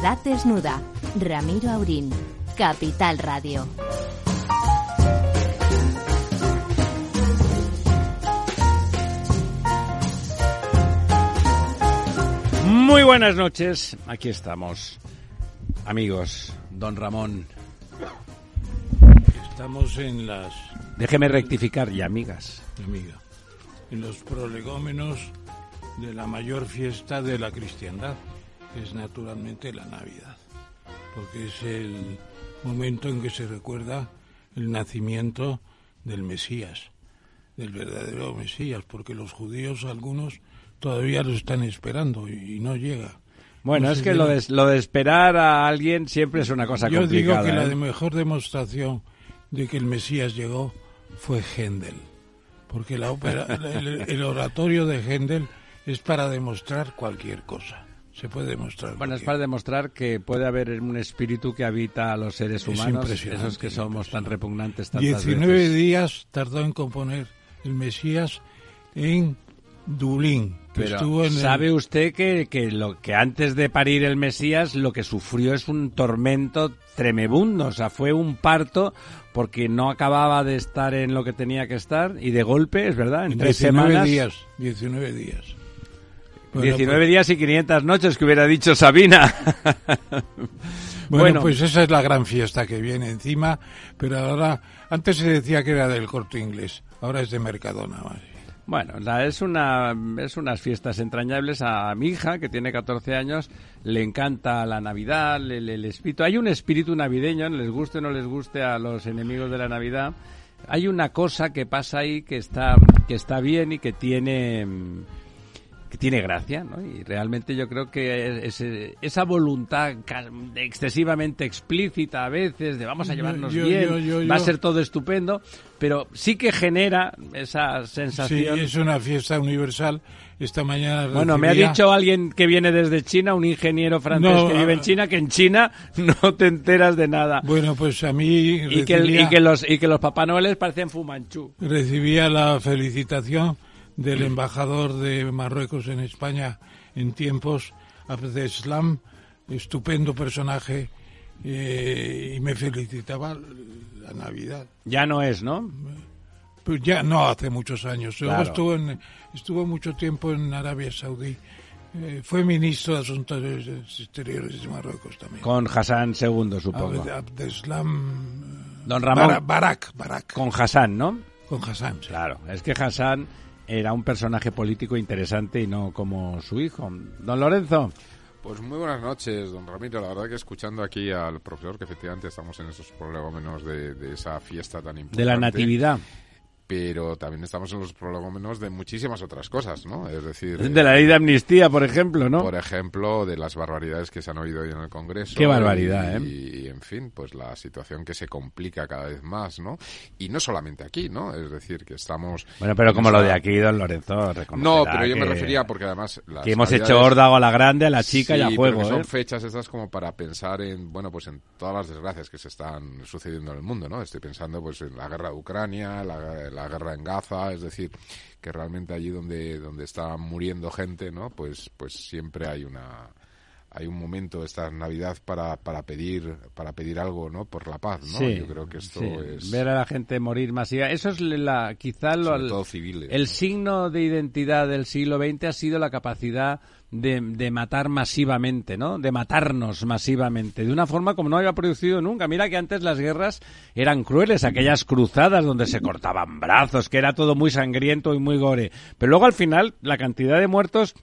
desnuda. Ramiro Aurín, Capital Radio. Muy buenas noches, aquí estamos. Amigos, don Ramón. Estamos en las... Déjeme rectificar, y amigas. Amiga, en los prolegómenos de la mayor fiesta de la cristiandad, es naturalmente la Navidad, porque es el momento en que se recuerda el nacimiento del Mesías, del verdadero Mesías, porque los judíos algunos todavía lo están esperando y, no llega. Bueno, No es que lo de, lo de esperar a alguien siempre es una cosa Yo digo complicada. que la ¿eh? de mejor demostración de que el Mesías llegó fue Händel, porque la ópera, el, el oratorio de Händel es para demostrar cualquier cosa. Se puede demostrar. Bueno, es para demostrar que puede haber un espíritu que habita a los seres Es humanos, impresionante, esos que somos tan repugnantes tantas 19 veces. días tardó en componer el Mesías en Dublín, que Pero estuvo en el- ¿sabe usted que, que lo que antes de parir el Mesías lo que sufrió es un tormento tremebundo? O sea, fue un parto porque no acababa de estar en lo que tenía que estar y de golpe, es verdad, en tres 19 semanas... días, 19 días. Bueno, 19 pues- días y 500 noches que hubiera dicho Sabina. Bueno, pues esa es la gran fiesta que viene encima, pero ahora, antes se decía que era del corte inglés, ahora es de Mercadona. más. Bueno, la- es una es unas fiestas entrañables a mi hija que tiene 14 años, le encanta la Navidad, le- le- el espíritu. Hay un espíritu navideño, les guste o no les guste a los enemigos de la Navidad. Hay una cosa que pasa ahí que está que está bien y que tiene mm, que tiene gracia, ¿no? Y realmente yo creo que es- es- esa voluntad excesivamente explícita a veces de vamos a llevarnos yo- bien, yo- yo- va a ser todo estupendo, pero sí que genera esa Sí, sensación. es una fiesta universal. Esta mañana Bueno, me ha recibía- dicho alguien que viene desde China, un ingeniero francés No, que vive en ah, China, que en China no te enteras de nada. Bueno, pues a mí y, que, recibía, y, que los, y que los Papá Noeles parecen Fumanchu. recibía la felicitación del embajador de Marruecos en España en tiempos, Abdeslam, estupendo personaje, eh, y me felicitaba la Navidad. Ya no es, ¿no? Pues ya no hace muchos años. Claro. estuvo, en- estuvo mucho tiempo en Arabia Saudí. Eh, fue ministro de Asuntos Exteriores de Marruecos también. Con Hassan II, supongo. Abd- Abdeslam Don Ramón, Bara- Barak, Barak, con Hassan, ¿no? con Hassan. sí. Claro, es que Hassan era un personaje político interesante y no como su hijo. Don Lorenzo, Pues muy buenas noches, don Ramiro. La verdad que escuchando aquí al profesor, que efectivamente estamos en esos prolegómenos de, de esa fiesta tan importante. de la Natividad, Pero también estamos en los prolegómenos de muchísimas otras cosas, ¿no? Es decir... de la ley de amnistía, por ejemplo, ¿no? Por ejemplo, de las barbaridades que se han oído hoy en el Congreso. Qué barbaridad, y, ¿eh? Y, en fin, pues la situación que se complica cada vez más, ¿no? Y no solamente aquí, ¿no? Es decir, que estamos... Bueno, pero como lo de aquí, don Lorenzo, No, pero yo me que- refería porque además... las que hemos hecho órdago a la grande, a la chica y Sí, a pero juego, que son ¿eh? fechas estas como para pensar en, bueno, pues en todas las desgracias que se están sucediendo en el mundo, ¿no? Estoy pensando pues en la guerra de Ucrania, la, la guerra en Gaza, es decir, que realmente allí donde donde está muriendo gente, ¿no? Pues pues siempre hay una hay un momento esta Navidad para, para pedir para pedir algo, ¿no? Por la paz, ¿no? Sí, Yo creo que esto sí. es ver a la gente morir masiva. Eso es la, quizá lo, sobre todo civiles. el signo de identidad del siglo XX ha sido la capacidad de, de matar masivamente, ¿no? De matarnos masivamente, de una forma como no había producido nunca. Mira que antes las guerras eran crueles, aquellas cruzadas donde se cortaban brazos, que era todo muy sangriento y muy gore. Pero luego al final la cantidad de muertos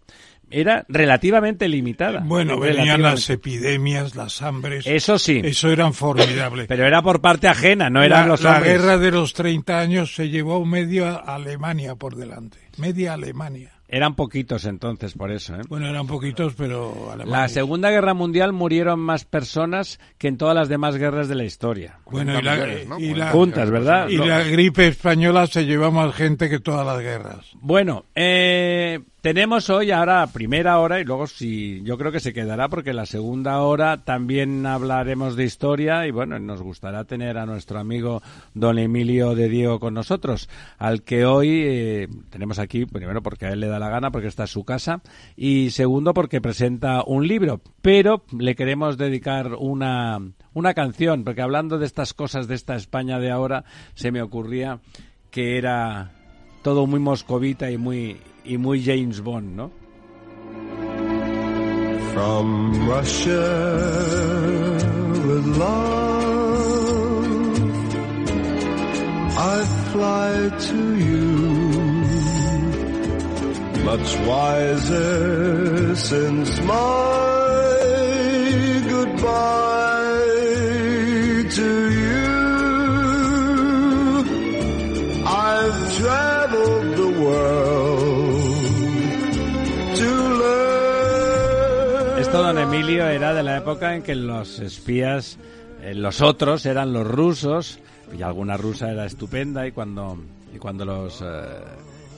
era relativamente limitada. Bueno, venían las epidemias, las hambres. Eso sí, Eso eran formidables. pero era por parte ajena, no eran la, los la hombres. guerra de los 30 años se llevó media Alemania por delante. Media Alemania. Eran poquitos entonces, por eso. ¿eh? Bueno, eran poquitos, pero Alemania. La Segunda Guerra Mundial murieron más personas que en todas las demás guerras de la historia. Bueno, y la, millones, ¿no? y la- Juntas, ¿verdad? y la gripe española se llevó más gente que todas las guerras. Bueno, eh, Tenemos hoy ahora primera hora y luego sí, yo creo que se quedará porque la segunda hora también hablaremos de historia y bueno, nos gustará tener a nuestro amigo don Emilio de Diego con nosotros, al que hoy eh, tenemos aquí, primero porque a él le da la gana, porque está en su casa y segundo porque presenta un libro, pero le queremos dedicar una, una canción, porque hablando de estas cosas de esta España de ahora, se me ocurría que era todo muy moscovita y muy y muy James Bond, ¿no? From Russia with love, I fly to you, much wiser since my goodbye Emilio, era de la época en que los espías, eh, los otros, eran los rusos, y alguna rusa era estupenda, y cuando, y cuando los... eh,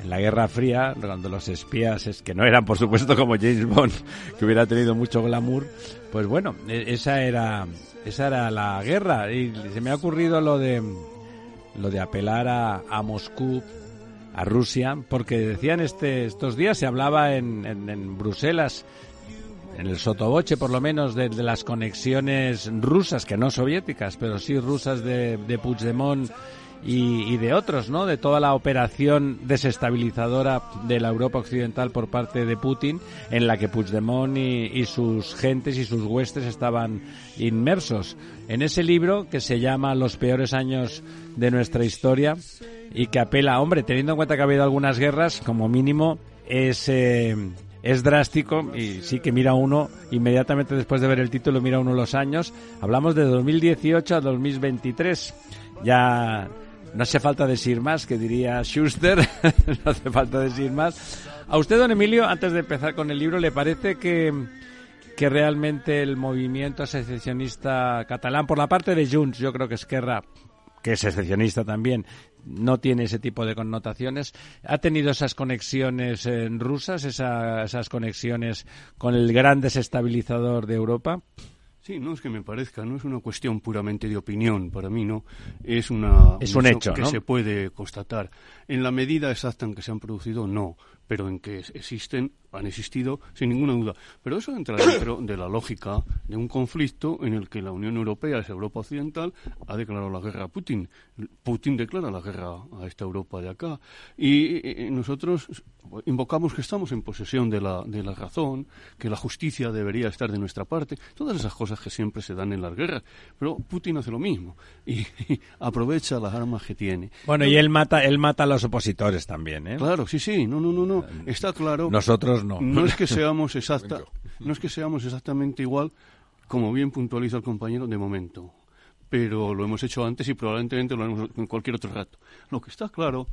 en la Guerra Fría, cuando los espías, es que no eran por supuesto como James Bond, que hubiera tenido mucho glamour, pues bueno, e- esa era, esa era la guerra. Y se me ha ocurrido lo de, lo de apelar a, a Moscú, a Rusia, porque decían este, estos días, se hablaba en, en, en Bruselas, en el sotoboche por lo menos, de, de las conexiones rusas, que no soviéticas, pero sí rusas de, de Puigdemont y, y de otros, ¿no? De toda la operación desestabilizadora de la Europa occidental por parte de Putin, en la que Puigdemont y, y sus gentes y sus huestes estaban inmersos. En ese libro que se llama Los peores años de nuestra historia y que apela, hombre, teniendo en cuenta que ha habido algunas guerras, como mínimo es eh, es drástico y sí que mira uno inmediatamente después de ver el título mira uno los años. Hablamos de 2018 a 2023. Ya no hace falta decir más, que diría Schuster, no hace falta decir más. A usted, don Emilio, antes de empezar con el libro, ¿le parece que, que realmente el movimiento secesionista catalán, por la parte de Junts, yo creo que Esquerra, que es secesionista también, no tiene ese tipo de connotaciones. ¿Ha tenido esas conexiones eh, rusas, esa- esas conexiones con el gran desestabilizador de Europa? Sí, no es que me parezca, no es una cuestión puramente de opinión, para mí no, es una Es un hecho, que ¿no? se puede constatar. En la medida exacta en que se han producido, no, pero en que existen, han existido sin ninguna duda. Pero eso entra dentro de la lógica de un conflicto en el que la Unión Europea, esa Europa Occidental, ha declarado la guerra a Putin. Putin declara la guerra a esta Europa de acá. Y nosotros invocamos que estamos en posesión de la, de la razón, que la justicia debería estar de nuestra parte, todas esas cosas que siempre se dan en las guerras. Pero Putin hace lo mismo y, y aprovecha las armas que tiene. Bueno, y él mata, él mata a los opositores también, ¿eh? Claro, sí, sí, no, no, no, no, está claro. Nosotros no. No es que seamos exacta, no es que seamos exactamente igual, como bien puntualiza el compañero, de momento. Pero lo hemos hecho antes y probablemente lo haremos en cualquier otro rato. Lo que está claro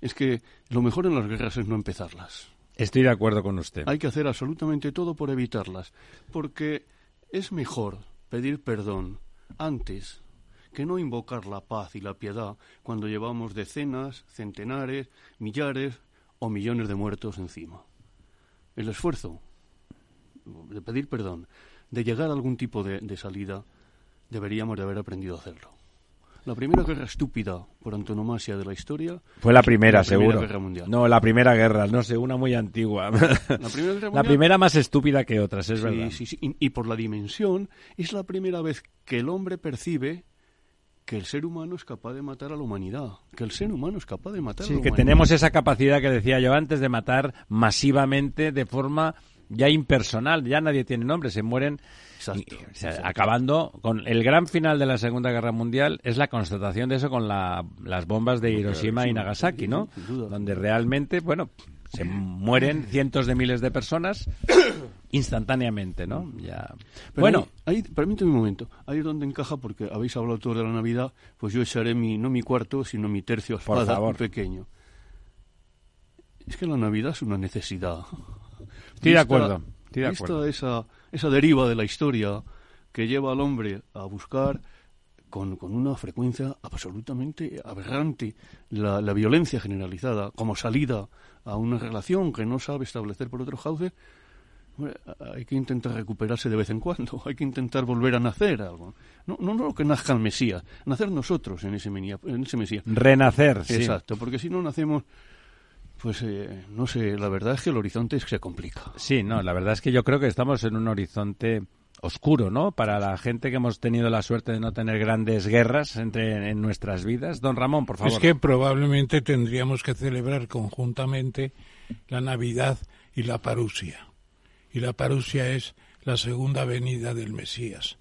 es que lo mejor en las guerras es no empezarlas. Estoy de acuerdo con usted. Hay que hacer absolutamente todo por evitarlas, porque es mejor pedir perdón antes que no invocar la paz y la piedad cuando llevamos decenas, centenares, millares o millones de muertos encima. El esfuerzo de pedir perdón, de llegar a algún tipo de, de salida, deberíamos de haber aprendido a hacerlo. La primera guerra estúpida por antonomasia de la historia Fue la primera, la Primera seguro. Guerra Mundial. No, la primera guerra, no sé, una muy antigua. La Primera Guerra La primera más estúpida que otras, es Sí, verdad. sí, sí. Y, y por la dimensión, es la primera vez que el hombre percibe que el ser humano es capaz de matar a la humanidad. Que el ser humano es capaz de matar a Sí, la que humanidad. tenemos esa capacidad que decía yo antes de matar masivamente de forma ya impersonal. Ya nadie tiene nombre, se mueren. Exacto, y- o sea, exacto. acabando con el gran final de la Segunda Guerra Mundial es la constatación de eso con la- las bombas de Hiroshima y Nagasaki, ¿no? sin duda. Donde realmente, bueno, se mueren cientos de miles de personas instantáneamente, ¿no? Ya. Pero bueno, ahí, ahí- permíteme un momento. Ahí es donde encaja, porque habéis hablado todos de la Navidad, pues yo echaré mi, no mi cuarto, sino mi tercio espada favor. pequeño. Es que la Navidad es una necesidad. Estoy de acuerdo, estoy de acuerdo. esa, esa deriva de la historia que lleva al hombre a buscar con, con una frecuencia absolutamente aberrante. La, la violencia generalizada como salida a una relación que no sabe establecer por otros cauces, hay que intentar recuperarse de vez en cuando, hay que intentar volver a nacer algo. No, no, no que nazca el Mesías, nacer nosotros en ese, menía- en ese Mesías. Renacer, sí. Exacto, porque si no nacemos, pues eh, no sé, la verdad es que el horizonte se complica. Sí, no, la verdad es que yo creo que estamos en un horizonte oscuro, ¿no? Para la gente que hemos tenido la suerte de no tener grandes guerras entre en nuestras vidas. Don Ramón, por favor. Es que probablemente tendríamos que celebrar conjuntamente la Navidad y la parusia. Y la parusia es la segunda venida del Mesías.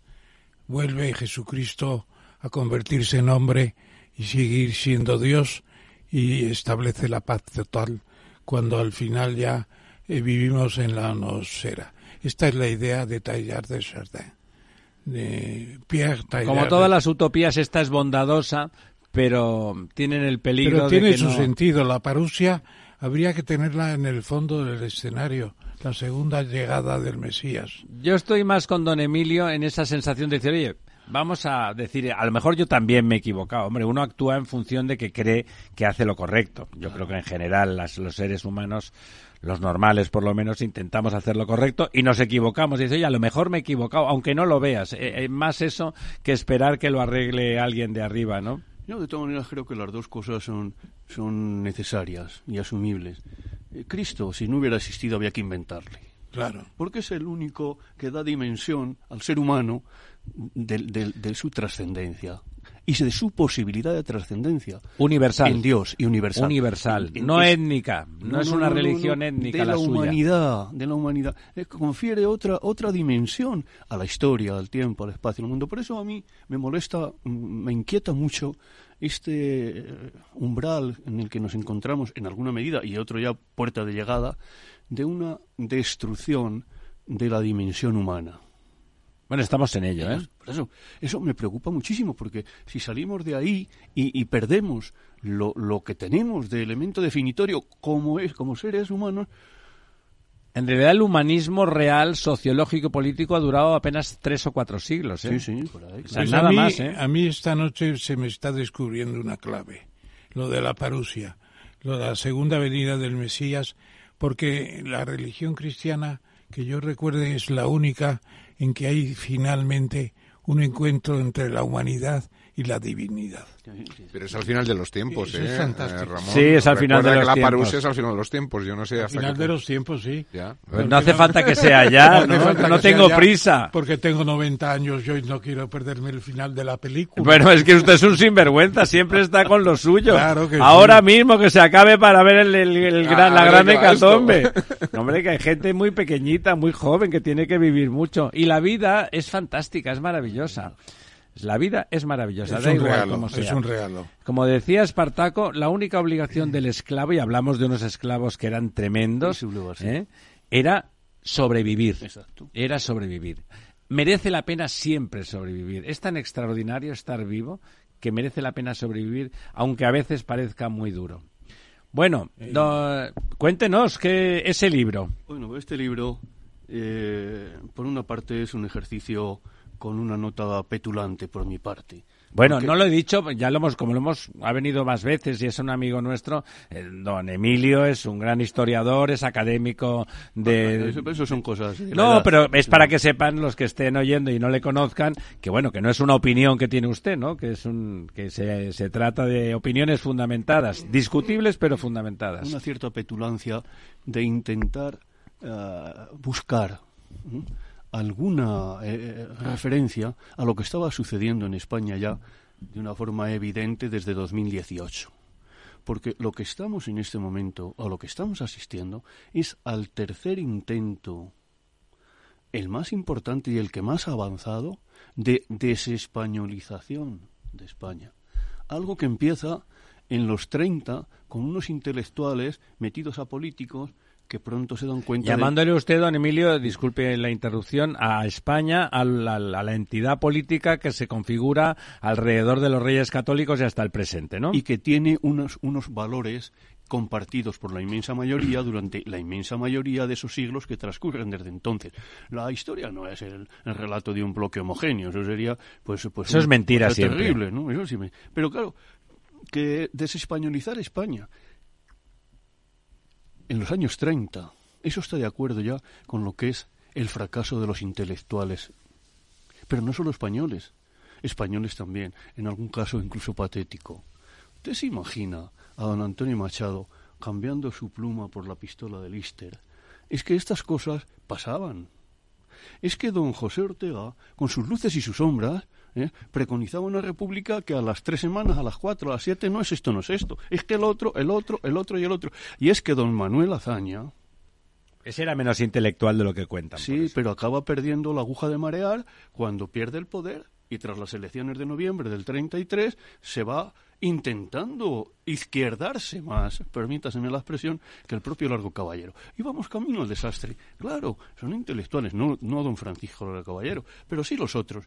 Vuelve Jesucristo a convertirse en hombre y seguir siendo Dios y establece la paz total cuando al final ya eh, vivimos en la nosfera. Esta es la idea de Taillard de Chardin. De Pierre Taillard. Como todas las utopías, esta es bondadosa, pero tienen el peligro Pero de tiene que su no- sentido. La parusia habría que tenerla en el fondo del escenario. La segunda llegada del Mesías. Yo estoy más con don Emilio en esa sensación de decir, oye, vamos a decir, a lo mejor yo también me he equivocado. Hombre, uno actúa en función de que cree que hace lo correcto. Yo creo que en general las- los seres humanos, los normales por lo menos, intentamos hacer lo correcto y nos equivocamos. Y dice, oye, a lo mejor me he equivocado, aunque no lo veas. Eh, eh, más eso que esperar que lo arregle alguien de arriba, ¿no? Yo de todas maneras creo que las dos cosas son, son necesarias y asumibles. Eh, Cristo, si no hubiera existido, había que inventarle. Claro. Porque es el único que da dimensión al ser humano de, de- de su trascendencia y de su posibilidad de trascendencia Universal. en Dios y universal. Universal, En- no es- étnica, no, es una religión no, étnica de la, la, suya. humanidad, de la humanidad, Eh, confiere otra otra dimensión a la historia, al tiempo, al espacio, al mundo. Por eso a mí me molesta, mm, me inquieta mucho este eh, umbral en el que nos encontramos en alguna medida y otro ya puerta de llegada de una destrucción de la dimensión humana. Bueno, estamos en ello, ¿eh? Por eso, eso me preocupa muchísimo, porque si salimos de ahí y, y perdemos lo, lo que tenemos de elemento definitorio como es, como seres humanos, En realidad el humanismo real, sociológico y político ha durado apenas tres o cuatro siglos. ¿eh? sí, sí, por ahí. O sea, Pues nada a, mí, más, ¿eh? a mí esta noche se me está descubriendo una clave. Lo de la parusia. Lo de la segunda venida del Mesías. Porque la religión cristiana, que yo recuerde, es la única en que hay finalmente un encuentro entre la humanidad y la divinidad. Pero es al final de los tiempos, Eso ¿eh? es fantástico. eh, Ramón? Sí, es al final de los que la tiempos. es al final de los tiempos. Yo no sé Al final qué de los tiempos, sí. Ya. Pues no hace falta que sea ya, No ¿no? No tengo ya, prisa. Porque tengo 90 años yo y no quiero perderme el final de la película. Bueno, es que usted es un sinvergüenza, siempre está con lo suyo. Claro que Ahora sí. mismo que se acabe para ver el, el- el gran- Ah, la gran hecatombe. No, hombre, que hay gente muy pequeñita, muy joven, que tiene que vivir mucho. Y la vida es fantástica, es maravillosa. La vida es maravillosa, es da un igual regalo, cómo es sea. un regalo. Como decía Espartaco, la única obligación del esclavo, y hablamos de unos esclavos que eran tremendos, Sí, sí, sí. ¿eh? era sobrevivir. Exacto. Era sobrevivir. Merece la pena siempre sobrevivir. Es tan extraordinario estar vivo que merece la pena sobrevivir, aunque a veces parezca muy duro. Bueno, do- cuéntenos qué ese libro. Bueno, este libro, eh, por una parte, es un ejercicio con una nota petulante por mi parte. Bueno, Porque- no lo he dicho, ya lo hemos, como lo hemos, ha venido más veces y es un amigo nuestro, eh, don Emilio es un gran historiador, es académico de... Eso, eso son cosas. No, edad. pero es para que sepan los que estén oyendo y no le conozcan que bueno, que no es una opinión que tiene usted, ¿no? Que es un que se, se trata de opiniones fundamentadas, discutibles pero fundamentadas. una cierta petulancia de intentar eh, buscar. Alguna eh, referencia a lo que estaba sucediendo en España ya de una forma evidente desde 2018. Porque lo que estamos en este momento, o lo que estamos asistiendo, es al tercer intento, el más importante y el que más avanzado, de desespañolización de España. Algo que empieza en los 30 con unos intelectuales metidos a políticos que pronto se dan cuenta de- Llamándole usted, don Emilio, disculpe la interrupción, a España, a la, a la entidad política que se configura alrededor de los reyes católicos y hasta el presente, ¿no? y que tiene unos, unos valores compartidos por la inmensa mayoría durante la inmensa mayoría de esos siglos que transcurren desde entonces. La historia no es el, el relato de un bloque homogéneo, eso sería pues, pues Eso es mentira terrible, ¿no? Eso sí me- Pero claro, que desespañolizar España en los años 30, eso está de acuerdo ya con lo que es el fracaso de los intelectuales, pero no solo españoles, españoles también, en algún caso incluso patético. ¿Usted se imagina a don Antonio Machado cambiando su pluma por la pistola de Lister? Es que estas cosas pasaban. Es que don José Ortega, con sus luces y sus sombras, ¿eh? preconizaba una república que a las tres semanas, a las cuatro, a las siete, no es esto, no es esto. Es que el otro, el otro, el otro y el otro. Y es que don Manuel Azaña, Ese era menos intelectual de lo que cuentan. Sí, pero acaba perdiendo la aguja de marear cuando pierde el poder y tras las elecciones de noviembre del 33 se va intentando izquierdarse más, permítaseme la expresión, que el propio Largo Caballero. Y vamos camino al desastre. Claro, son intelectuales, no, no don Francisco Largo Caballero, pero sí los otros.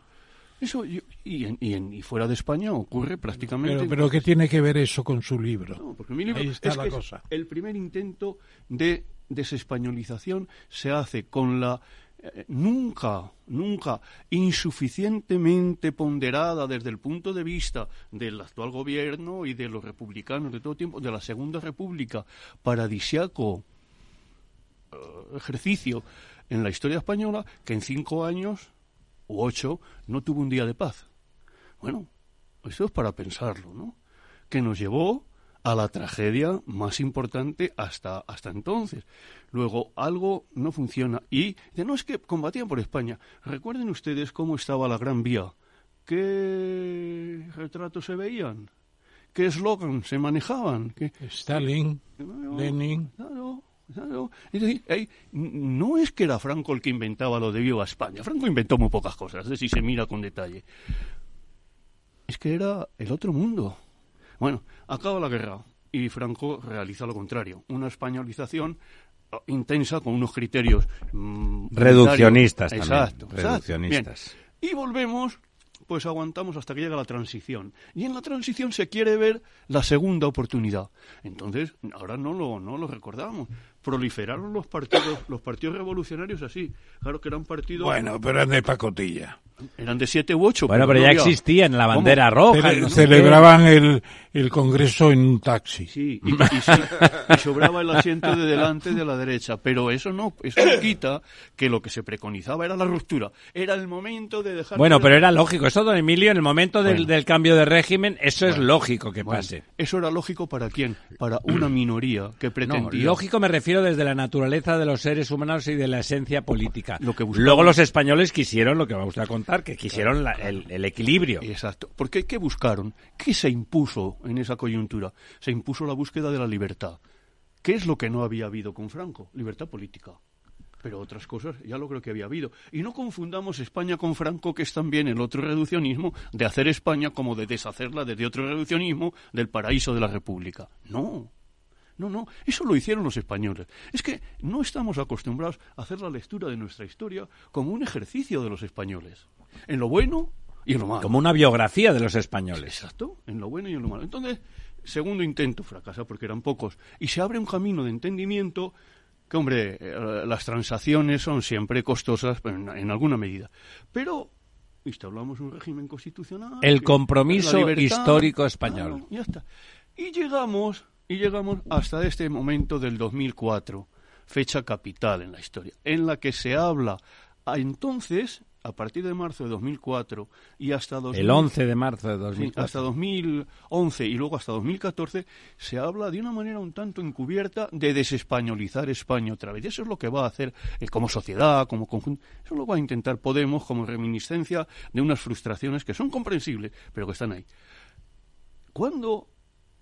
Eso, yo- y, en- y, en- y fuera de España ocurre prácticamente... Pero, pero ¿qué tiene que ver eso con su libro? No, porque mi libro Ahí está es la que es cosa. el primer intento de desespañolización se hace con la eh, nunca, nunca insuficientemente ponderada desde el punto de vista del actual gobierno y de los republicanos de todo tiempo, de la Segunda República, paradisiaco eh, ejercicio en la historia española, que en cinco años u ocho no tuvo un día de paz. Bueno, esto es para pensarlo, ¿no? Que nos llevó a la tragedia más importante hasta, hasta entonces. Luego, algo no funciona. Y de no es que combatían por España. Recuerden ustedes cómo estaba la Gran Vía. ¿Qué retratos se veían? ¿Qué eslogan se manejaban? ¿Qué, Stalin, Lenin. Claro. Es decir, no es que era Franco el que inventaba lo de Viva España. Franco inventó muy pocas cosas, si se mira con detalle. Es que era el otro mundo. Bueno, acaba la guerra y Franco realiza lo contrario. Una españolización eh, intensa con unos criterios mm, Reduccionistas también, Exacto, reduccionistas. Y volvemos, pues aguantamos hasta que llega la transición. Y en la transición se quiere ver la segunda oportunidad. Entonces, ahora no lo, no lo recordamos. Proliferaron los partidos, los partidos revolucionarios así. Claro que eran partidos. Bueno, pero es de pacotilla. Eran de siete u ocho. Bueno, pero no ya había- existían la ¿Cómo? bandera roja. No celebraban el, el congreso en un taxi. Sí, y, y sí, y sobraba el asiento de delante de la derecha, pero eso no, eso no quita que lo que se preconizaba era la ruptura, era el momento de dejar. Bueno, de- pero era lógico. Eso, don Emilio, en el momento del, Bueno. del cambio de régimen, eso es lógico que Bueno, pase. Eso era lógico para quién? Para una minoría que No, pretendía. lógico me refiero desde la naturaleza de los seres humanos y de la esencia política. Lo que buscaban- Luego los españoles quisieron lo que vamos a contar, que quisieron la- el, el equilibrio. Exacto. Porque ¿qué buscaron? ¿Qué se impuso en esa coyuntura? Se impuso la búsqueda de la libertad. ¿Qué es lo que no había habido con Franco? Libertad política. Pero otras cosas ya lo creo que había habido. Y no confundamos España con Franco, que es también el otro reduccionismo de hacer España como de deshacerla desde otro reduccionismo del paraíso de la República. No. No, no, eso lo hicieron los españoles. Es que no estamos acostumbrados a hacer la lectura de nuestra historia como un ejercicio de los españoles. En lo bueno y en lo malo. Como una biografía de los españoles. Exacto, en lo bueno y en lo malo. Entonces, segundo intento fracasa porque eran pocos. Y se abre un camino de entendimiento que, hombre, eh, las transacciones son siempre costosas en, en alguna medida. Pero instauramos un régimen constitucional. El compromiso libertad, histórico español. claro, ya está. Y llegamos, y llegamos hasta este momento del 2004, fecha capital en la historia, en la que se habla a entonces, a partir de marzo de 2004 y hasta 2000, El 11 de marzo de Sí, 2004. hasta 2011 y luego hasta 2014 se habla de una manera un tanto encubierta de desespañolizar España otra vez. Y eso es lo que va a hacer eh, como sociedad, como conjunto. Eso lo va a intentar Podemos como reminiscencia de unas frustraciones que son comprensibles, pero que están ahí. ¿Cuándo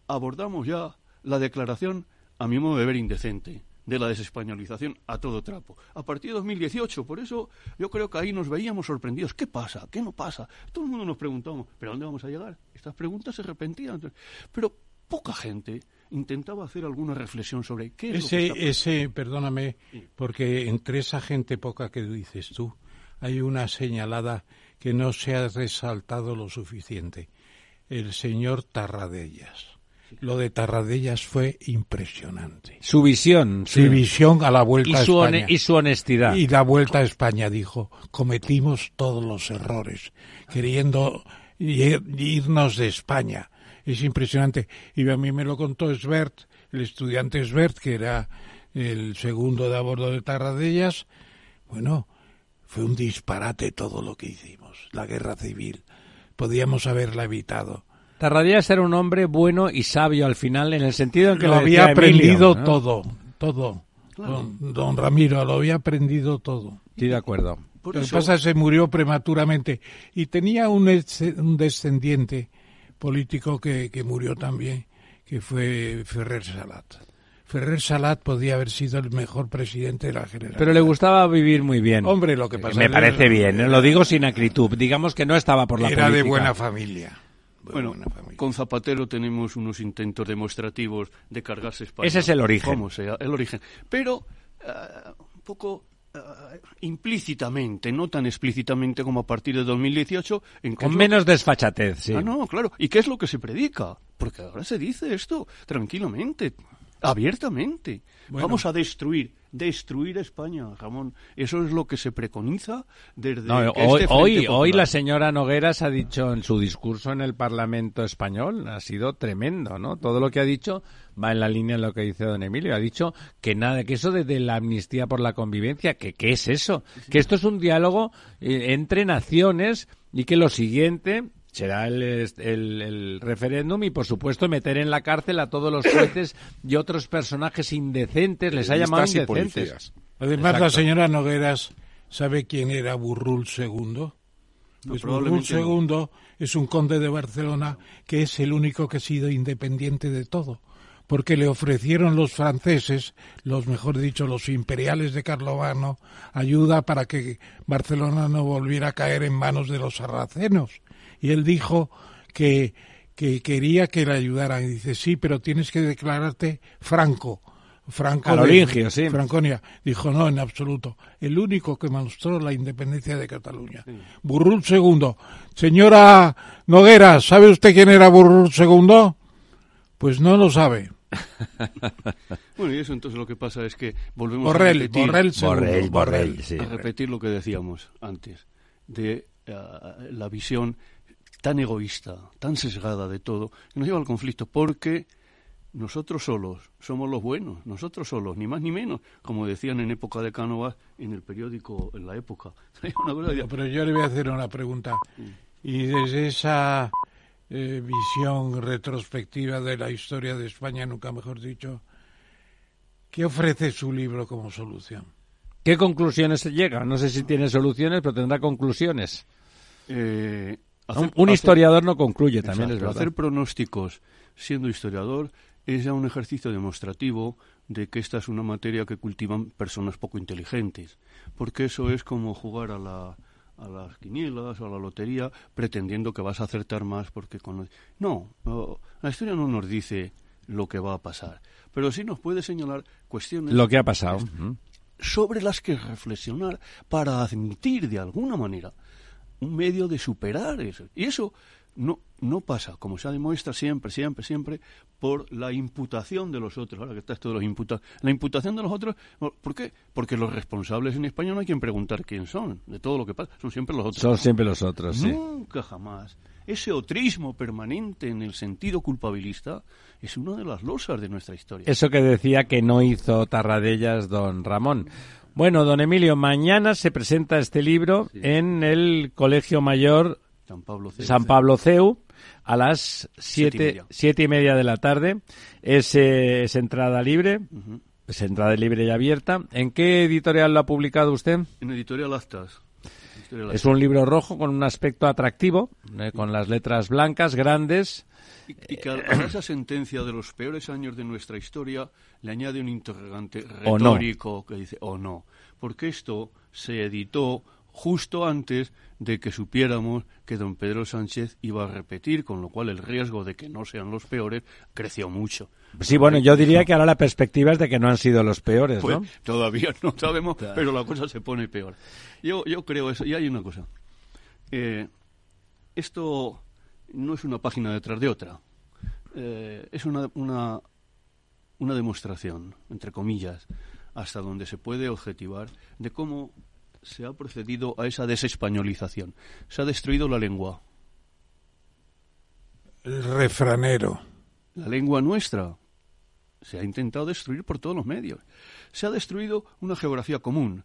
abordamos ya la declaración, a mi modo de ver, indecente? de la desespañolización a todo trapo. A partir de 2018, por eso yo creo que ahí nos veíamos sorprendidos. ¿Qué pasa? ¿Qué no pasa? Todo el mundo nos preguntamos, ¿pero a dónde vamos a llegar? Estas preguntas se repentían. Pero poca gente intentaba hacer alguna reflexión sobre qué es lo que Ese, está pasando. ese, perdóname, porque entre esa gente poca que dices tú, hay una señalada que no se ha resaltado lo suficiente. El señor Tarradellas. Lo de Tarradellas fue impresionante. Su visión. Su visión a la vuelta y a su, España. y su honestidad. Y la vuelta a España dijo, cometimos todos los errores, queriendo ir- irnos de España. Es impresionante. Y a mí me lo contó Svert, el estudiante Svert, que era el segundo de a bordo de Tarradellas. Bueno, fue un disparate todo lo que hicimos, la guerra civil. Podíamos haberla evitado. Tarradellas era un hombre bueno y sabio al final, en el sentido en que lo lo había decía Emilio, aprendido ¿no? todo, todo. Don, don Ramiro, lo había aprendido todo. Estoy de acuerdo. Por Lo que pasa es que se murió prematuramente y tenía un, ex- un descendiente político que, que murió también, que fue Ferrer Salat. Ferrer Salat podía haber sido el mejor presidente de la generación. Pero le gustaba vivir muy bien. Hombre, lo que pasa Me parece bien, ¿eh? lo digo sin acritud. Digamos que no estaba por la era de política. buena familia. Bueno, buena familia. con Zapatero tenemos unos intentos demostrativos de cargarse España. Ese es el origen. Como sea, el origen. Pero eh, un poco eh, implícitamente, no tan explícitamente como a partir de 2018. En Con menos desfachatez, sí. Ah, no, claro. ¿Y qué es lo que se predica? Porque ahora se dice esto tranquilamente, abiertamente. Bueno. Vamos a destruir, destruir España, Ramón. Eso es lo que se preconiza desde No, este hoy, Frente hoy, hoy la señora Nogueras ha dicho en su discurso en el Parlamento español, ha sido tremendo, ¿no? Todo lo que ha dicho va en la línea de lo que dice don Emilio. Ha dicho que nada, que eso de, de la amnistía por la convivencia, que qué es eso, que esto es un diálogo eh, entre naciones y que lo siguiente será el, el- el referéndum y, por supuesto, meter en la cárcel a todos los jueces y otros personajes indecentes. Les ha llamado indecentes. Además, la señora Nogueras sabe quién era Burrul II. Pues Burrul no. II es un conde de Barcelona que es el único que ha sido independiente de todo, porque le ofrecieron los franceses, los mejor dicho, los imperiales de Carlomagno, ayuda para que Barcelona no volviera a caer en manos de los sarracenos. Y él dijo que, que quería que le ayudaran. Y dice, sí, pero tienes que declararte franco. Franco de- Carolingio, sí. Franconia. Dijo, no, en absoluto. El único que mostró la independencia de Cataluña. Burrul II. Señora Noguera, ¿sabe usted quién era Burrul II? Pues no lo sabe. Bueno, y eso entonces lo que pasa es que volvemos a Borrell, repetir, Borrell II. Borrell, Borrell, sí. a repetir lo que decíamos antes, de eh, la visión tan egoísta, tan sesgada de todo, que nos lleva al conflicto, porque nosotros solos somos los buenos, nosotros solos, ni más ni menos, como decían en época de Cánovas en el periódico, en la época. Una cosa de- Pero yo le voy a hacer una pregunta. Y desde esa eh, visión retrospectiva de la historia de España, nunca mejor dicho, ¿qué ofrece su libro como solución? ¿Qué conclusiones se llega? No sé si tiene soluciones, pero tendrá conclusiones. eh, hacer- un hacer- historiador no concluye, también Exacto, es verdad. Hacer pronósticos siendo historiador es ya un ejercicio demostrativo de que esta es una materia que cultivan personas poco inteligentes, porque eso es como jugar a, la, a las quinielas o a la lotería pretendiendo que vas a acertar más porque con no, no, la historia no nos dice lo que va a pasar, pero sí nos puede señalar cuestiones Lo que ha pasado. Sobre las que reflexionar para admitir de alguna manera un medio de superar eso. Y eso no, no pasa, como se demuestra siempre, siempre, siempre, por la imputación de los otros. Ahora que está esto de los imputa La imputación de los otros, ¿por qué? Porque los responsables en España no hay quien preguntar quién son, de todo lo que pasa, son siempre los otros. Son siempre los otros, sí. Nunca jamás. Ese otrismo permanente en el sentido culpabilista es una de las losas de nuestra historia. Eso que decía que no hizo Tarradellas don Ramón. Bueno, don Emilio, mañana se presenta este libro en el Colegio Mayor San Pablo C. San Pablo CEU a las Siete y siete, media. siete y media de la tarde. Es, eh, es entrada libre, es entrada libre y abierta. ¿En qué editorial lo ha publicado usted? En Editorial. Editorial Es un libro rojo con un aspecto atractivo, eh, con las letras blancas, grandes. Y, y que a, a esa sentencia de los peores años de nuestra historia le añade un interrogante no. retórico que dice, o no. Porque esto se editó justo antes de que supiéramos que don Pedro Sánchez iba a repetir, con lo cual el riesgo de que no sean los peores creció mucho. Sí, bueno, yo diría que ahora la perspectiva es de que no han sido los peores, Pues ¿no? todavía no sabemos, pero la cosa se pone peor. Yo, yo creo eso. Y hay una cosa. Eh, esto no es una página detrás de otra. eh, es una, una, una demostración, entre comillas, hasta donde se puede objetivar de cómo se ha procedido a esa desespañolización. Se ha destruido la lengua. El refranero. La lengua nuestra se ha intentado destruir por todos los medios. Se ha destruido una geografía común.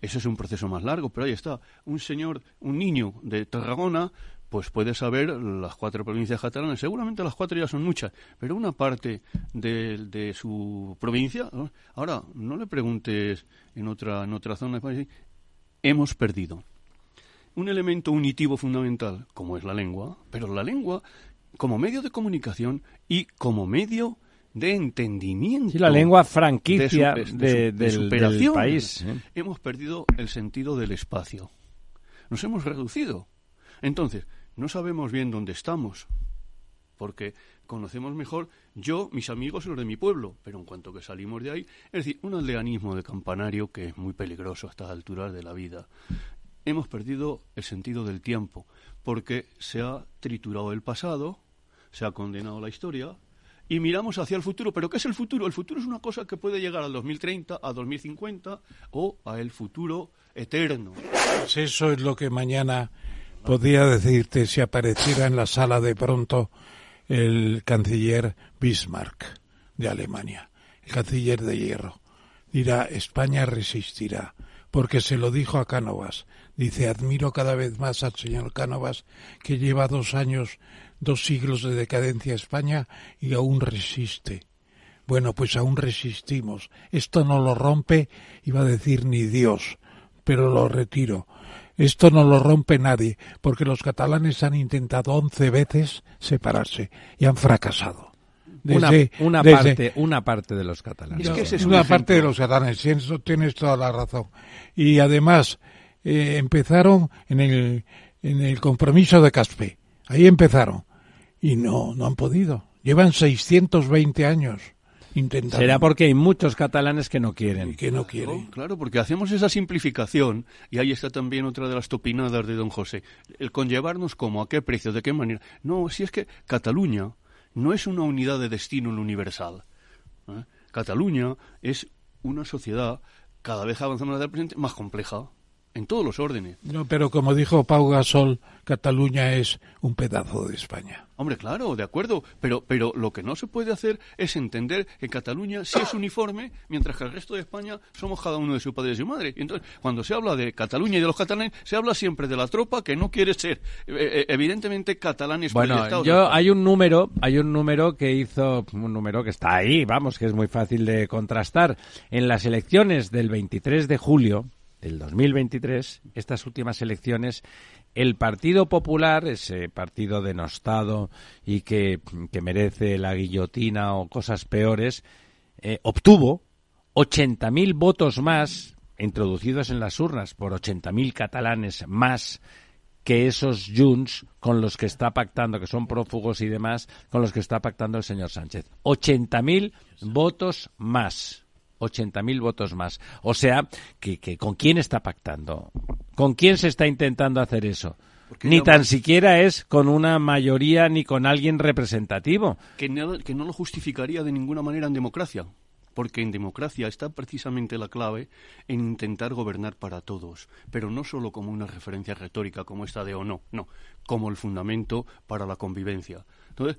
Ese es un proceso más largo, pero ahí está. Un señor, un niño de Tarragona, pues puede saber las cuatro provincias catalanas. Seguramente las cuatro ya son muchas, pero una parte de, de su provincia. ¿no? Ahora, no le preguntes en otra, en otra zona del país. Hemos perdido un elemento unitivo fundamental, como es la lengua, pero la lengua como medio de comunicación y como medio de entendimiento. Sí, la lengua franquicia de su- de- de su- de del, superación. del país. ¿eh? Hemos perdido el sentido del espacio. Nos hemos reducido. Entonces, no sabemos bien dónde estamos, porque conocemos mejor yo, mis amigos y los de mi pueblo, pero en cuanto que salimos de ahí, es decir, un aldeanismo de campanario que es muy peligroso a estas alturas de la vida. Hemos perdido el sentido del tiempo, porque se ha triturado el pasado, se ha condenado la historia, y miramos hacia el futuro. ¿Pero qué es el futuro? El futuro es una cosa que puede llegar al 2030, a 2050 o a el futuro eterno. Pues eso es lo que mañana podría decirte si apareciera en la sala de pronto el canciller Bismarck de Alemania, el canciller de hierro. Dirá, España resistirá, porque se lo dijo a Cánovas. Dice, admiro cada vez más al señor Cánovas, que lleva dos años, dos siglos de decadencia a España y aún resiste. Bueno, pues aún resistimos. Esto no lo rompe, iba a decir ni Dios, pero lo retiro. Esto no lo rompe nadie, porque los catalanes han intentado once veces separarse y han fracasado. Desde- una, una desde- parte, una parte de los catalanes. Es que ese es un una ejemplo. parte de los catalanes, y en eso tienes toda la razón. Y además, eh, empezaron en el, en el compromiso de Caspe. Ahí empezaron. Y no, no han podido. Llevan 620 años intentando. Será porque hay muchos catalanes que no quieren. Y que no quieren. Claro, claro, porque hacemos esa simplificación y ahí está también otra de las topinadas de don José. El conllevarnos como, a qué precio, de qué manera. No, si es que Cataluña no es una unidad de destino en lo universal. ¿eh? Cataluña es una sociedad cada vez avanzando hacia el presente más compleja en todos los órdenes. No, pero como dijo Pau Gasol, Cataluña es un pedazo de España. Hombre, claro, de acuerdo, pero, pero lo que no se puede hacer es entender que Cataluña sí es uniforme, mientras que el resto de España somos cada uno de su padre y su madre. Y entonces, cuando se habla de Cataluña y de los catalanes, se habla siempre de la tropa que no quiere ser, eh, eh, evidentemente, catalanes por el Bueno, Estado. yo hay un número, hay un número que hizo, un número que está ahí, vamos, que es muy fácil de contrastar. En las elecciones del 23 de julio del 2023, estas últimas elecciones, el Partido Popular, ese partido denostado y que, que merece la guillotina o cosas peores, eh, obtuvo 80.000 votos más introducidos en las urnas por 80.000 catalanes más que esos Junts con los que está pactando, que son prófugos y demás, con los que está pactando el señor Sánchez. 80.000 votos más. 80.000 votos más. O sea, que, que ¿con quién está pactando? ¿Con quién se está intentando hacer eso? Ni tan siquiera es con una mayoría ni con alguien representativo. que, no, que no lo justificaría de ninguna manera en democracia. Porque en democracia está precisamente la clave en intentar gobernar para todos, pero no solo como una referencia retórica como esta de o no, no, como el fundamento para la convivencia. Entonces,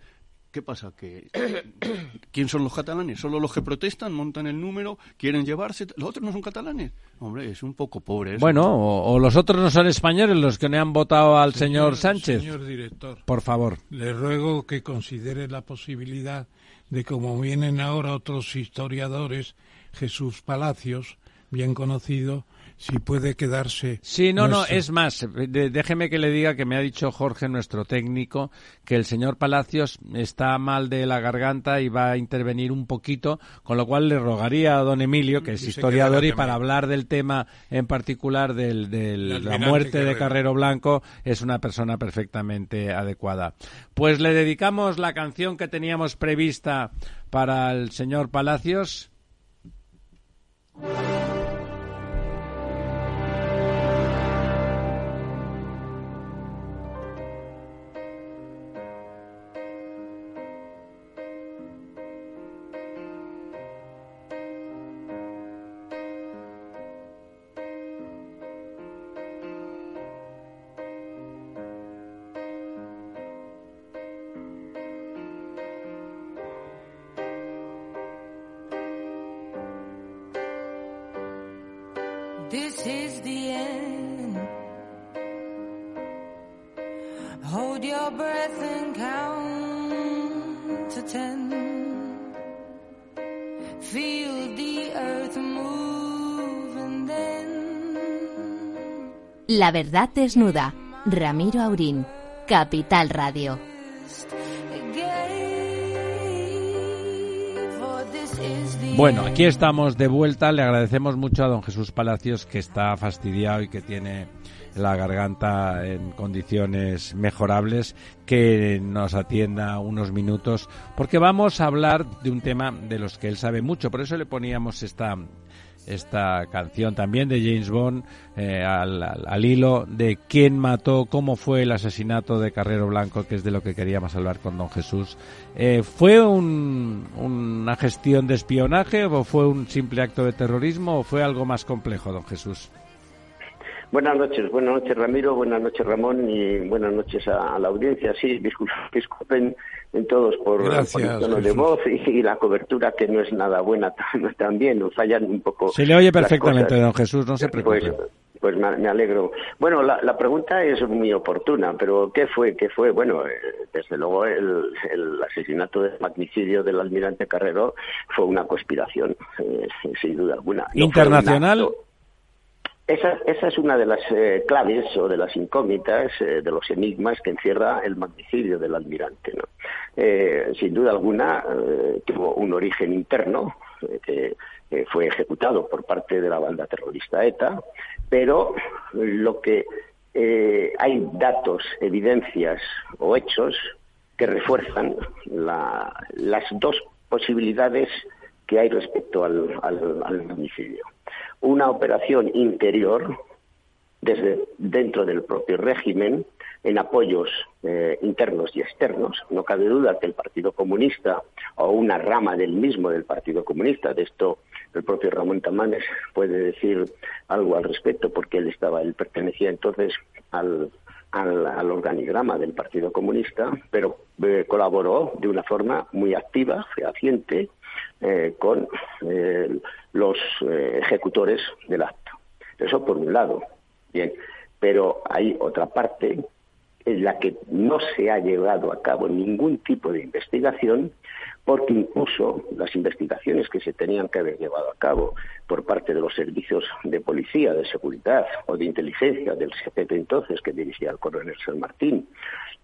¿qué pasa? Que ¿Quién son los catalanes? ¿Solo los que protestan, montan el número, quieren llevarse? ¿Los otros no son catalanes? Hombre, es un poco pobre eso. Bueno, o, o los otros no son españoles los que no han votado al señor, Sánchez. Señor director, Por favor. le ruego que considere la posibilidad de, como vienen ahora otros historiadores, Jesús Palacios, bien conocido, si puede quedarse. Sí, no, no, es más, déjeme que le diga que me ha dicho Jorge, nuestro técnico, que el señor Palacios está mal de la garganta y va a intervenir un poquito, con lo cual le rogaría a don Emilio, que es Y historiador y para hablar del tema en particular de la muerte de. Carrero Blanco, es una persona perfectamente adecuada. Pues le dedicamos la canción que teníamos prevista para el señor Palacios. This is the end. Hold your breath and count to ten. Feel the earth move and then. La verdad desnuda. Ramiro Aurín. Capital Radio. Bueno, aquí estamos de vuelta. Le agradecemos mucho a don Jesús Palacios que está fastidiado y que tiene la garganta en condiciones mejorables, que nos atienda unos minutos, porque vamos a hablar de un tema de los que él sabe mucho. Por eso le poníamos esta esta canción también de James Bond eh, al, al, hilo de quién mató, cómo fue el asesinato de Carrero Blanco, que es de lo que queríamos hablar con don Jesús. Eh, ¿Fue un, una gestión de espionaje o fue un simple acto de terrorismo o fue algo más complejo, don Jesús? Buenas noches, buenas noches Ramiro, buenas noches Ramón y buenas noches a, la audiencia. Sí, disculpen en todos por, Gracias, por el tono de voz y, y, la cobertura que no es nada buena también, nos fallan un poco. Se le oye perfectamente, don Jesús, no se preocupe. Pues, pues me, alegro. Bueno, la, la, pregunta es muy oportuna, pero ¿qué fue? ¿Qué fue? Bueno, eh, desde luego el, el, asesinato del magnicidio del almirante Carrero fue una conspiración, eh, sin duda alguna. No ¿Internacional? Esa, esa, es una de las eh, claves o de las incógnitas, eh, de los enigmas que encierra el magnicidio del almirante. Eh, sin duda alguna tuvo un origen interno fue ejecutado por parte de la banda terrorista ETA, pero lo que hay datos, evidencias o hechos que refuerzan la, las dos posibilidades que hay respecto al, al, una operación interior desde dentro del propio régimen en apoyos eh, internos y externos. No cabe duda que el Partido Comunista o una rama del mismo del Partido Comunista, de esto el propio Ramón Tamanes puede decir algo al respecto porque él estaba, él pertenecía entonces al, al, al organigrama del Partido Comunista, pero eh, colaboró de una forma muy activa, fehaciente, eh, con eh, los eh, ejecutores del acto. Eso por un lado. Bien, pero hay otra parte en la que no se ha llevado a cabo ningún tipo de investigación porque incluso las investigaciones que se tenían que haber llevado a cabo por parte de los servicios de policía, de seguridad o de inteligencia del CPP entonces que dirigía el coronel San Martín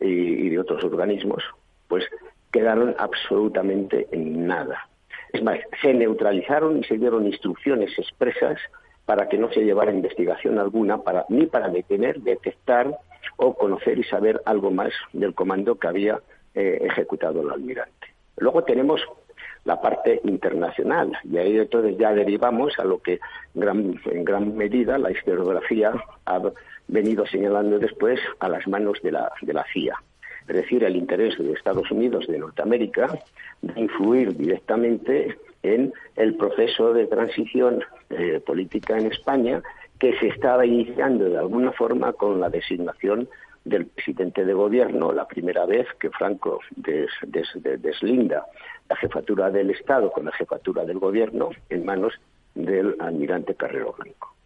y de otros organismos, pues quedaron absolutamente en nada. Es más, se neutralizaron y se dieron instrucciones expresas para que no se llevara investigación alguna, para, ni para detener, detectar o conocer y saber algo más del comando que había eh, ejecutado el almirante. Luego tenemos la parte internacional y ahí entonces ya derivamos a lo que en gran medida la historiografía ha venido señalando después a las manos de la, de la CIA decir, el interés de Estados Unidos de Norteamérica de influir directamente en el proceso de transición eh, política en España que se estaba iniciando de alguna forma con la designación del presidente de gobierno, la primera vez que Franco des, des, des, deslinda la jefatura del Estado con la jefatura del gobierno en manos del almirante Carrero Blanco.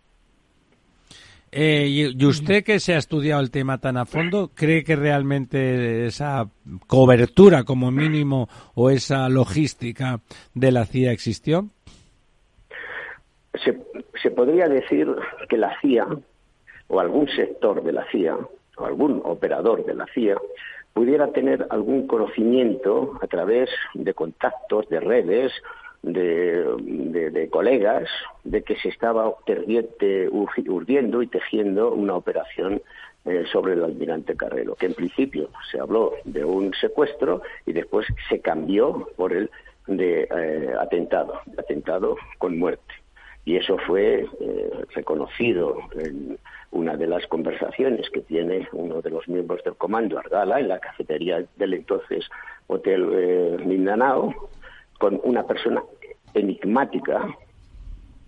Eh, y usted que se ha estudiado el tema tan a fondo, ¿cree que realmente esa cobertura como mínimo o esa logística de la CIA existió? Se, se podría decir que la CIA o algún sector de la CIA o algún operador de la CIA pudiera tener algún conocimiento a través de contactos, de redes de, colegas de que se estaba urdiendo y tejiendo una operación eh, sobre el almirante Carrero, que en principio se habló de un secuestro y después se cambió por el de eh, atentado, atentado con muerte. Y eso fue eh, reconocido en una de las conversaciones que tiene uno de los miembros del comando, Argala, en la cafetería del entonces Hotel eh, Mindanao, con una persona enigmática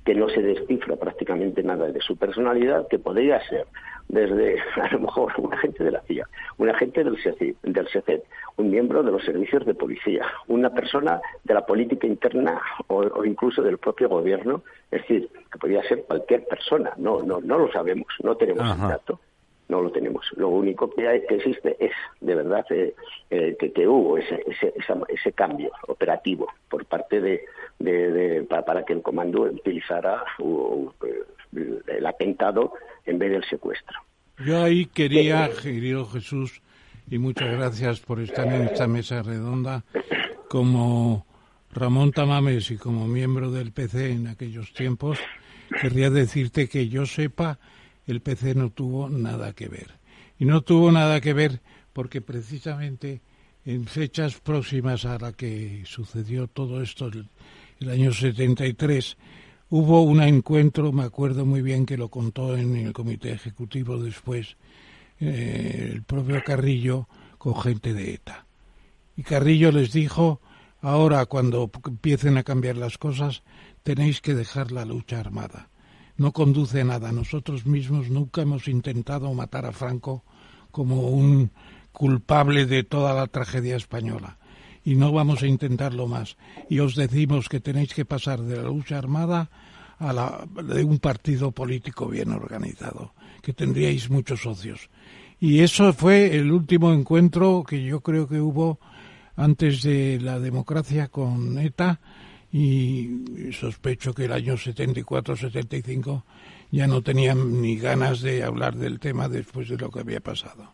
que no se descifra prácticamente nada de su personalidad, que podría ser desde, a lo mejor, un agente de la CIA, un agente del SECET, del SECET un miembro de los servicios de policía, una persona de la política interna o, o, incluso del propio gobierno, es decir, que podía ser cualquier persona. No, no, no lo sabemos, no tenemos Ajá. el dato, no lo tenemos. Lo único que, hay, que existe es, de verdad, eh, eh, que, que hubo ese, ese, esa- ese cambio operativo por parte de, de- de- pa- para, que el comando utilizara uh, eh, el atentado en vez del secuestro. Yo ahí quería, querido Jesús, y muchas gracias por estar en esta mesa redonda, como Ramón Tamames y como miembro del PC en aquellos tiempos, querría decirte que yo sepa, el PC no tuvo nada que ver. Y no tuvo nada que ver porque precisamente en fechas próximas a la que sucedió todo esto, el, año 73, hubo un encuentro, me acuerdo muy bien que lo contó en el comité ejecutivo después, eh, el propio Carrillo con gente de ETA. Y Carrillo les dijo, ahora cuando empiecen a cambiar las cosas, tenéis que dejar la lucha armada. No conduce a nada. Nosotros mismos nunca hemos intentado matar a Franco como un culpable de toda la tragedia española. Y no vamos a intentarlo más. Y os decimos que tenéis que pasar de la lucha armada a la de un partido político bien organizado, que tendríais muchos socios. Y eso fue el último encuentro que yo creo que hubo antes de la democracia con ETA y sospecho que el año 74-75 ya no tenían ni ganas de hablar del tema después de lo que había pasado.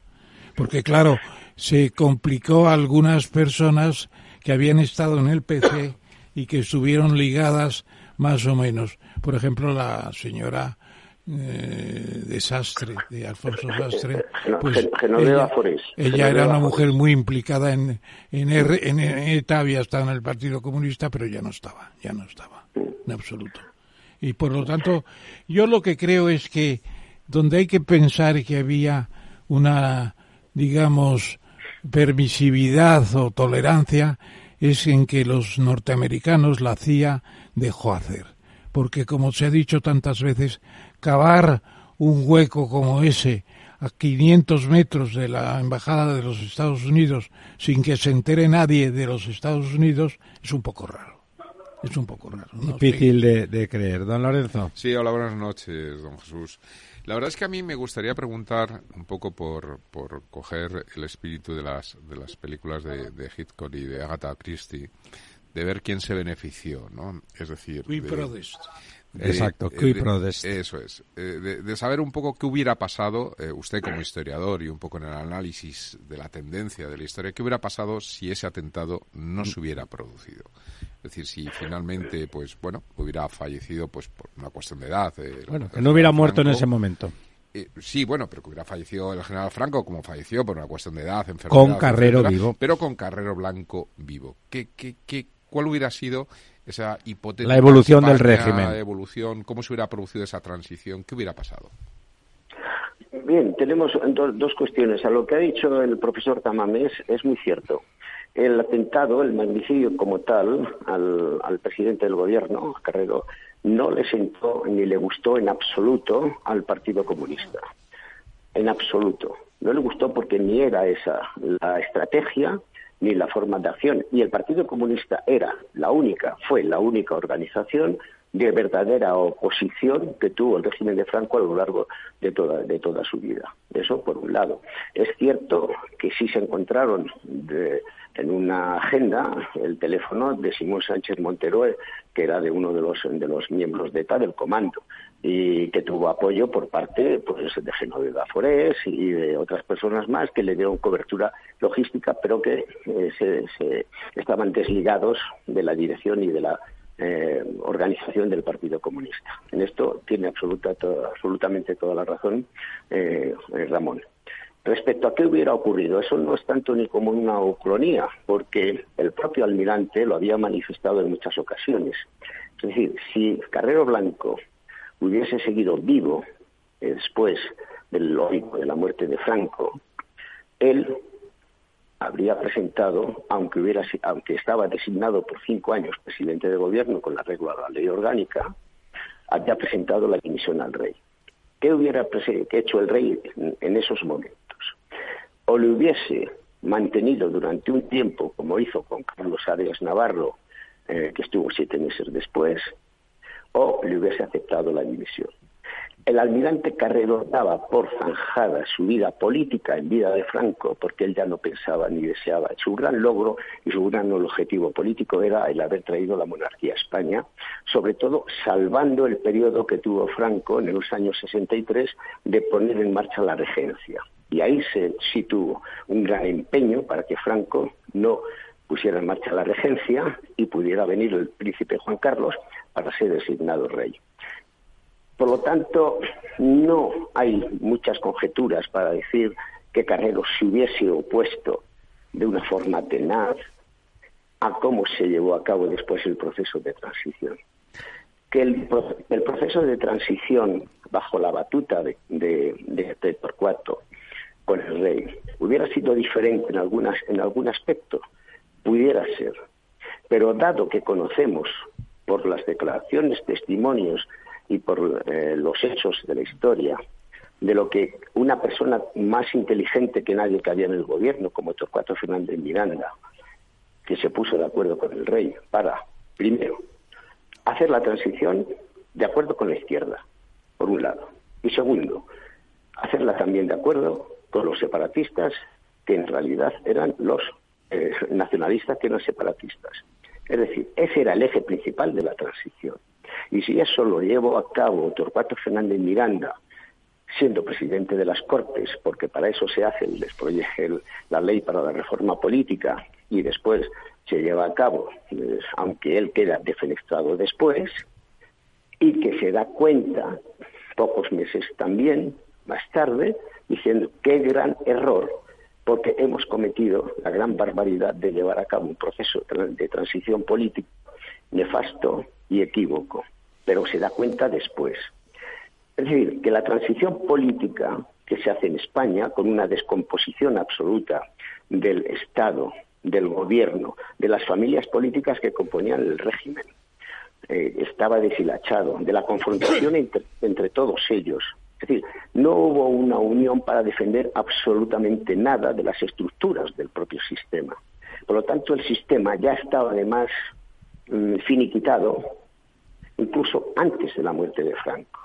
Porque claro, se complicó a algunas personas que habían estado en el PC y que estuvieron ligadas más o menos. Por ejemplo, la señora eh, de Sastre, de Alfonso Sastre, Geno- pues Gen- Genoveva ella, ella era una mujer muy implicada en, en, R- en ETA, había estado en el Partido Comunista, pero ya no estaba, ya no estaba, en absoluto. Y por lo tanto, yo lo que creo es que donde hay que pensar que había una, digamos, permisividad o tolerancia, es en que los norteamericanos la CIA dejó hacer. Porque, como se ha dicho tantas veces, cavar un hueco como ese a 500 metros de la embajada de los Estados Unidos sin que se entere nadie de los Estados Unidos es un poco raro. Es un poco raro. ¿no? Difícil de, de creer. Don Lorenzo. Sí, hola, buenas noches, don Jesús. La verdad es que a mí me gustaría preguntar un poco por, por coger el espíritu de las, de las películas de, de Hitchcock y de Agatha Christie, de ver quién se benefició, ¿no? Es decir... De-. De- Exacto, eh, qui de- prodest. Eso es. eh, de, de saber un poco qué hubiera pasado, eh, usted como historiador y un poco en el análisis de la tendencia de la historia, qué hubiera pasado si ese atentado no se hubiera producido. Es decir, si finalmente, pues bueno, hubiera fallecido pues por una cuestión de edad. eh, Bueno, que no hubiera muerto en ese momento. Eh, sí, bueno, pero que hubiera fallecido el general Franco como falleció por una cuestión de edad, enfermedad. Con Carrero etcétera, vivo. Pero con Carrero Blanco vivo. ¿Qué, qué, qué, ¿Cuál hubiera sido esa hipotética La evolución del régimen. evolución, cómo se hubiera producido esa transición? ¿Qué hubiera pasado? Bien, tenemos do- dos cuestiones. A lo que ha dicho el profesor Tamamés es muy cierto. El atentado, el magnicidio como tal, al, al presidente del gobierno, Carrero, no le sentó ni le gustó en absoluto al Partido Comunista. En absoluto. No le gustó porque ni era esa la estrategia ni la forma de acción. Y el Partido Comunista era la única, fue la única organización de verdadera oposición que tuvo el régimen de Franco a lo largo de toda, de toda su vida. Eso por un lado. Es cierto que sí se encontraron en una agenda el teléfono de Simón Sánchez Montero, que era de uno de los, de los miembros de ETA del comando y que tuvo apoyo por parte pues, de Genoveva Forés y de otras personas más que le dieron cobertura logística, pero que eh, se, se- estaban desligados de la dirección y de la eh, organización del Partido Comunista. En esto tiene absoluta, absolutamente toda la razón eh, eh, Ramón. Respecto a qué hubiera ocurrido, eso no es tanto ni como una ucronía, porque el propio almirante lo había manifestado en muchas ocasiones. Es decir, si Carrero Blanco hubiese seguido vivo después del lógico de la muerte de Franco, él habría presentado, aunque hubiera aunque estaba designado por cinco años presidente de gobierno con la regla de la ley orgánica, habría presentado la dimisión al rey. ¿Qué hubiera hecho el rey en- en esos momentos? O le hubiese mantenido durante un tiempo, como hizo con Carlos Arias Navarro, eh, que estuvo siete meses después, o le hubiese aceptado la dimisión. El almirante Carrero daba por zanjada su vida política en vida de Franco, porque él ya no pensaba ni deseaba. Su gran logro y su gran objetivo político era el haber traído la monarquía a España, sobre todo salvando el periodo que tuvo Franco en los años 63 de poner en marcha la regencia. Y ahí se, sí tuvo un gran empeño para que Franco no pusiera en marcha la regencia y pudiera venir el príncipe Juan Carlos para ser designado rey. Por lo tanto, no hay muchas conjeturas para decir que Carrero se hubiese opuesto de una forma tenaz a cómo se llevó a cabo después el proceso de transición. Que el, proceso de transición bajo la batuta de, de, de Torcuato con el rey hubiera sido diferente en, algunas, en algún aspecto, pudiera ser. Pero dado que conocemos por las declaraciones, testimonios y por eh, los hechos de la historia de lo que una persona más inteligente que nadie que había en el gobierno, como Torcuato Fernández Miranda, que se puso de acuerdo con el rey para, primero, hacer la transición de acuerdo con la izquierda, por un lado, y segundo, hacerla también de acuerdo con los separatistas, que en realidad eran los eh, nacionalistas que eran separatistas. Es decir, ese era el eje principal de la transición. Y si eso lo llevo a cabo Torcuato Fernández Miranda, siendo presidente de las Cortes, porque para eso se hace, proyecta la ley para la reforma política y después se lleva a cabo, pues, aunque él queda defenestrado después, y que se da cuenta, pocos meses también, más tarde, diciendo qué gran error, porque hemos cometido la gran barbaridad de llevar a cabo un proceso de transición política nefasto y equívoco pero se da cuenta después. Es decir, que la transición política que se hace en España, con una descomposición absoluta del Estado, del gobierno, de las familias políticas que componían el régimen, eh, estaba deshilachado, de la confrontación entre, entre todos ellos. Es decir, no hubo una unión para defender absolutamente nada de las estructuras del propio sistema. Por lo tanto, el sistema ya estaba además mm, finiquitado incluso antes de la muerte de Franco.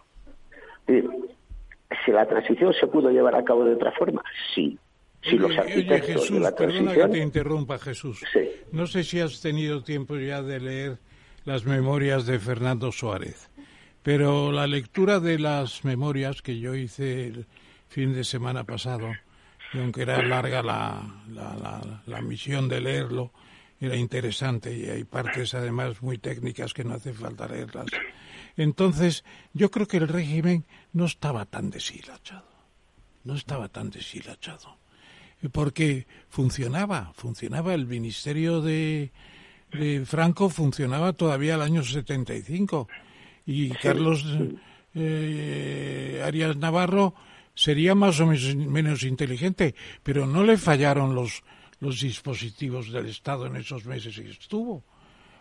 Si la transición se pudo llevar a cabo de otra forma, sí. Si los arquitectos Jesús, de la transición... perdona que te interrumpa, Jesús. Sí. No sé si has tenido tiempo ya de leer las memorias de Fernando Suárez, pero la lectura de las memorias que yo hice el fin de semana pasado, y aunque era larga la, la, la, la misión de leerlo, era interesante y hay partes además muy técnicas que no hace falta leerlas. Entonces, yo creo que el régimen no estaba tan deshilachado, no estaba tan deshilachado, porque funcionaba, funcionaba el ministerio de, de Franco, funcionaba todavía el año 75 y Carlos eh, Arias Navarro sería más o menos inteligente, pero no le fallaron los los dispositivos del Estado en esos meses y estuvo.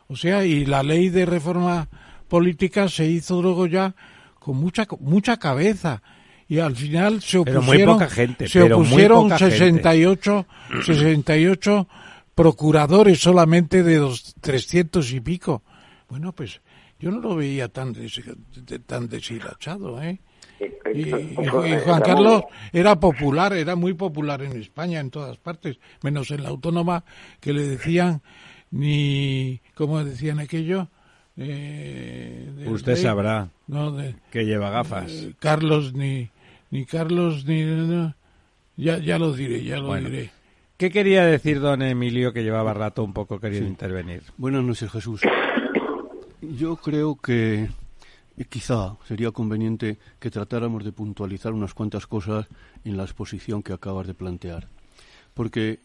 O sea, y la ley de reforma política se hizo luego ya con mucha mucha cabeza y al final se Pero opusieron muy poca gente, se pero muy opusieron poca gente. 68 68 procuradores solamente de dos, 300 y pico. Bueno, pues yo no lo veía tan des- de- tan deshilachado, ¿eh? Y, y- y Juan Carlos era popular, era muy popular en España, en todas partes, menos en la autónoma, que le decían ni, ¿cómo decían aquello? Eh, Usted rey. sabrá No, de, que lleva gafas. eh, Carlos ni, ni Carlos ni... no, ya, ya lo diré, ya lo Bueno. diré. ¿Qué quería decir don Emilio que llevaba rato un poco queriendo intervenir? Buenas noches, Jesús. Yo creo que eh, quizá sería conveniente que tratáramos de puntualizar unas cuantas cosas en la exposición que acabas de plantear. Porque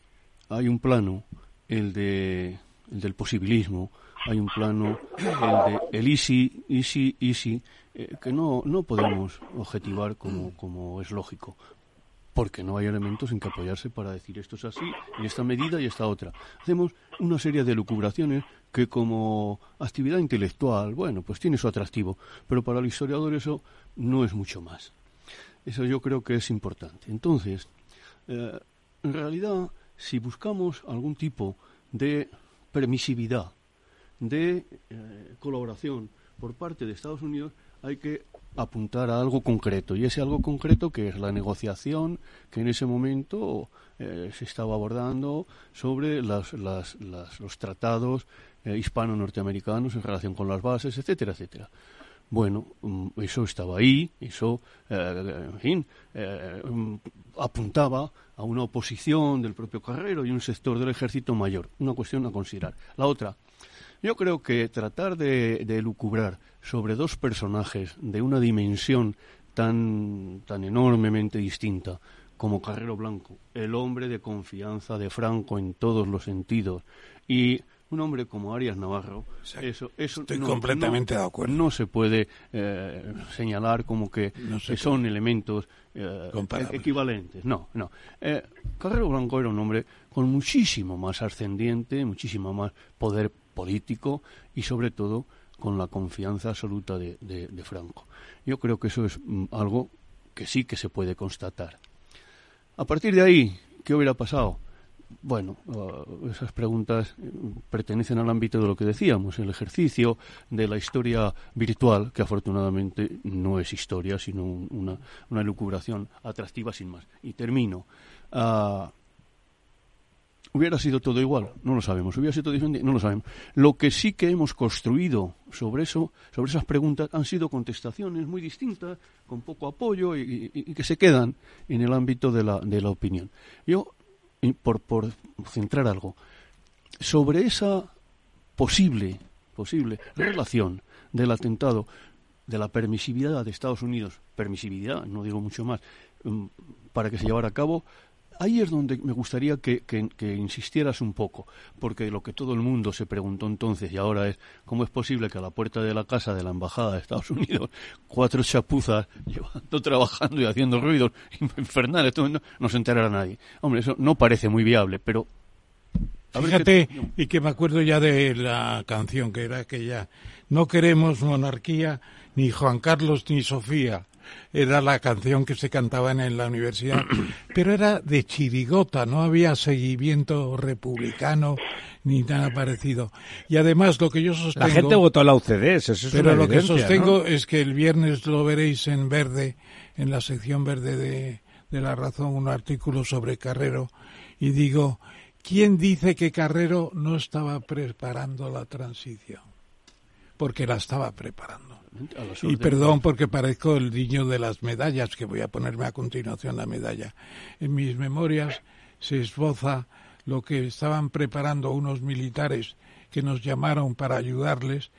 hay un plano, el, de, el del posibilismo, hay un plano, el de el easy, easy, easy, eh, que no, no podemos objetivar como, como es lógico porque no hay elementos en que apoyarse para decir esto es así, y esta medida y esta otra. Hacemos una serie de lucubraciones que como actividad intelectual, bueno, pues tiene su atractivo, pero para el historiador eso no es mucho más. Eso yo creo que es importante. Entonces, eh, en realidad, si buscamos algún tipo de permisividad, de eh, colaboración por parte de Estados Unidos hay que apuntar a algo concreto. Y ese algo concreto que es la negociación que en ese momento eh, se estaba abordando sobre las, las, las- los tratados eh, hispano-norteamericanos en relación con las bases, etcétera, etcétera. Bueno, mm, eso estaba ahí, eso, eh, en fin, mm, apuntaba a una oposición del propio Carrero y un sector del ejército mayor. Una cuestión a considerar. La otra, yo creo que tratar de, de lucubrar sobre dos personajes de una dimensión tan, tan enormemente distinta como Carrero Blanco, el hombre de confianza de Franco en todos los sentidos, y un hombre como Arias Navarro, Exacto. eso, eso Estoy no- completamente no- de acuerdo. No se puede eh, señalar como que, No se que son elementos eh, equivalentes. No, no. Eh, Carrero Blanco era un hombre con muchísimo más ascendiente, muchísimo más poder político y sobre todo con la confianza absoluta de, Franco. Yo creo que eso es mm, algo que sí que se puede constatar. A partir de ahí, ¿qué hubiera pasado? Bueno, eh, esas preguntas eh, pertenecen al ámbito de lo que decíamos, el ejercicio de la historia virtual, que afortunadamente no es historia, sino un- una, una elucubración atractiva sin más. Y termino. Ah, ¿Hubiera sido todo igual? No lo sabemos. ¿Hubiera sido diferente? No lo sabemos. Lo que sí que hemos construido sobre eso, sobre esas preguntas, han sido contestaciones muy distintas, con poco apoyo y, que se quedan en el ámbito de la, de la opinión. Yo, por, por centrar algo, sobre esa posible, posible relación del atentado, de la permisividad de Estados Unidos, permisividad, no digo mucho más, mm, para que se llevara a cabo, ahí es donde me gustaría que, que- que insistieras un poco, porque lo que todo el mundo se preguntó entonces y ahora es, ¿cómo es posible que a la puerta de la casa de la Embajada de Estados Unidos cuatro chapuzas llevando, trabajando y haciendo ruidos infernales, no, no se enterara nadie? Hombre, eso no parece muy viable, pero... a Fíjate, y que me acuerdo ya de la canción que era aquella, no queremos monarquía, ni Juan Carlos ni Sofía. Era la canción que se cantaban en la universidad, pero era de chirigota, no había seguimiento republicano ni nada parecido. Y además lo que yo sostengo... La gente votó a la UCD, eso es Pero una lo que sostengo ¿no? es que el viernes lo veréis en verde, en la sección verde de, de La Razón, un artículo sobre Carrero, y digo, ¿quién dice que Carrero no estaba preparando la transición? Porque la estaba preparando. Y perdón porque parezco el niño de las medallas, que voy a ponerme a continuación la medalla. En mis memorias se esboza lo que estaban preparando unos militares que nos llamaron para ayudarles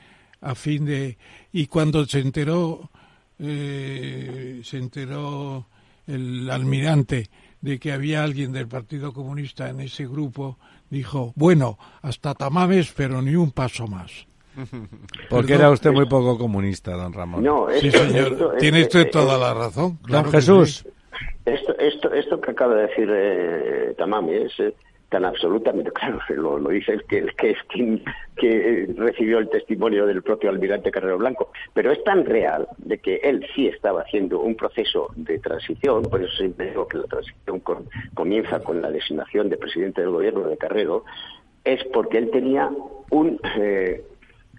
a fin de... Y cuando se enteró, eh, se enteró el almirante de que había alguien del Partido Comunista en ese grupo, dijo, bueno, hasta tamames, pero ni un paso más. Porque era usted muy poco comunista, don Ramón. No, Sí, esto- señor, esto- tiene eh, usted eh, toda eh, la razón. claro don Jesús, sí. Esto, esto, esto que acaba de decir eh, Tamami es eh, tan absolutamente claro, lo, lo dice el que, el que es quien que recibió el testimonio del propio almirante Carrero Blanco, pero es tan real de que él sí estaba haciendo un proceso de transición, por eso siempre digo que la transición con- comienza con la designación de presidente del gobierno de Carrero, es porque él tenía un eh,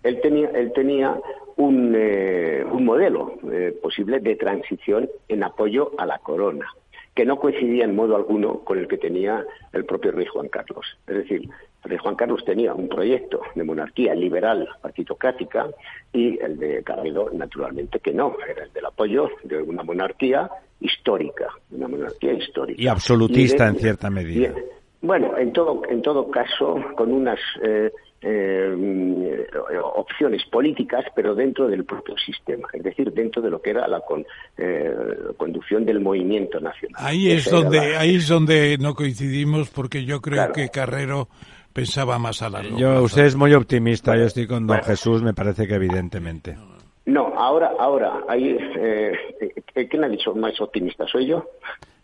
él tenía él tenía un, eh, un modelo eh, posible de transición en apoyo a la corona que no coincidía en modo alguno con el que tenía el propio rey Juan Carlos. Es decir, el rey Juan Carlos tenía un proyecto de monarquía liberal partitocrática y el de Carrero, naturalmente, que no, era el del apoyo de una monarquía histórica, una monarquía histórica. Y absolutista de- en cierta medida. y- bueno, en todo, en todo caso, con unas eh, eh, opciones políticas, pero dentro del propio sistema, es decir, dentro de lo que era la con- eh, conducción del movimiento nacional. Ahí es Esa donde la- ahí es donde no coincidimos porque yo creo Claro. que Carrero pensaba más a largo yo, plazo. usted es muy optimista, yo estoy con don Jesús, me parece que evidentemente. No, ahora, ahora, ahí, eh, ¿quién ha dicho más optimista? ¿Soy yo?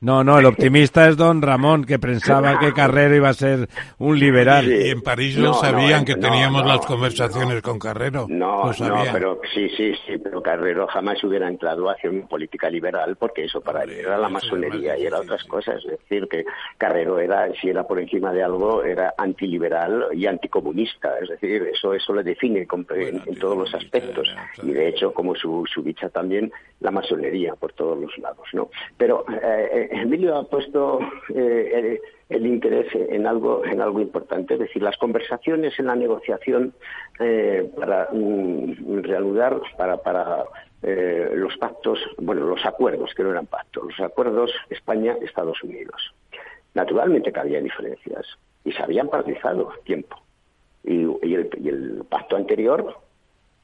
No, no, el optimista es don Ramón, que pensaba que Carrero iba a ser un liberal. Y en París No, sabían que teníamos no, las conversaciones con Carrero. No, Lo no, sabían. pero sí, sí, sí, pero Carrero jamás hubiera entrado hacia una política liberal porque eso para él era la masonería y era otras cosas. Es decir, que Carrero era, si era por encima de algo, era antiliberal y anticomunista. Es decir, eso eso le define Bueno, en, todos los aspectos. Y de hecho, como su, su bicha también, la masonería por todos los lados, ¿no? Pero eh, Emilio ha puesto eh, el, interés en algo en algo importante, es decir, las conversaciones en la negociación eh, para mm, reanudar, para, eh, los pactos, bueno, los acuerdos, que no eran pactos, los acuerdos España-Estados Unidos. Naturalmente que había diferencias y se habían paralizado tiempo. Y el, y el pacto anterior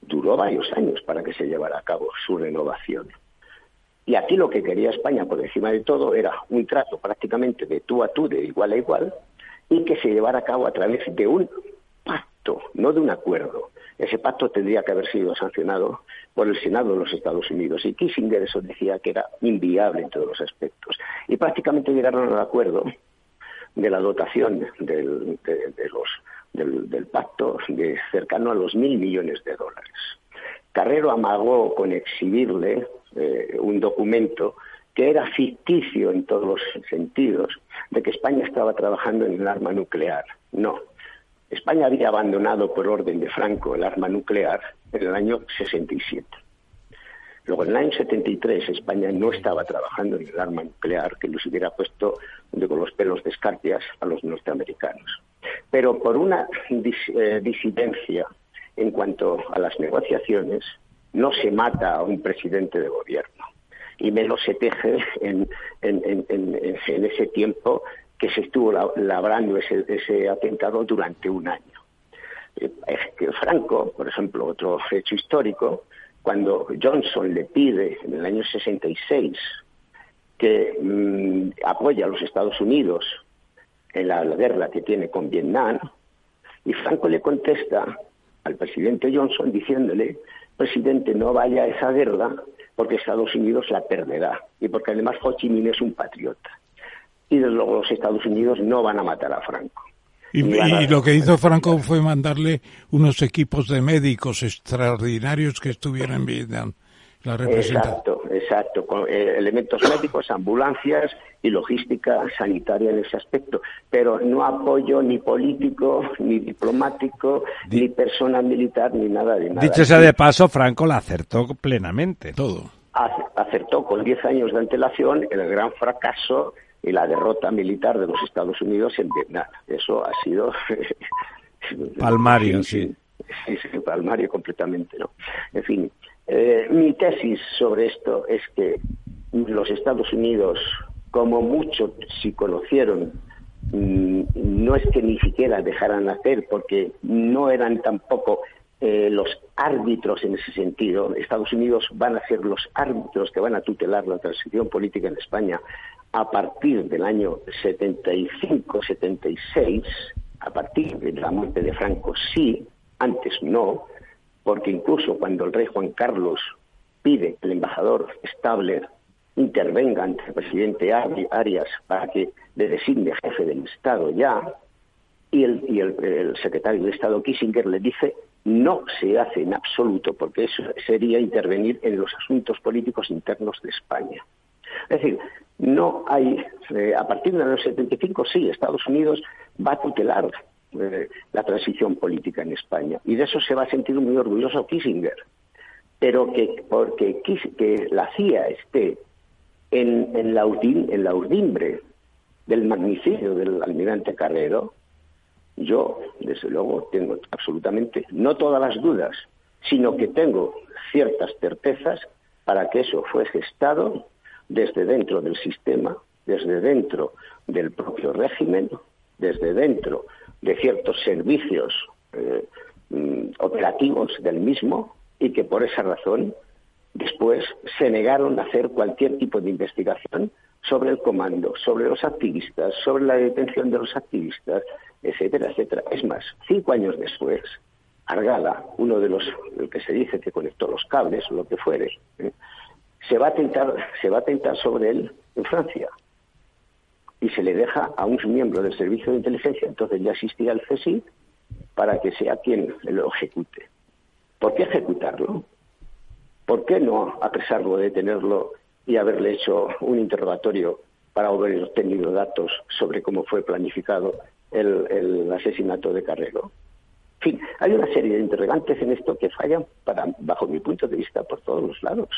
duró varios años para que se llevara a cabo su renovación. Y aquí lo que quería España, por encima de todo, era un trato prácticamente de tú a tú, de igual a igual, y que se llevara a cabo a través de un pacto, no de un acuerdo. Ese pacto tendría que haber sido sancionado por el Senado de los Estados Unidos. Y Kissinger eso decía que era inviable en todos los aspectos. Y prácticamente llegaron al acuerdo de la dotación del, de, los, del, del pacto de cercano a los mil millones de dólares. Carrero amagó con exhibirle eh, un documento que era ficticio en todos los sentidos, de que España estaba trabajando en el arma nuclear. No. España había abandonado por orden de Franco el arma nuclear en el año 67. Luego, en el año 73, España no estaba trabajando en el arma nuclear que les hubiera puesto con los pelos de escarpias a los norteamericanos. Pero por una dis- eh, disidencia en cuanto a las negociaciones, no se mata a un presidente de gobierno. Y menos se teje en, en- en- en- ese tiempo que se estuvo la- labrando ese, ese atentado durante un año. Eh, Franco, por ejemplo, otro hecho histórico, cuando Johnson le pide en el año 66 que mm, apoya a los Estados Unidos en la guerra que tiene con Vietnam, y Franco le contesta al presidente Johnson diciéndole, presidente, no vaya a esa guerra porque Estados Unidos la perderá y porque además Ho Chi Minh es un patriota. Y desde luego los Estados Unidos no van a matar a Franco. Y, lo que hizo Franco fue mandarle unos equipos de médicos extraordinarios que estuvieran en Vietnam. La representa. Exacto, exacto, con eh, elementos médicos, ambulancias y logística sanitaria en ese aspecto, pero no apoyo ni político, ni diplomático, ni persona militar, ni nada de nada. Dicho sea de paso, Franco la acertó plenamente. Todo. Ac- acertó con 10 años de antelación el gran fracaso y la derrota militar de los Estados Unidos en Vietnam. Eso ha sido Palmario, sí. Sí, sí, palmario completamente, ¿no? En fin, eh, mi tesis sobre esto es que los Estados Unidos, como mucho si conocieron, mm, no es que ni siquiera dejaran hacer, porque no eran tampoco eh, los árbitros en ese sentido. Estados Unidos van a ser los árbitros que van a tutelar la transición política en España a partir del año 75-76, a partir de la muerte de Franco sí, antes no, porque incluso cuando el rey Juan Carlos pide que el embajador Stabler intervenga ante el presidente Ari- Arias para que le designe jefe del Estado ya, y el, y el, secretario de Estado Kissinger le dice no se hace en absoluto, porque eso sería intervenir en los asuntos políticos internos de España. Es decir, no hay, eh, a partir del año 75, sí, Estados Unidos va a tutelar eh, la transición política en España, y de eso se va a sentir muy orgulloso Kissinger. Pero que porque que la CIA esté en, en, la, en la urdimbre del magnicidio del almirante Carrero, yo, desde luego, tengo absolutamente, no todas las dudas, sino que tengo ciertas certezas para que eso fue gestado desde dentro del sistema, desde dentro del propio régimen, desde dentro de ciertos servicios eh, mm, operativos del mismo y que por esa razón después se negaron a hacer cualquier tipo de investigación sobre el comando, sobre los activistas, sobre la detención de los activistas, etcétera, etcétera. Es más, cinco años después, Argala, uno de los que se dice que conectó los cables o lo que fuere, ¿eh? se va a tentar, se va a tentar sobre él en Francia. Y se le deja a un miembro del servicio de inteligencia, entonces ya existía el CSI, para que sea quien lo ejecute. ¿Por qué ejecutarlo? ¿Por qué no apresarlo, detenerlo y haberle hecho un interrogatorio para haber obtenido datos sobre cómo fue planificado el, el asesinato de Carrero? En fin, hay una serie de interrogantes en esto que fallan, para, bajo mi punto de vista, por todos los lados.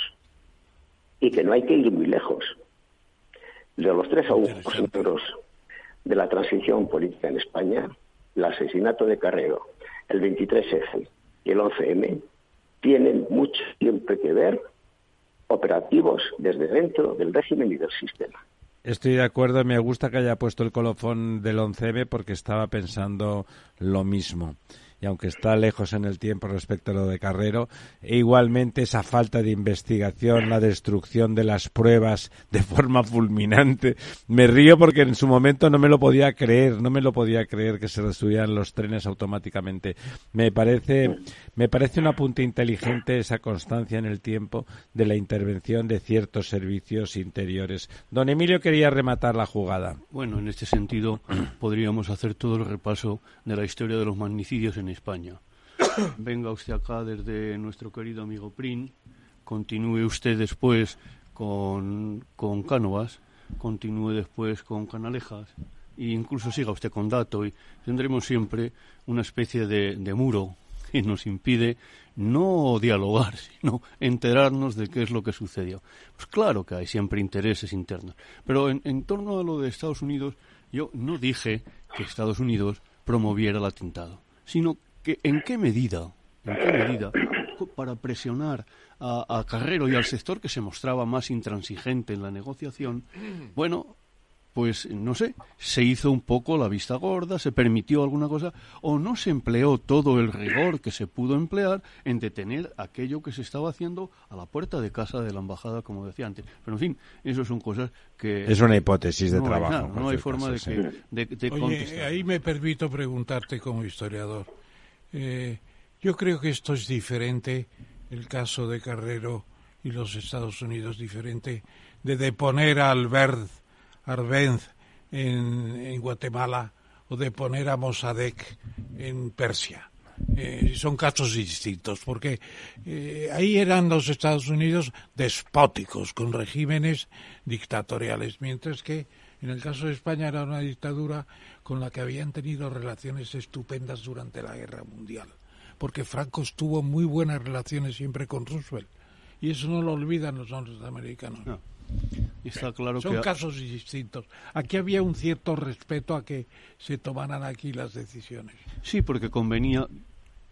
Y que no hay que ir muy lejos. De los tres agujeros negros de la transición política en España, el asesinato de Carrero, el 23F y el 11M, tienen mucho siempre que ver operativos desde dentro del régimen y del sistema. Estoy de acuerdo, me gusta que haya puesto el colofón del 11M porque estaba pensando lo mismo y aunque está lejos en el tiempo respecto a lo de Carrero, e igualmente esa falta de investigación, la destrucción de las pruebas de forma fulminante. Me río porque en su momento no me lo podía creer, no me lo podía creer que se destruyeran los trenes automáticamente. Me parece, me parece un apunte inteligente esa constancia en el tiempo de la intervención de ciertos servicios interiores. Don Emilio quería rematar la jugada. Bueno, en este sentido podríamos hacer todo el repaso de la historia de los magnicidios en España. Venga usted acá desde nuestro querido amigo Prin, continúe usted después con, con Cánovas, continúe después con Canalejas e incluso siga usted con Dato y tendremos siempre una especie de, de muro que nos impide no dialogar, sino enterarnos de qué es lo que sucedió. Pues claro que hay siempre intereses internos, pero en, en torno a lo de Estados Unidos, yo no dije que Estados Unidos promoviera el atentado, sino que en qué medida, en qué medida, para presionar a, a Carrero y al sector que se mostraba más intransigente en la negociación, bueno, pues no sé, se hizo un poco la vista gorda, se permitió alguna cosa, o no se empleó todo el rigor que se pudo emplear en detener aquello que se estaba haciendo a la puerta de casa de la embajada, como decía antes. Pero en fin, eso son cosas que. Es una hipótesis de no hay trabajo. nada, en no hay forma de, que, sí. de, de Oye, contestar. ahí me permito preguntarte como historiador. Eh, yo creo que esto es diferente, el caso de Carrero y los Estados Unidos, diferente de deponer a Albert Arbenz en, Guatemala o de poner a Mossadegh en Persia. Eh, son casos distintos, porque eh, ahí eran los Estados Unidos despóticos, con regímenes dictatoriales, mientras que en el caso de España era una dictadura con la que habían tenido relaciones estupendas durante la Guerra Mundial, porque Franco estuvo muy buenas relaciones siempre con Roosevelt, y eso no lo olvidan los norteamericanos. No. Y está claro Son que casos distintos. Aquí había un cierto respeto a que se tomaran aquí las decisiones. Sí, porque convenía,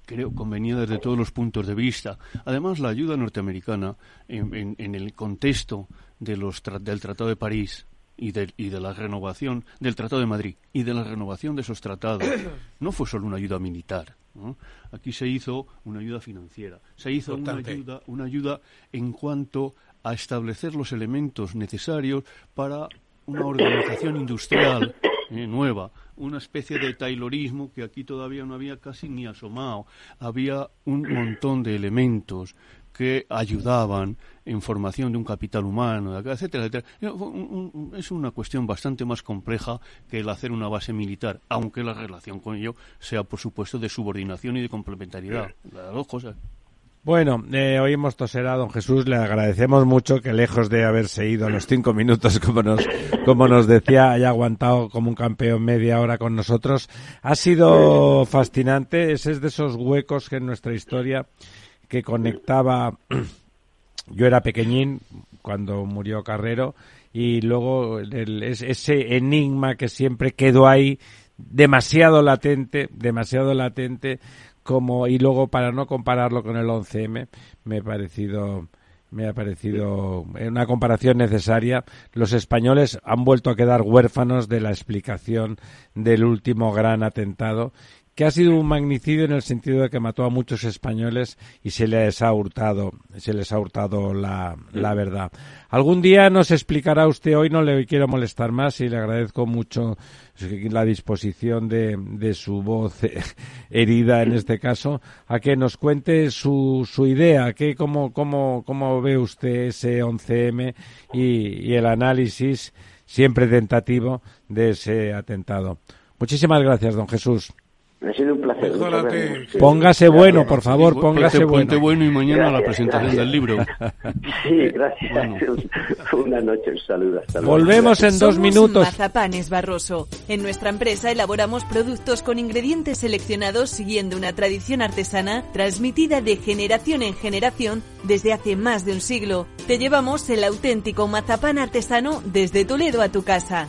creo, convenía desde todos los puntos de vista. Además, la ayuda norteamericana en, en- en el contexto de los tra- del Tratado de París y de, y de la renovación del Tratado de Madrid y de la renovación de esos tratados no fue solo una ayuda militar. ¿no? Aquí se hizo una ayuda financiera, se hizo una ayuda, una ayuda en cuanto a establecer los elementos necesarios para una organización industrial eh, nueva, una especie de taylorismo que aquí todavía no había casi ni asomado. Había un montón de elementos que ayudaban en formación de un capital humano, etcétera, etcétera. Eh, Es una cuestión bastante más compleja que el hacer una base militar, aunque la relación con ello sea, por supuesto, de subordinación y de complementariedad. Las dos cosas. Bueno, eh, hoy hemos a don Jesús, le agradecemos mucho que lejos de haberse ido a los cinco minutos, como nos, como nos decía, haya aguantado como un campeón media hora con nosotros. Ha sido fascinante, ese es de esos huecos que en nuestra historia que conectaba, yo era pequeñín cuando murió Carrero, y luego el- es- ese enigma que siempre quedó ahí demasiado latente, demasiado latente, como y luego para no compararlo con el 11M, me ha parecido me ha parecido una comparación necesaria. Los españoles han vuelto a quedar huérfanos de la explicación del último gran atentado, que ha sido un magnicidio en el sentido de que mató a muchos españoles y se les ha hurtado, se les ha hurtado la, la verdad. Algún día nos explicará usted, hoy no le quiero molestar más y le agradezco mucho la disposición de, de su voz eh, herida en este caso, a que nos cuente su, su idea, que cómo, cómo, cómo ve usted ese 11M y, y el análisis siempre tentativo de ese atentado. Muchísimas gracias, don Jesús. Ha sido un placer. Sí. Póngase bueno, por favor, póngase puente bueno. bueno y mañana la Gracias, presentación gracias. del libro. Sí, gracias. Una noche, un saludo. Hasta luego. Volvemos en dos Somos minutos. Mazapanes Barroso. En nuestra empresa elaboramos productos con ingredientes seleccionados siguiendo una tradición artesana transmitida de generación en generación desde hace más de un siglo. Te llevamos el auténtico mazapán artesano desde Toledo a tu casa.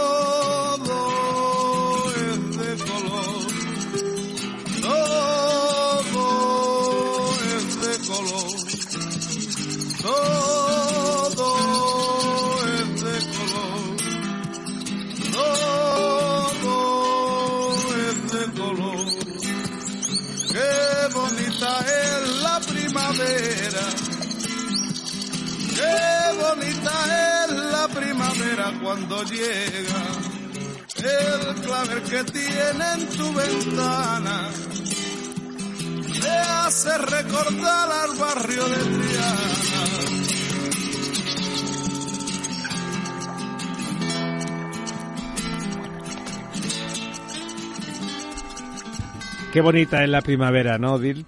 es la primavera. Qué bonita es la primavera cuando llega el clavel que tiene en tu ventana. Te hace recordar al barrio de Triana. Qué bonita es la primavera, ¿no, Dil?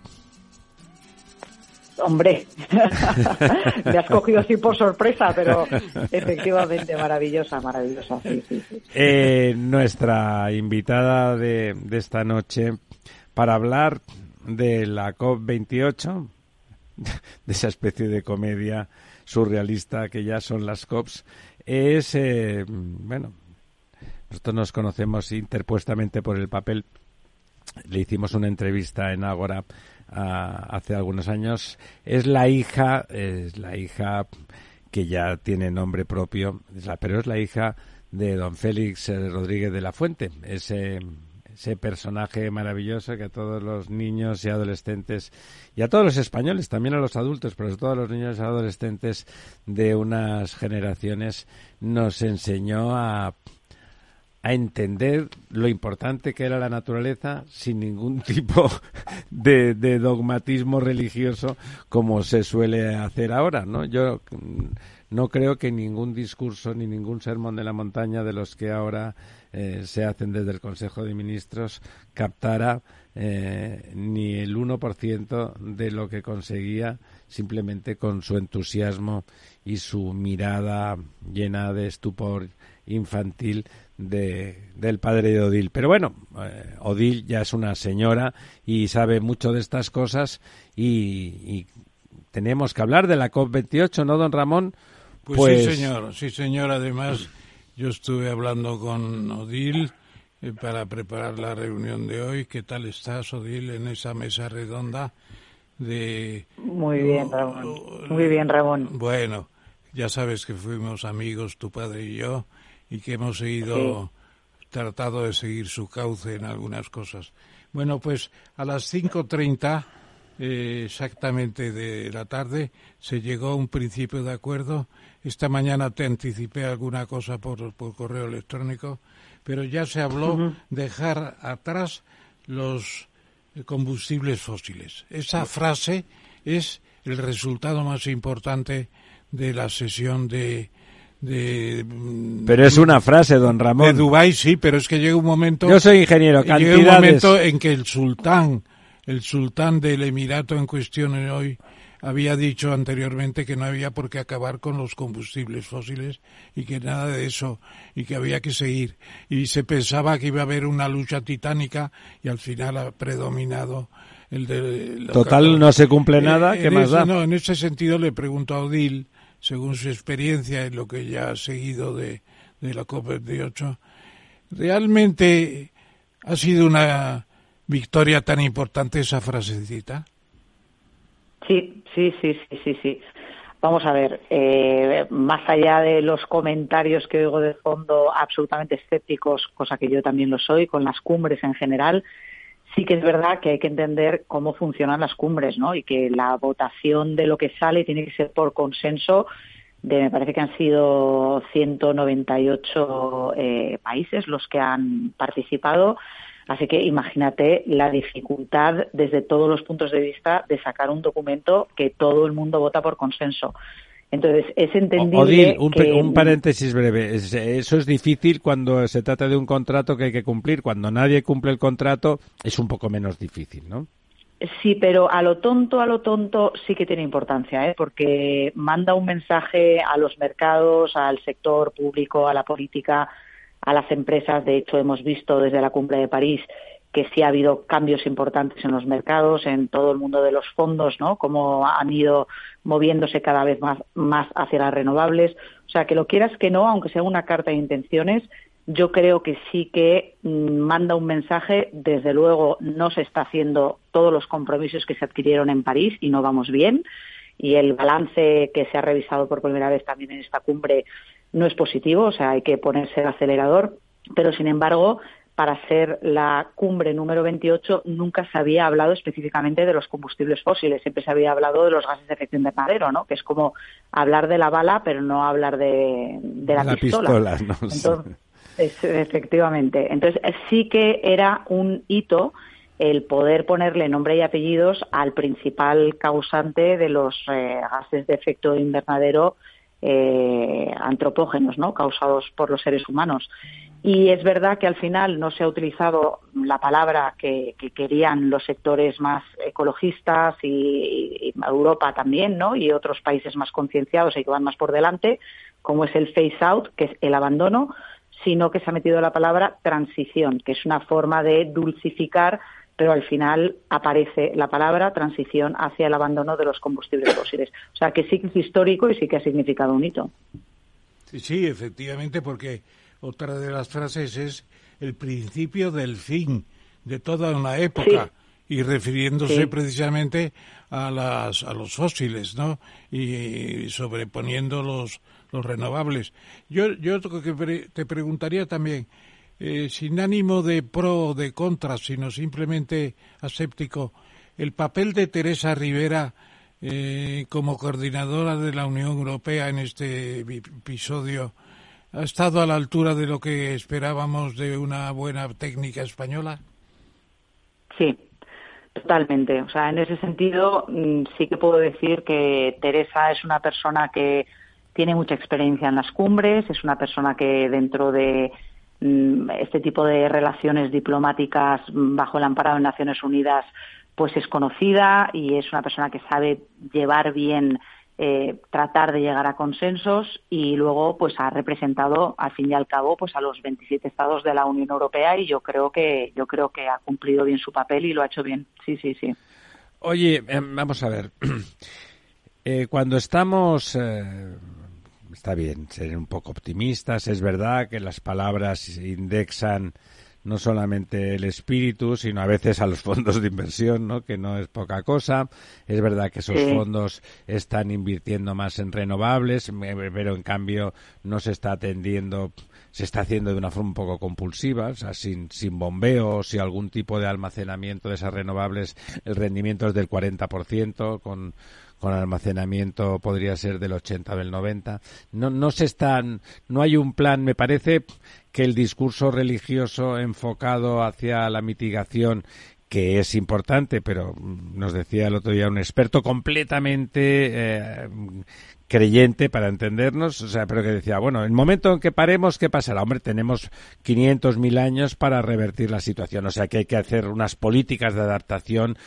Hombre, me has cogido así por sorpresa, pero efectivamente maravillosa, maravillosa. Eh, nuestra invitada de, de esta noche para hablar de la COP28, de esa especie de comedia surrealista que ya son las COPs, es, eh, bueno, nosotros nos conocemos interpuestamente por el papel. Le hicimos una entrevista en Ágora ah, hace algunos años. Es la hija, es la hija que ya tiene nombre propio, pero es la hija de don Félix Rodríguez de la Fuente, ese, ese personaje maravilloso que a todos los niños y adolescentes, y a todos los españoles, también a los adultos, pero sobre todo a los niños y adolescentes de unas generaciones, nos enseñó a a entender lo importante que era la naturaleza sin ningún tipo de, dogmatismo religioso como se suele hacer ahora, ¿no? Yo mm, no creo que ningún discurso ni ningún sermón de la montaña de los que ahora eh, se hacen desde el Consejo de Ministros captara eh, ni el 1% de lo que conseguía simplemente con su entusiasmo y su mirada llena de estupor infantil de, del padre de Odil. Pero bueno, eh, Odil ya es una señora y sabe mucho de estas cosas y, y tenemos que hablar de la COP28, ¿no, don Ramón? Pues, sí, señor, sí, señor. Además, yo estuve hablando con Odil eh, para preparar la reunión de hoy. ¿Qué tal estás, Odil, en esa mesa redonda de... Muy bien, Ramón. Muy bien, Ramón. Bueno, ya sabes que fuimos amigos, tu padre y yo, y que hemos seguido, tratado de seguir su cauce en algunas cosas. Bueno, pues a las 5.30 eh, exactamente de la tarde se llegó a un principio de acuerdo. Esta mañana te anticipé alguna cosa por, por correo electrónico, pero ya se habló dejar atrás los combustibles fósiles. Esa frase es el resultado más importante de la sesión de de Pero es una frase, don de Ramón. Dubái sí, pero es que llega un momento Yo soy ingeniero, llega un cantidades. momento en que el sultán, el sultán del emirato en cuestión hoy había dicho anteriormente que no había por qué acabar con los combustibles fósiles y que nada de eso y que había que seguir. Y se pensaba que iba a haber una lucha titánica y al final ha predominado el de... Total, no se cumple nada, Eh, ¿qué más ese- da? No, en ese sentido le pregunto a Odil, según su experiencia en lo que ya ha seguido de, de la COP28, ¿realmente ha sido una victoria tan importante esa frasecita? Sí, sí, sí, sí, sí, sí. Vamos a ver, eh, más allá de los comentarios que oigo de fondo absolutamente escépticos, cosa que yo también lo soy, con las cumbres en general, sí que es verdad que hay que entender cómo funcionan las cumbres, ¿no? Y que la votación de lo que sale tiene que ser por consenso de, me parece que han sido 198 eh, países los que han participado. Así que imagínate la dificultad desde todos los puntos de vista de sacar un documento que todo el mundo vota por consenso. Entonces, es entendible Odil, un, pe- que... un paréntesis breve. Es- eso es difícil cuando se trata de un contrato que hay que cumplir. Cuando nadie cumple el contrato es un poco menos difícil, ¿no? Sí, pero a lo tonto, a lo tonto sí que tiene importancia, ¿eh? porque manda un mensaje a los mercados, al sector público, a la política, a las empresas. De hecho, hemos visto desde la cumbre de París que sí ha habido cambios importantes en los mercados, en todo el mundo de los fondos, ¿no? Cómo han ido moviéndose cada vez más, más hacia las renovables. O sea, que lo quieras que no, aunque sea una carta de intenciones, yo creo que sí que mm, manda un mensaje. Desde luego, no se está haciendo todos los compromisos que se adquirieron en París y no vamos bien. Y el balance que se ha revisado por primera vez también en esta cumbre no es positivo, o sea, hay que ponerse el acelerador. Pero, sin embargo, para ser la cumbre número 28 nunca se había hablado específicamente de los combustibles fósiles, siempre se había hablado de los gases de efecto invernadero, ¿no? Que es como hablar de la bala, pero no hablar de, de la, La pistola, ¿no? Entonces, es- efectivamente. Entonces, sí que era un hito el poder ponerle nombre y apellidos al principal causante de los eh, gases de efecto invernadero eh, antropógenos, ¿no? Causados por los seres humanos. Y es verdad que al final no se ha utilizado la palabra que, que querían los sectores más ecologistas y, y Europa también, ¿no? Y otros países más concienciados y que van más por delante, como es el phase out, que es el abandono, sino que se ha metido la palabra transición, que es una forma de dulcificar, pero al final aparece la palabra transición hacia el abandono de los combustibles fósiles. O sea que sí que es histórico y sí que ha significado un hito. Sí, sí, efectivamente, porque otra de las frases es el principio del fin de toda una época y refiriéndose Sí. precisamente a las a los fósiles, ¿no? Y sobreponiendo los los renovables. Yo yo te preguntaría también eh, sin ánimo de pro o de contra, sino simplemente aséptico, el papel de Teresa Rivera eh, como coordinadora de la Unión Europea en este episodio ha estado a la altura de lo que esperábamos de una buena técnica española. Sí, totalmente. O sea, en ese sentido mm, sí que puedo decir que Teresa es una persona que tiene mucha experiencia en las cumbres, es una persona que dentro de este tipo de relaciones diplomáticas mm, bajo el amparo de Naciones Unidas pues es conocida y es una persona que sabe llevar bien eh, tratar de llegar a consensos y luego pues ha representado al fin y al cabo pues a los 27 estados de la Unión Europea y yo creo que yo creo que ha cumplido bien su papel y lo ha hecho bien sí sí sí Oye, eh, vamos a ver. Eh, cuando estamos... está bien ser un poco optimistas. Es verdad que las palabras indexan no solamente el espíritu, sino a veces a los fondos de inversión, ¿no? que no es poca cosa. Es verdad que esos Sí. fondos están invirtiendo más en renovables, pero en cambio no se está atendiendo, se está haciendo de una forma un poco compulsiva, o sea, sin, sin bombeos y algún tipo de almacenamiento de esas renovables, el rendimiento es del 40%, con, con almacenamiento podría ser del 80 o del 90. No, no se están, no hay un plan, me parece que el discurso religioso enfocado hacia la mitigación que es importante, pero mm, nos decía el otro día un experto completamente eh, creyente para entendernos, o sea, pero que decía, bueno, el momento en que paremos, ¿qué pasará? Hombre, tenemos 500 mil años para revertir la situación, o sea que hay que hacer unas políticas de adaptación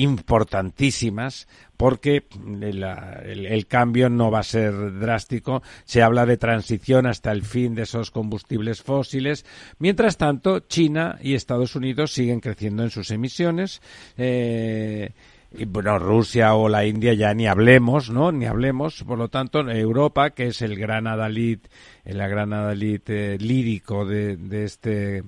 importantísimas porque el, cambio no va a ser drástico. Se habla de transición hasta el fin de esos combustibles fósiles. Mientras tanto, China y Estados Unidos siguen creciendo en sus emisiones. Eh, y bueno, Rusia o la India ya ni hablemos, ¿no? Ni hablemos. Por lo tanto, Europa, que es el gran adalid, el gran adalid eh, lírico de este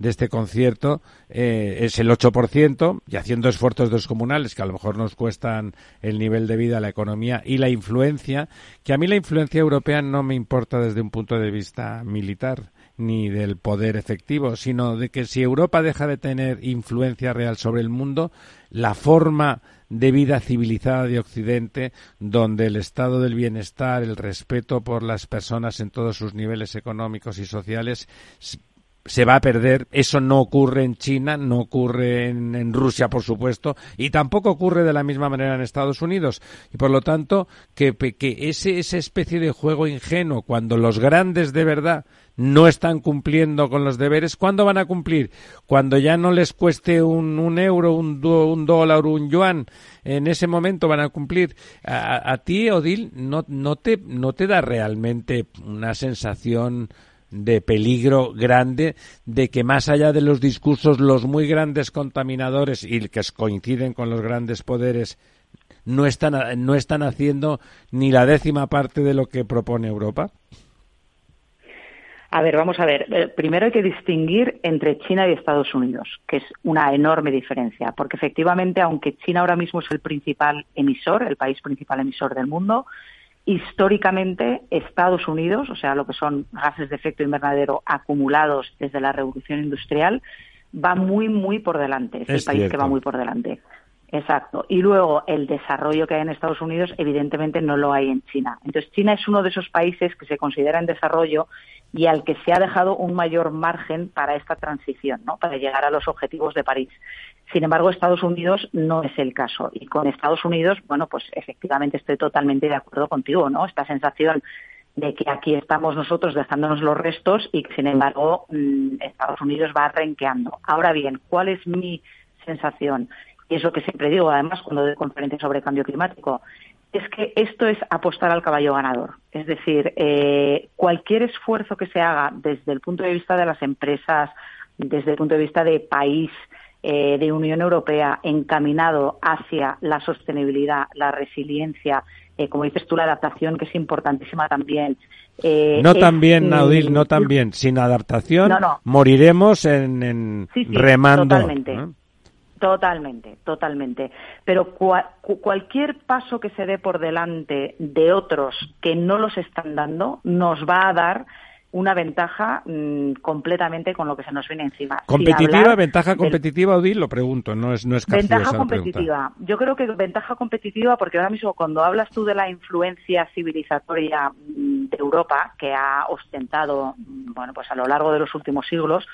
de este concierto eh, es el 8% y haciendo esfuerzos descomunales que a lo mejor nos cuestan el nivel de vida, la economía y la influencia, que a mí la influencia europea no me importa desde un punto de vista militar ni del poder efectivo, sino de que si Europa deja de tener influencia real sobre el mundo, la forma de vida civilizada de Occidente, donde el estado del bienestar, el respeto por las personas en todos sus niveles económicos y sociales se va a perder. Eso no ocurre en China, no ocurre en, Rusia, por supuesto, y tampoco ocurre de la misma manera en Estados Unidos. Y por lo tanto, que, que ese, esa especie de juego ingenuo, cuando los grandes de verdad no están cumpliendo con los deberes, ¿cuándo van a cumplir? Cuando ya no les cueste un, un euro, un, un, dólar, un yuan, en ese momento van a cumplir. A, a ti, Odil, no, no, te, no te da realmente una sensación de peligro grande de que más allá de los discursos los muy grandes contaminadores y que coinciden con los grandes poderes no están no están haciendo ni la décima parte de lo que propone Europa? A ver, vamos a ver. Eh, primero hay que distinguir entre China y Estados Unidos, que es una enorme diferencia, porque efectivamente, aunque China ahora mismo es el principal emisor, el país principal emisor del mundo, históricamente Estados Unidos, o sea, lo que son gases de efecto invernadero acumulados desde la revolución industrial, va muy, muy por delante. Es, es el país cierto. que va muy por delante. Exacto. Y luego el desarrollo que hay en Estados Unidos, evidentemente no lo hay en China. Entonces, China es uno de esos países que se considera en desarrollo y al que se ha dejado un mayor margen para esta transición, ¿no? para llegar a los objetivos de París. Sin embargo, Estados Unidos no es el caso. Y con Estados Unidos, bueno, pues efectivamente estoy totalmente de acuerdo contigo, ¿no? Esta sensación de que aquí estamos nosotros dejándonos los restos y que, sin embargo, mm, Estados Unidos va renqueando. Ahora bien, ¿cuál es mi sensación? Y es lo que siempre digo, además, cuando doy conferencias sobre cambio climático, es que esto es apostar al caballo ganador. Es decir, eh, cualquier esfuerzo que se haga desde el punto de vista de las empresas, desde el punto de vista de país, eh, de Unión Europea, encaminado hacia la sostenibilidad, la resiliencia, eh, como dices tú, la adaptación, que es importantísima también. Eh, no tan bien, Naudil, no tan bien. Sin adaptación no, no. moriremos en, en sí, sí, remando. Totalmente. Totalmente, totalmente. Pero cua cualquier paso que se dé por delante de otros que no los están dando nos va a dar una ventaja mmm, completamente con lo que se nos viene encima. ¿Competitiva, ventaja competitiva, Odil? Lo pregunto, no es, no es Ventaja competitiva. Yo creo que ventaja competitiva porque ahora mismo cuando hablas tú de la influencia civilizatoria de Europa que ha ostentado, bueno, pues a lo largo de los últimos siglos,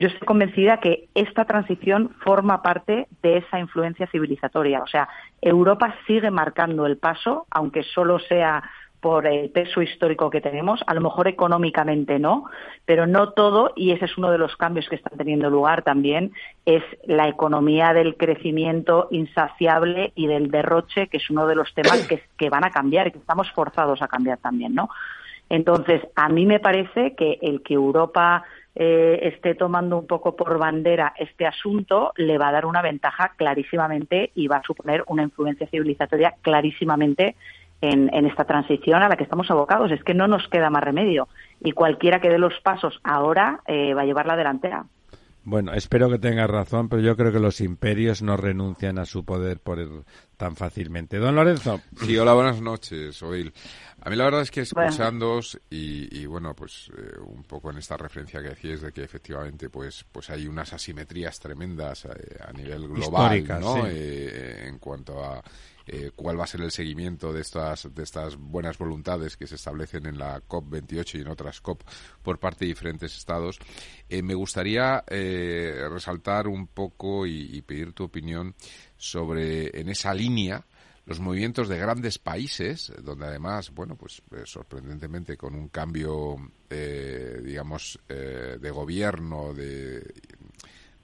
yo estoy convencida que esta transición forma parte de esa influencia civilizatoria. O sea, Europa sigue marcando el paso, aunque solo sea por el peso histórico que tenemos, a lo mejor económicamente no, pero no todo, y ese es uno de los cambios que están teniendo lugar también, es la economía del crecimiento insaciable y del derroche, que es uno de los temas que, que van a cambiar y que estamos forzados a cambiar también, ¿no? Entonces, a mí me parece que el que Europa eh, esté tomando un poco por bandera este asunto le va a dar una ventaja clarísimamente y va a suponer una influencia civilizatoria clarísimamente en, esta transición a la que estamos abocados. Es que no nos queda más remedio y cualquiera que dé los pasos ahora eh, va a llevar la delantera. Bueno, espero que tengas razón, pero yo creo que los imperios no renuncian a su poder por el, tan fácilmente. Don Lorenzo. Sí, hola, buenas noches, Oil. A mí la verdad es que escuchándoos y, y, bueno, pues eh, un poco en esta referencia que decíais de que efectivamente pues pues hay unas asimetrías tremendas eh, a nivel global, Históricas, ¿no? sí. Eh, en cuanto a eh, cuál va a ser el seguimiento de estas de estas buenas voluntades que se establecen en la COP 28 y en otras COP por parte de diferentes estados. Eh, me gustaría eh, resaltar un poco y, y, pedir tu opinión sobre en esa línea los movimientos de grandes países, donde además, bueno, pues eh, sorprendentemente con un cambio, eh, digamos, eh, de gobierno, de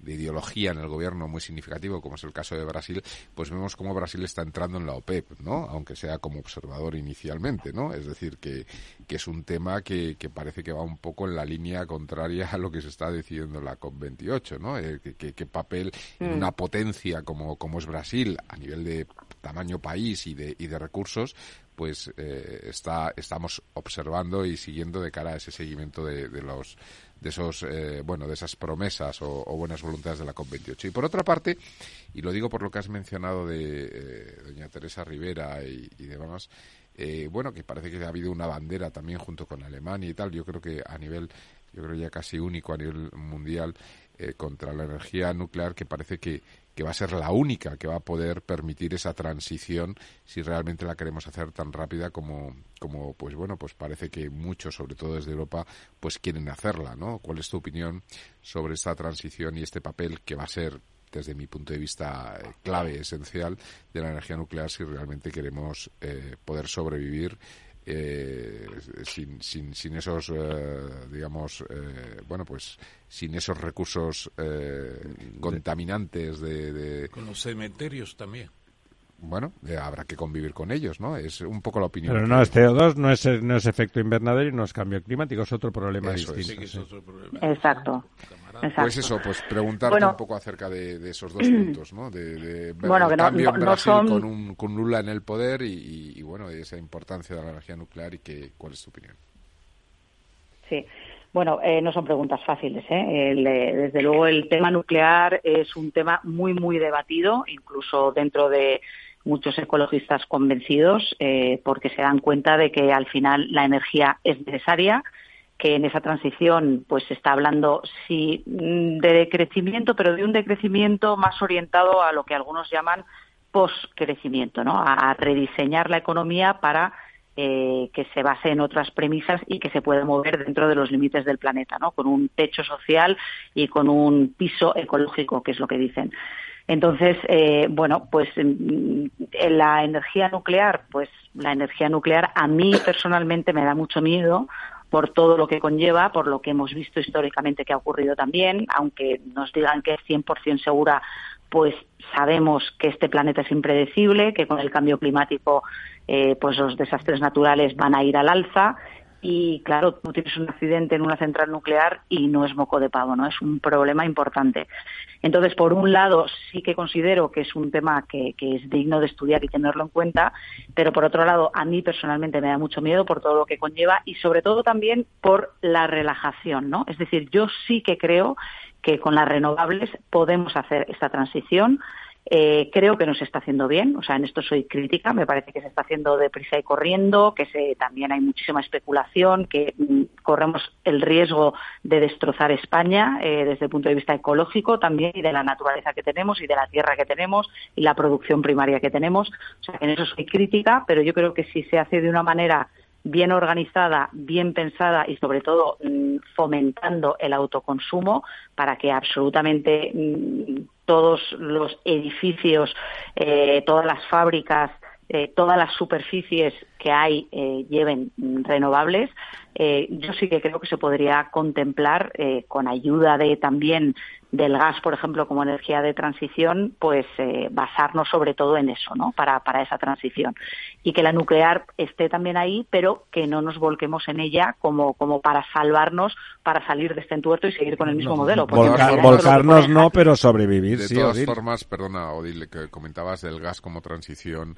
de ideología en el gobierno muy significativo, como es el caso de Brasil, pues vemos cómo Brasil está entrando en la OPEP, ¿no? Aunque sea como observador inicialmente, ¿no? Es decir, que, que es un tema que, que parece que va un poco en la línea contraria a lo que se está decidiendo en la COP28, ¿no? Eh, que, que- papel en Mm. una potencia como, como es Brasil a nivel de tamaño país y de, y de recursos, pues eh, está, estamos observando y siguiendo de cara a ese seguimiento de, de los de esos eh, bueno de esas promesas o, buenas voluntades de la COP28 y por otra parte y lo digo por lo que has mencionado de eh, doña Teresa Rivera y, y demás eh, bueno que parece que ha habido una bandera también junto con Alemania y tal yo creo que a nivel yo creo ya casi único a nivel mundial eh, contra la energía nuclear que parece que, que va a ser la única que va a poder permitir esa transición si realmente la queremos hacer tan rápida como, como pues bueno, pues parece que muchos, sobre todo desde Europa, pues quieren hacerla, ¿no? ¿Cuál es tu opinión sobre esta transición y este papel que va a ser desde mi punto de vista eh, clave, esencial de la energía nuclear si realmente queremos eh, poder sobrevivir eh, sin, sin, sin esos, eh, digamos, eh, bueno, pues sin esos recursos eh, contaminantes de, de- Con los cementerios también. Bueno, eh, habrá que convivir con ellos, ¿no? Es un poco la opinión. Pero no es CO2, no es, no es efecto invernadero y no es cambio climático, es otro problema Eso es. distinto. Sí, que es sí. otro problema. Exacto. Exacto. Pues eso, pues preguntarte Bueno. un poco acerca de, de esos dos puntos, ¿no? De, de ver Bueno, el que no- cambio no- en no Brasil son- con, un, con Lula en el poder y, y- y, bueno, y esa importancia de la energía nuclear y que, cuál es tu opinión. Sí. Bueno, eh, no son preguntas fáciles. ¿eh? El, eh, desde luego, el tema nuclear es un tema muy, muy debatido, incluso dentro de muchos ecologistas convencidos, eh, porque se dan cuenta de que al final la energía es necesaria, que en esa transición pues se está hablando sí mm, de decrecimiento, pero de un decrecimiento más orientado a lo que algunos llaman post-crecimiento, ¿no? A rediseñar la economía para eh, que se base en otras premisas y que se pueda mover dentro de los límites del planeta, ¿no? Con un techo social y con un piso ecológico, que es lo que dicen. Entonces, eh, bueno, pues mm, en la energía nuclear, pues la energía nuclear a mí personalmente me da mucho miedo por todo lo que conlleva, por lo que hemos visto históricamente que ha ocurrido también, aunque nos digan que es 100% segura, pues sabemos que este planeta es impredecible, que con el cambio climático eh, pues los desastres naturales van a ir al alza y claro, tú tienes un accidente en una central nuclear y no es moco de pavo, ¿no? Es un problema importante. Entonces, por un lado, sí que considero que es un tema que, que es digno de estudiar y tenerlo en cuenta, pero por otro lado, a mí personalmente me da mucho miedo por todo lo que conlleva y sobre todo también por la relajación, ¿no? Es decir, yo sí que creo que con las renovables podemos hacer esta transición. Eh, creo que no se está haciendo bien, o sea, en esto soy crítica, me parece que se está haciendo deprisa y corriendo, que se, también hay muchísima especulación, que mm, corremos el riesgo de destrozar España eh, desde el punto de vista ecológico también y de la naturaleza que tenemos y de la tierra que tenemos y la producción primaria que tenemos. O sea, en eso soy crítica, pero yo creo que si se hace de una manera bien organizada, bien pensada y sobre todo mm, fomentando el autoconsumo para que absolutamente mm, todos los edificios, eh, todas las fábricas, eh, todas las superficies que hay eh, lleven renovables, eh, yo sí que creo que se podría contemplar con ayuda de también del gas, por ejemplo, como energía de transición, pues eh, basarnos sobre todo en eso, ¿no? Para, para esa transición. Y que la nuclear esté también ahí, pero que no nos volquemos en ella como, como para salvarnos, para salir de este entuerto y seguir con el mismo modelo. volcarnos no, pero sobrevivir, De sí, todas Odil. formas, perdona, Odil, que comentabas del gas como transición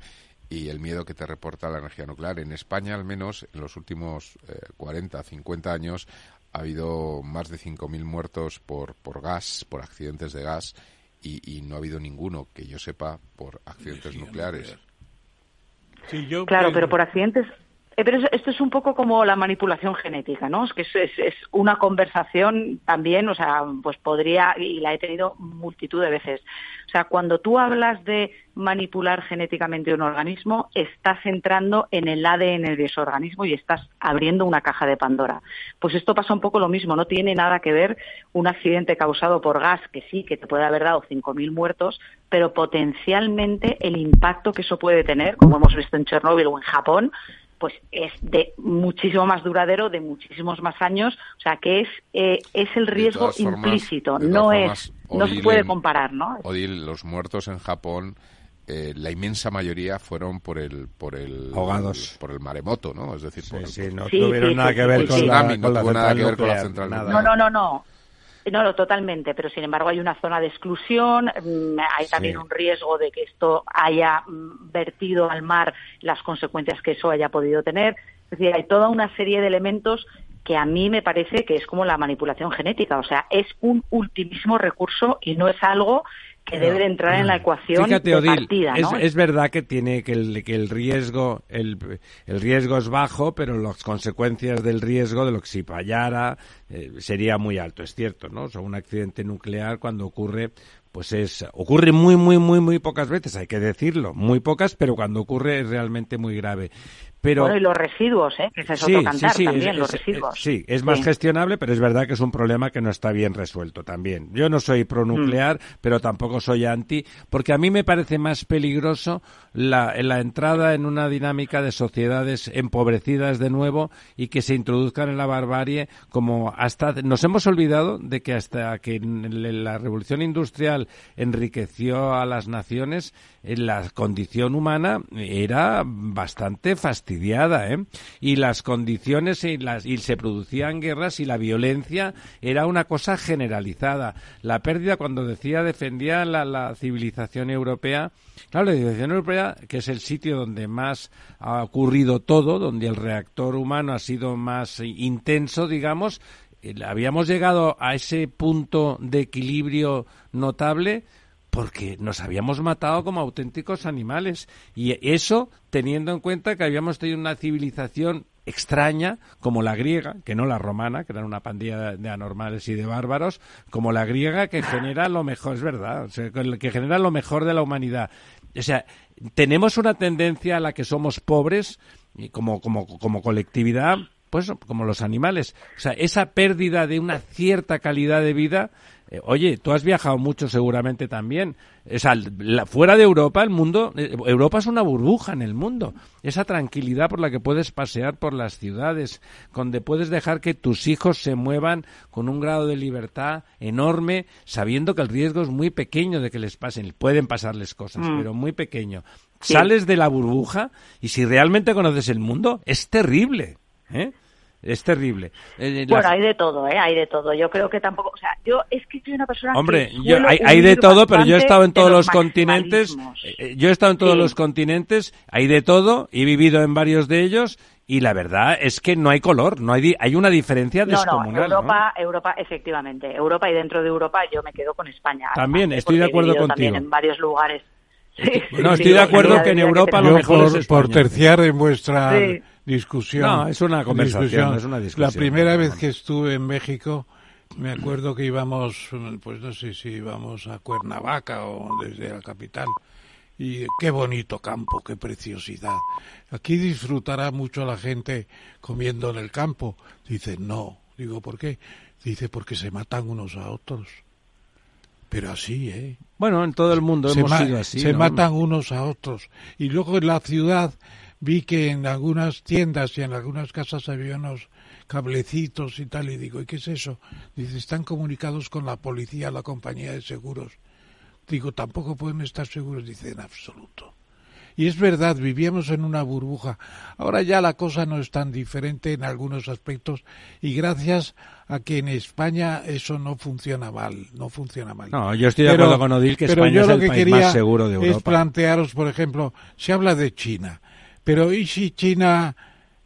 y el miedo que te reporta la energía nuclear. En España, al menos, en los últimos eh, 40, 50 años, ha habido más de 5.000 muertos por, por gas, por accidentes de gas, y, y no ha habido ninguno, que yo sepa, por accidentes nucleares. nuclear. Sí, yo Claro, creo- pero por accidentes. Eh, pero esto es un poco como la manipulación genética, ¿no? Es que es una conversación también, o sea, pues podría, y la he tenido multitud de veces. O sea, cuando tú hablas de manipular genéticamente un organismo, estás entrando en el ADN de ese organismo y estás abriendo una caja de Pandora. Pues esto pasa un poco lo mismo, no tiene nada que ver un accidente causado por gas, que sí, que te puede haber dado 5.000 muertos, pero potencialmente el impacto que eso puede tener, como hemos visto en Chernóbil o en Japón, pues es de muchísimo más duradero, de muchísimos más años, o sea que es eh, es el riesgo formas- implícito, no es no se puede comparar, ¿no? Odile, los muertos en Japón, eh, la inmensa mayoría fueron por el por el Ahogados. por el maremoto, ¿no? Es decir, por el, Sí, no Sí, tuvieron sí, nada sí, que ver sí, con sí. la, Tsunami, no con la tuvo nada central que ver con la nuclear, central nada. No, no, no, no. No, no, totalmente, pero sin embargo hay una zona de exclusión, mm, hay también Sí. un riesgo de que esto haya mm, vertido al mar las consecuencias que eso haya podido tener. Es decir, hay toda una serie de elementos que a mí me parece que es como la manipulación genética, o sea, es un ultimísimo recurso y no es algo que debe de entrar en la ecuación Fíjate, de Odil, partida, es, ¿no? es verdad que tiene que el, que el riesgo el, el riesgo es bajo, pero las consecuencias del riesgo de lo que si fallara eh, sería muy alto, es cierto, ¿no? O sea, un accidente nuclear cuando ocurre pues es ocurre muy muy muy muy pocas veces, hay que decirlo, muy pocas, pero cuando ocurre es realmente muy grave. Pero Bueno, y los residuos, ¿eh? ese es Sí, otro cantar sí, también, es- los es- residuos. es- sí, es más gestionable, pero es verdad que es un problema que no está bien resuelto también. Yo no soy pronuclear, Mm. pero tampoco soy anti, porque a mí me parece más peligroso la, la entrada en una dinámica de sociedades empobrecidas de nuevo y que se introduzcan en la barbarie como hasta nos hemos olvidado de que hasta que la revolución industrial enriqueció a las naciones eh, la condición humana era bastante fastidiada, ¿eh? Y las condiciones y, las, y se producían guerras y la violencia era una cosa generalizada. La pérdida, cuando decía, defendía la, la civilización europea, claro, la civilización europea, que es el sitio donde más ha ocurrido todo, donde el reactor humano ha sido más intenso, digamos, eh, habíamos llegado a ese punto de equilibrio notable porque nos habíamos matado como auténticos animales. Y eso teniendo en cuenta que habíamos tenido una civilización extraña, como la griega, que no la romana, que eran una pandilla de anormales y de bárbaros, como la griega que genera lo mejor, es verdad, o sea, que genera lo mejor de la humanidad. O sea, tenemos una tendencia a la que somos pobres, como, como, como colectividad, pues como los animales. O sea, esa pérdida de una cierta calidad de vida eh, oye, tú has viajado mucho seguramente también. O sea, la- fuera de Europa, el mundo, eh, Europa es una burbuja en el mundo. Esa tranquilidad por la que puedes pasear por las ciudades, donde puedes dejar que tus hijos se muevan con un grado de libertad enorme, sabiendo que el riesgo es muy pequeño de que les pasen. Pueden pasarles cosas, Mm. pero muy pequeño. Sí. Sales de la burbuja y si realmente conoces el mundo, es terrible. ¿eh? Es terrible. Eh, la- Bueno, hay de todo, ¿eh? Hay de todo. Yo creo que tampoco, o sea, yo es que soy una persona Hombre, que yo, hay, hay de todo, pero yo he estado en todos los, los continentes. eh, Yo he estado en todos Sí. los continentes, hay de todo, he vivido en varios de ellos y la verdad es que no hay color, no hay, di- hay una diferencia No, no, descomunal. ¿no? Europa, Europa, efectivamente. Europa y dentro de Europa yo me quedo con España. También, Además, estoy de acuerdo contigo. También en varios lugares. No, estoy de acuerdo que en Europa lo Yo mejor es por, España. por terciar en vuestra Sí. Discusión. No, es una conversación, es una discusión. La primera vez que estuve en México, me acuerdo que íbamos, pues no sé si íbamos a Cuernavaca o desde la capital. Y qué bonito campo, qué preciosidad. Aquí disfrutará mucho la gente comiendo en el campo. Dice, no. Digo, ¿por qué? Dice, porque se matan unos a otros. Pero así, ¿eh? Bueno, en todo el mundo se, hemos sido así. se ¿no? matan unos a otros. Y luego en la ciudad vi que en algunas tiendas y en algunas casas había unos cablecitos y tal. Y digo, ¿y qué es eso? Dice, están comunicados con la policía, la compañía de seguros. Digo, tampoco pueden estar seguros. Dice, en absoluto. Y es verdad, vivíamos en una burbuja. Ahora ya la cosa no es tan diferente en algunos aspectos y gracias a que en España eso no funciona mal, no funciona mal. No, yo estoy de acuerdo con Odil que España yo es el que país más seguro de Es Europa. plantearos, por ejemplo, se habla de China, pero ¿y si China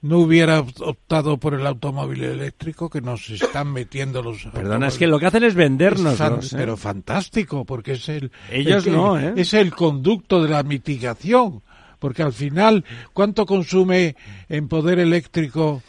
no hubiera optado por el automóvil eléctrico que nos están metiendo los Perdona, es que lo que hacen es vendernos. es fan- pero fantástico, porque es el, Ellos el no, ¿eh? es el conducto de la mitigación, porque al final, ¿cuánto consume en poder eléctrico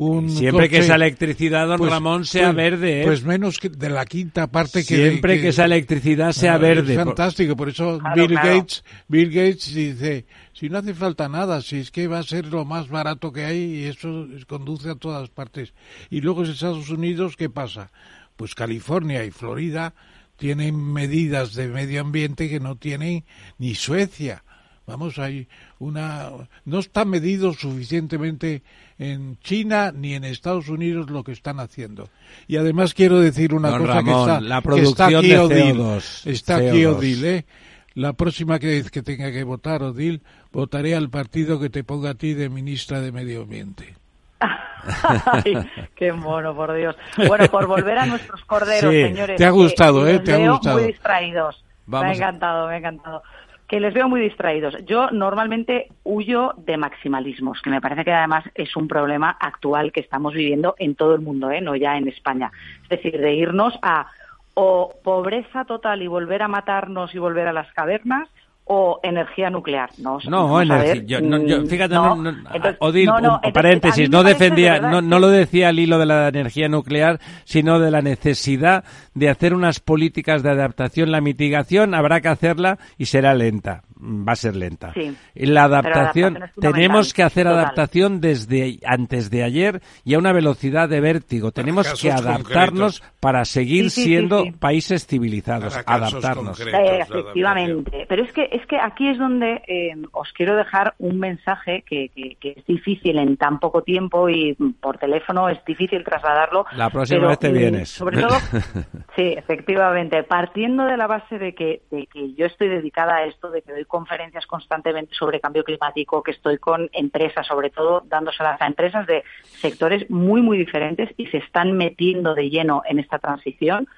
un Siempre que esa electricidad, don Pues- Ramón, sea pues- verde. ¿eh? Pues menos que de la quinta parte que Siempre que, esa electricidad sea Ah, verde. Es fantástico, por eso Claro, Bill claro. Gates, Bill Gates dice, si no hace falta nada, si es que va a ser lo más barato que hay y eso es- conduce a todas partes. Y luego en Estados Unidos, ¿qué pasa? Pues California y Florida tienen medidas de medio ambiente que no tienen ni Suecia. Vamos, hay una. No está medido suficientemente en China ni en Estados Unidos lo que están haciendo. Y además quiero decir una Don cosa Ramón, que está, la que está producción aquí de Odil. CO2, Está aquí CO2. Odil, ¿eh? La próxima vez que tenga que votar, Odil, votaré al partido que te ponga a ti de ministra de Medio Ambiente. Ay, qué mono, por Dios. Bueno, por volver a nuestros corderos, Sí, señores. te ha que gustado, ¿eh? Te ha gustado. muy distraídos. Vamos me ha a- encantado, me ha encantado. Que les veo muy distraídos. Yo normalmente huyo de maximalismos, que me parece que además es un problema actual que estamos viviendo en todo el mundo, ¿eh? no ya en España. Es decir, de irnos a o pobreza total y volver a matarnos y volver a las cavernas o energía nuclear. No, No, energía- yo- no, yo- mm, fíjate, no. no, no, Entonces, Odil, no, no, un entonces, a paréntesis, no de defendía, no, no lo decía al hilo de la energía nuclear, sino de la necesidad de hacer unas políticas de adaptación. La mitigación habrá que hacerla y será lenta, mm, va a ser lenta. Sí. La adaptación, tenemos que hacer total. adaptación desde antes de ayer y a una velocidad de vértigo. Tenemos que adaptarnos concretos. para seguir Sí, sí, sí, siendo sí. países civilizados, Para adaptarnos. Eh, efectivamente. Pero es que es que aquí es donde eh, os quiero dejar un mensaje que, que- que es difícil en tan poco tiempo y por teléfono es difícil trasladarlo. La próxima pero, vez te mm, vienes. Sobre todo, sí, efectivamente. Partiendo de la base de que, de que yo estoy dedicada a esto, de que doy conferencias constantemente sobre cambio climático, que estoy con empresas, sobre todo dándoselas a empresas de sectores muy, muy diferentes y se están metiendo de lleno en esta transición.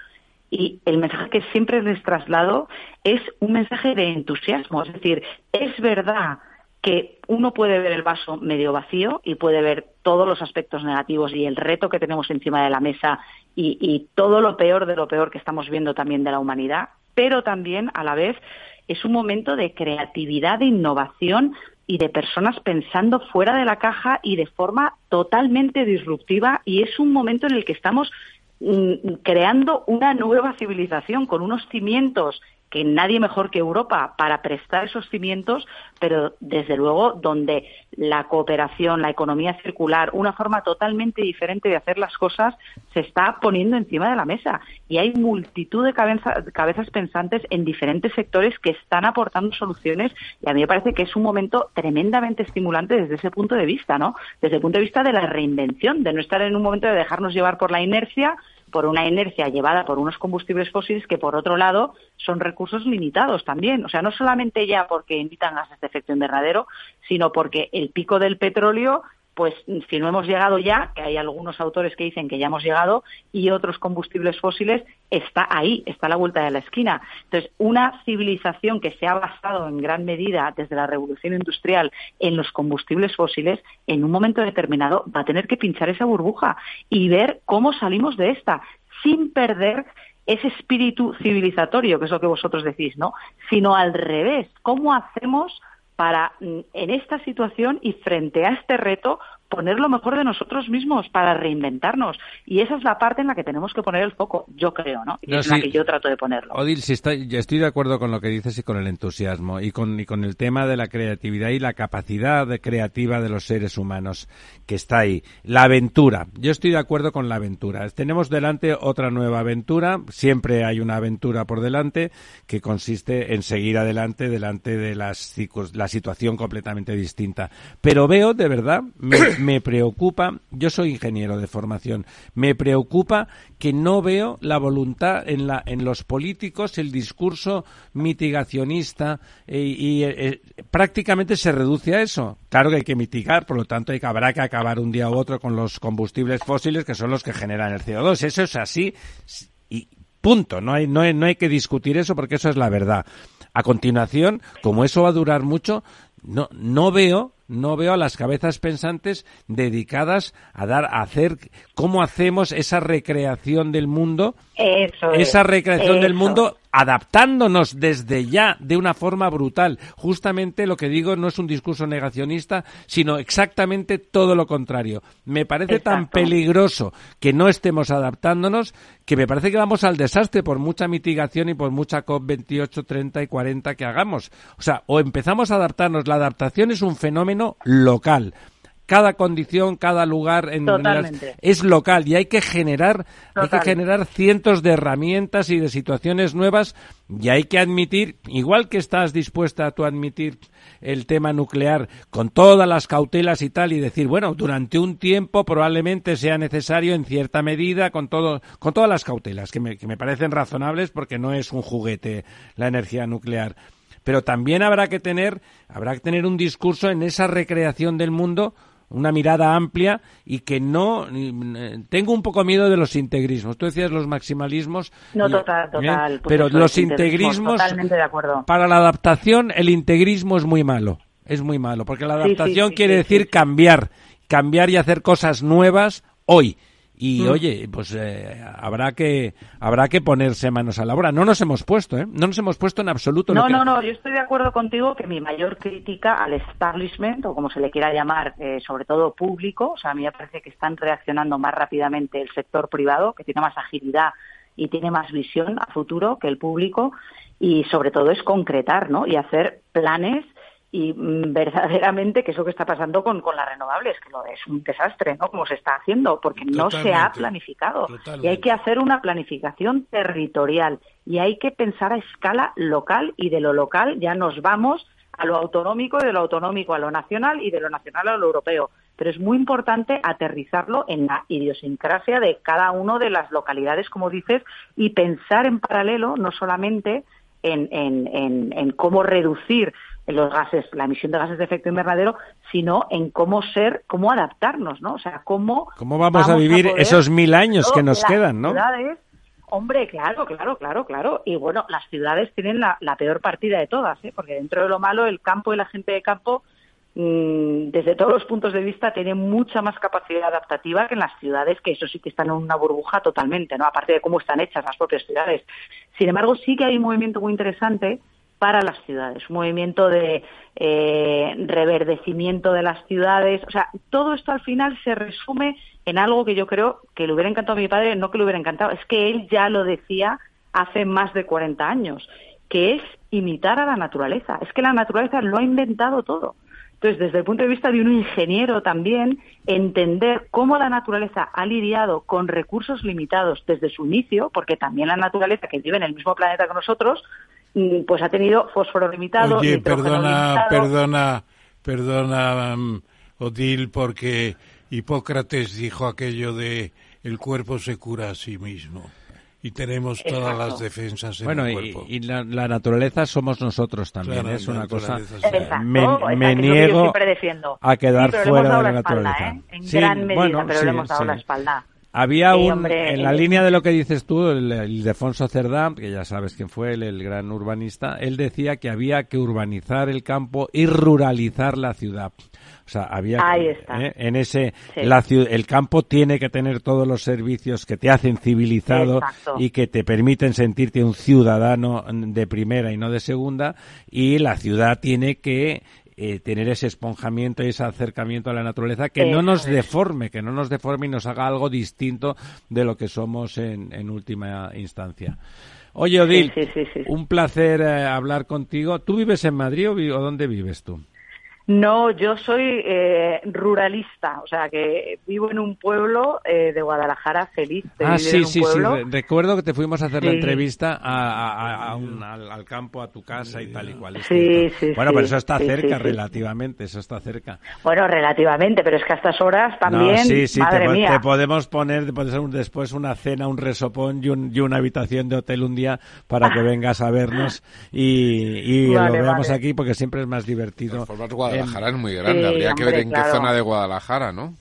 Y el mensaje que siempre les traslado es un mensaje de entusiasmo. Es decir, es verdad que uno puede ver el vaso medio vacío y puede ver todos los aspectos negativos y el reto que tenemos encima de la mesa y, todo lo peor de lo peor que estamos viendo también de la humanidad, pero también a la vez es un momento de creatividad, de innovación y de personas pensando fuera de la caja y de forma totalmente disruptiva. Y es un momento en el que estamos mm, creando una nueva civilización con unos cimientos que nadie mejor que Europa para prestar esos cimientos, pero desde luego donde la cooperación, la economía circular, una forma totalmente diferente de hacer las cosas se está poniendo encima de la mesa. Y hay multitud de cabeza- cabezas pensantes en diferentes sectores que están aportando soluciones y a mí me parece que es un momento tremendamente estimulante desde ese punto de vista, ¿no? Desde el punto de vista de la reinvención, de no estar en un momento de dejarnos llevar por la inercia, por una inercia llevada por unos combustibles fósiles que, por otro lado, son recursos limitados también. O sea, no solamente ya porque emitan gases de efecto invernadero, sino porque el pico del petróleo, pues si no hemos llegado ya, que hay algunos autores que dicen que ya hemos llegado, y otros combustibles fósiles, está ahí, está a la vuelta de la esquina. Entonces, una civilización que se ha basado en gran medida desde la revolución industrial en los combustibles fósiles, en un momento determinado va a tener que pinchar esa burbuja y ver cómo salimos de esta, sin perder ese espíritu civilizatorio, que es lo que vosotros decís, ¿no? Sino al revés, ¿cómo hacemos para mm, en esta situación y frente a este reto poner lo mejor de nosotros mismos para reinventarnos? Y esa es la parte en la que tenemos que poner el foco, yo creo, ¿no? Y No, es en la que yo trato de ponerlo. Odil, si estoy, yo estoy de acuerdo con lo que dices y con el entusiasmo y con, y con el tema de la creatividad y la capacidad creativa de los seres humanos que está ahí. La aventura. Yo estoy de acuerdo con la aventura. Tenemos delante otra nueva aventura. Siempre hay una aventura por delante que consiste en seguir adelante delante de las, la situación completamente distinta. Pero veo, de verdad, me, me preocupa, yo soy ingeniero de formación, me preocupa que no veo la voluntad en, la, en los políticos, el discurso mitigacionista eh, y eh, eh, prácticamente se reduce a eso. Claro que hay que mitigar, por lo tanto hay que, habrá que acabar un día u otro con los combustibles fósiles que son los que generan el CO2. Eso es así y punto. No hay, no no hay que discutir eso porque eso es la verdad. A continuación, como eso va a durar mucho, no, no veo no veo a las cabezas pensantes dedicadas a dar a hacer cómo hacemos esa recreación del mundo. Eso es, esa recreación del mundo adaptándonos desde ya de una forma brutal. Justamente lo que digo no es un discurso negacionista, sino exactamente todo lo contrario. Me parece tan peligroso que no estemos adaptándonos que me parece que vamos al desastre por mucha mitigación y por mucha COP28, 30 y 40 que hagamos. O sea, o empezamos a adaptarnos. La adaptación es un fenómeno local cada condición, cada lugar en, en las- Totalmente. es local y hay que generar, hay que generar cientos de herramientas y de situaciones nuevas y hay que admitir, igual que estás dispuesta tú a admitir el tema nuclear con todas las cautelas y tal y decir, bueno, durante un tiempo probablemente sea necesario en cierta medida con todo, con todas las cautelas que me, que me parecen razonables porque no es un juguete la energía nuclear. Pero también habrá que tener, habrá que tener un discurso en esa recreación del mundo una mirada amplia y que no eh, tengo un poco miedo de los integrismos. Tú decías los maximalismos. No, total, total. ¿eh? pues Pero los integrismos, Totalmente de acuerdo. para la adaptación el integrismo es muy malo. Es muy malo porque la Sí, sí, adaptación sí, quiere decir cambiar, cambiar y hacer cosas nuevas hoy. Y Mm. oye, pues eh, habrá que habrá que ponerse manos a la obra. No nos hemos puesto, ¿eh? No nos hemos puesto en absoluto. lo No, que- no, no, yo estoy de acuerdo contigo que mi mayor crítica al establishment, o como se le quiera llamar, eh, sobre todo público, o sea, a mí me parece que están reaccionando más rápidamente el sector privado, que tiene más agilidad y tiene más visión a futuro que el público, y sobre todo es concretar, ¿no? Y hacer planes y mm, verdaderamente que es lo que está pasando con, con las renovables, que lo es un desastre, ¿no? Como se está haciendo, porque no se ha planificado. Totalmente. Y hay que hacer una planificación territorial y hay que pensar a escala local y de lo local ya nos vamos a lo autonómico, y de lo autonómico a lo nacional y de lo nacional a lo europeo. Pero es muy importante aterrizarlo en la idiosincrasia de cada una de las localidades, como dices, y pensar en paralelo no solamente en, en- en- en cómo reducir los gases, la emisión de gases de efecto invernadero, sino en cómo ser, cómo adaptarnos, ¿no? O sea, cómo ¿Cómo vamos, a vivir esos mil años que nos quedan, no? ciudades, hombre, claro, claro, claro, claro. Y bueno, las ciudades tienen la, la peor partida de todas, ¿eh? porque dentro de lo malo, el campo y la gente de campo, mm, desde todos los puntos de vista, tienen mucha más capacidad adaptativa que en las ciudades, que eso sí que están en una burbuja totalmente, ¿no? Aparte de cómo están hechas las propias ciudades. Sin embargo, sí que hay un movimiento muy interesante para las ciudades, un movimiento de eh, reverdecimiento de las ciudades. O sea, todo esto al final se resume en algo que yo creo que le hubiera encantado a mi padre, no que le hubiera encantado, es que él ya lo decía hace más de 40 años, que es imitar a la naturaleza. Es que la naturaleza lo ha inventado todo. Entonces, desde el punto de vista de un ingeniero también, entender cómo la naturaleza ha lidiado con recursos limitados desde su inicio, porque también la naturaleza que vive en el mismo planeta que nosotros, pues ha tenido fósforo limitado, Oye, perdona, limitado. perdona, perdona, mm, Odil, porque Hipócrates dijo aquello de el cuerpo se cura a sí mismo y tenemos todas Exacto. las defensas en Bueno, el y, cuerpo. y la, la naturaleza somos nosotros también. Claro, es una cosa. Exacto, Me, que niego a quedar Sí, pero le fuera de la la espalda, naturaleza. ¿eh? En Sí, gran medida, bueno, pero sí, le hemos dado sí. la espalda. Había Sí, un, hombre, en la eh, línea de lo que dices tú, el, el Ildefonso Cerdá, que ya sabes quién fue el, el gran urbanista, él decía que había que urbanizar el campo y ruralizar la ciudad. O sea, había que- Ahí está. ¿eh? en ese Sí. la el campo tiene que tener todos los servicios que te hacen civilizado Exacto. y que te permiten sentirte un ciudadano de primera y no de segunda y la ciudad tiene que eh, tener ese esponjamiento y ese acercamiento a la naturaleza que no nos deforme, que no nos deforme y nos haga algo distinto de lo que somos en, en última instancia. Oye, Odil, Sí, sí, sí, sí. un placer eh, hablar contigo. ¿Tú vives en Madrid o, vi- o dónde vives tú? No, yo soy eh, ruralista, o sea que vivo en un pueblo eh, de Guadalajara feliz de Ah, sí, sí, sí. pueblo. Recuerdo que te fuimos a hacer la entrevista a- a- a- a un- al, al campo, a tu casa y tal y cual. es Sí, sí, Bueno, sí, pero eso está sí, cerca, sí, sí. relativamente, eso está cerca. Bueno, relativamente, pero es que a estas horas también, no, sí, sí, te, madre po- mía. te podemos poner, te ser un- después una cena, un resopón y, un- y una habitación de hotel un día para que vengas a vernos y, y Vale, lo veamos vale. aquí porque siempre es más divertido. Guadalajara es muy grande. Sí, Habría que ver en claro. qué zona de Guadalajara, ¿no?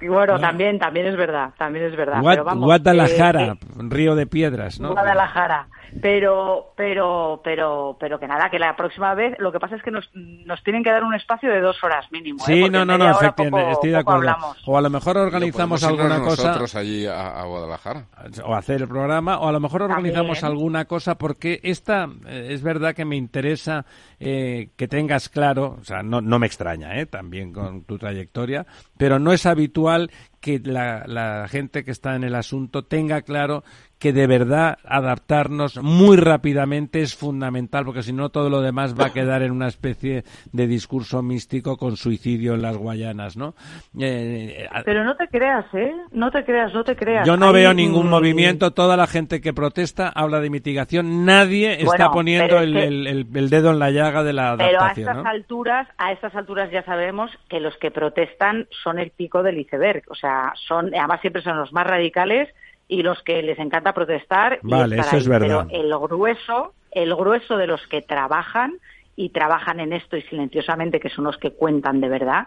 Y bueno, también, también es verdad, también es verdad. Guad- pero vamos, Guadalajara, eh, Río de Piedras, eh, ¿no? Guadalajara. Pero, pero, pero, pero que nada, que la próxima vez, lo que pasa es que nos, nos tienen que dar un espacio de dos horas mínimo. ¿eh? Sí, no, no, no, efectivamente, poco- estoy de acuerdo. hablamos. O a lo mejor organizamos alguna cosa. nosotros allí a, a Guadalajara. o hacer el programa o a lo mejor organizamos También. alguna cosa porque esta eh, es verdad que me interesa eh, que tengas claro, o sea, no, no me extraña, ¿eh? también con tu trayectoria, pero no es habitual que la, la gente que está en el asunto tenga claro que de verdad adaptarnos muy rápidamente es fundamental, porque si no todo lo demás va a quedar en una especie de discurso místico con suicidio en las Guayanas, ¿no? Eh, Pero no te creas, ¿eh? No te creas, no te creas. yo no veo ningún movimiento, toda la gente que protesta habla de mitigación, nadie está poniendo es el, que- el- el- el dedo en la llaga de la Pero a adaptación, estas ¿no? alturas, a estas alturas ya sabemos que los que protestan son el pico del iceberg, o sea, son además siempre son los más radicales y los que les encanta protestar. y Vale, estar eso es ahí. verdad. Pero el grueso, el grueso de los que trabajan y trabajan en esto y silenciosamente, que son los que cuentan de verdad,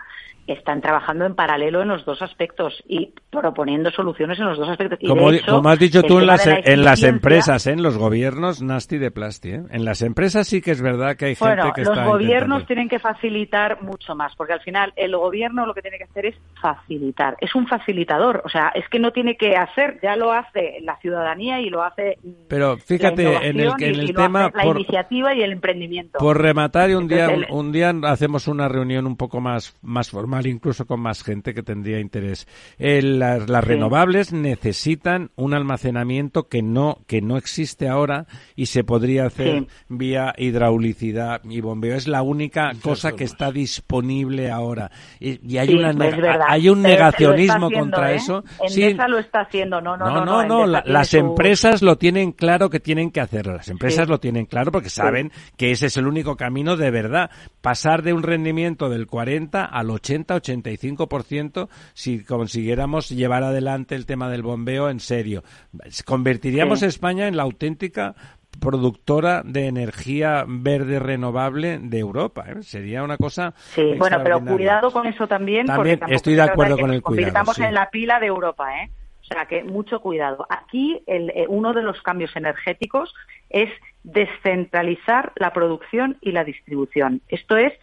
están trabajando en paralelo en los dos aspectos y proponiendo soluciones en los dos aspectos. Y de Como, hecho, como has dicho tú en las, de la en las empresas, ¿eh? en los gobiernos, nasty de plasti. ¿eh? En las empresas sí que es verdad que hay gente Bueno, que los está gobiernos intentando- tienen que facilitar mucho más, porque al final el gobierno lo que tiene que hacer es facilitar. Es un facilitador, o sea, es que no tiene que hacer, ya lo hace la ciudadanía y lo hace mm, Pero la fíjate, en el, en el y tema, la por, iniciativa y el emprendimiento. por rematar, y un día, el- un día hacemos una reunión un poco más, más formal, incluso con más gente que tendría interés. El- las las Sí. renovables necesitan un almacenamiento que no, que no existe ahora y se podría hacer Sí. vía hidraulicidad y bombeo. Es la única cosa que está disponible ahora. Y, y hay, Sí, una hay un negacionismo haciendo, contra ¿eh? eso. Endesa lo está haciendo, no, no, No, no. no, no, la- las su- empresas lo tienen claro que tienen que hacerlo. Las empresas Sí. lo tienen claro porque saben que ese es el único camino de verdad. Pasar de un rendimiento del 40 al 80, 85% si consiguiéramos llevar adelante el tema del bombeo en serio. Convertiríamos Sí. a España en la auténtica productora de energía verde renovable de Europa. ¿eh? Sería una cosa Sí, bueno, pero cuidado con eso también. También porque estoy de acuerdo con el cuidado, convirtamos sí. en la pila de Europa, ¿eh? O sea, que mucho cuidado. Aquí el, eh, uno de los cambios energéticos es descentralizar la producción y la distribución. Esto es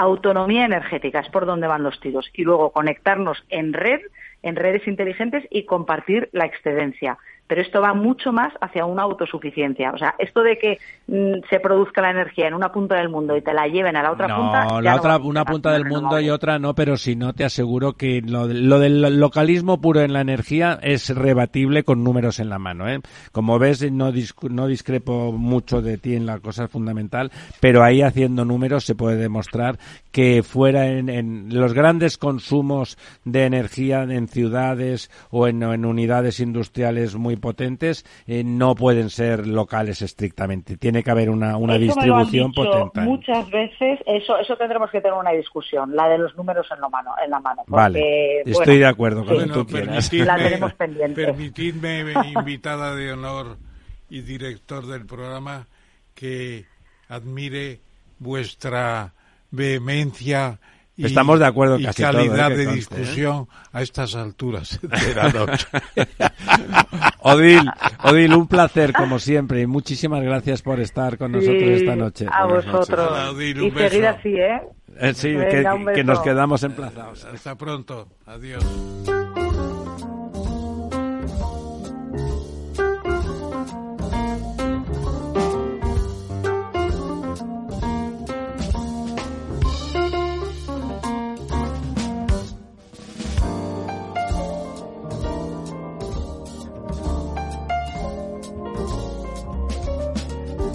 autonomía energética, es por donde van los tiros. Y luego conectarnos en red, en redes inteligentes y compartir la excedencia. Pero esto va mucho más hacia una autosuficiencia. O sea, esto de que mm, se produzca la energía en una punta del mundo y te la lleven a la otra no, punta. ya la no otra, una punta del mundo renovable. y otra no, pero si no te aseguro que lo, lo del localismo puro en la energía es rebatible con números en la mano. ¿eh? Como ves, no, discu- no discrepo mucho de ti en la cosa fundamental, pero ahí haciendo números se puede demostrar que fuera en, en los grandes consumos de energía en ciudades o en, o en unidades industriales muy potentes eh, no pueden ser locales estrictamente. Tiene que haber una, una lo distribución potente. Muchas veces, eso, eso tendremos que tener una discusión, la de los números en la mano. En la mano porque, Vale, estoy bueno, de acuerdo con sí. lo que tú quieras. La tenemos pendiente. Permitidme, invitada de honor y director del programa, que admire vuestra vehemencia y, Estamos de acuerdo en y casi todo, calidad ¿eh? que de conste, discusión a estas alturas de la noche. Odil, Odil, un placer como siempre y muchísimas gracias por estar con nosotros Sí, esta noche. A vosotros. Hola, Odil, un y seguir beso. así, ¿eh? Eh, sí, Venga, que, que nos quedamos emplazados. Hasta pronto. Adiós.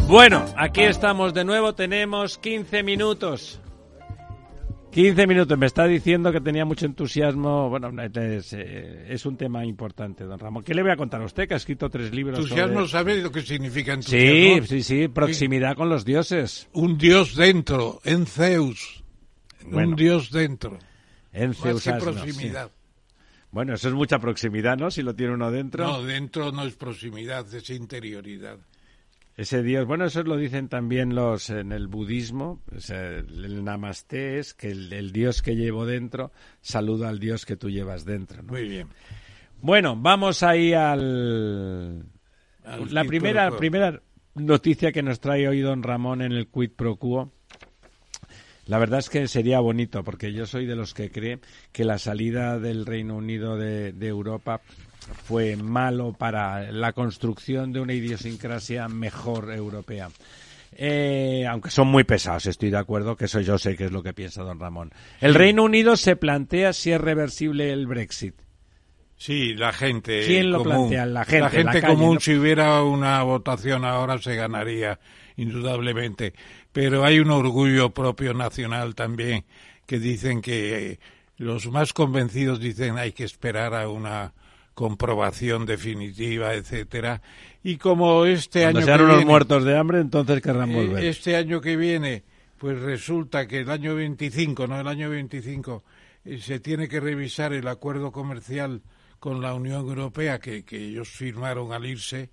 Bueno, aquí estamos de nuevo, tenemos 15 minutos. 15 minutos, me está diciendo que tenía mucho entusiasmo. Bueno, es, eh, es un tema importante, don Ramón. ¿Qué le voy a contar a usted que ha escrito tres libros? Entusiasmo, sobre- ¿sabe lo que significa Sí, entusiasmo? sí, sí, proximidad con los dioses. Un dios dentro, en Zeus. Bueno. Un dios dentro. En Más que proximidad. sí. Bueno, eso es mucha proximidad, ¿no? Si lo tiene uno dentro. No, dentro no es proximidad, es interioridad. Ese Dios, bueno, eso lo dicen también los en el budismo, o sea, el namaste es que el, el Dios que llevo dentro saluda al Dios que tú llevas dentro. ¿no? Muy bien. Bueno, vamos ahí al... Al la primera, primera noticia que nos trae hoy don Ramón en el quid pro quo. La verdad es que sería bonito, porque yo soy de los que cree que la salida del Reino Unido de, de Europa fue malo para la construcción de una idiosincrasia mejor europea. Eh, aunque son muy pesados, estoy de acuerdo, que eso yo sé que es lo que piensa don Ramón. El Reino Unido se plantea si es reversible el Brexit. Sí, la gente ¿Quién lo común. plantea? La gente, en la calle, común, ¿no? si hubiera una votación ahora, se ganaría, indudablemente. Pero hay un orgullo propio nacional también, que dicen que los más convencidos dicen hay que esperar a una comprobación definitiva, etcétera. Y como este Cuando año sean que unos viene- muertos de hambre, entonces querrán eh, volver. Este año que viene, pues resulta que el año 25, no el año 25, eh, se tiene que revisar el acuerdo comercial con la Unión Europea que, que ellos firmaron al irse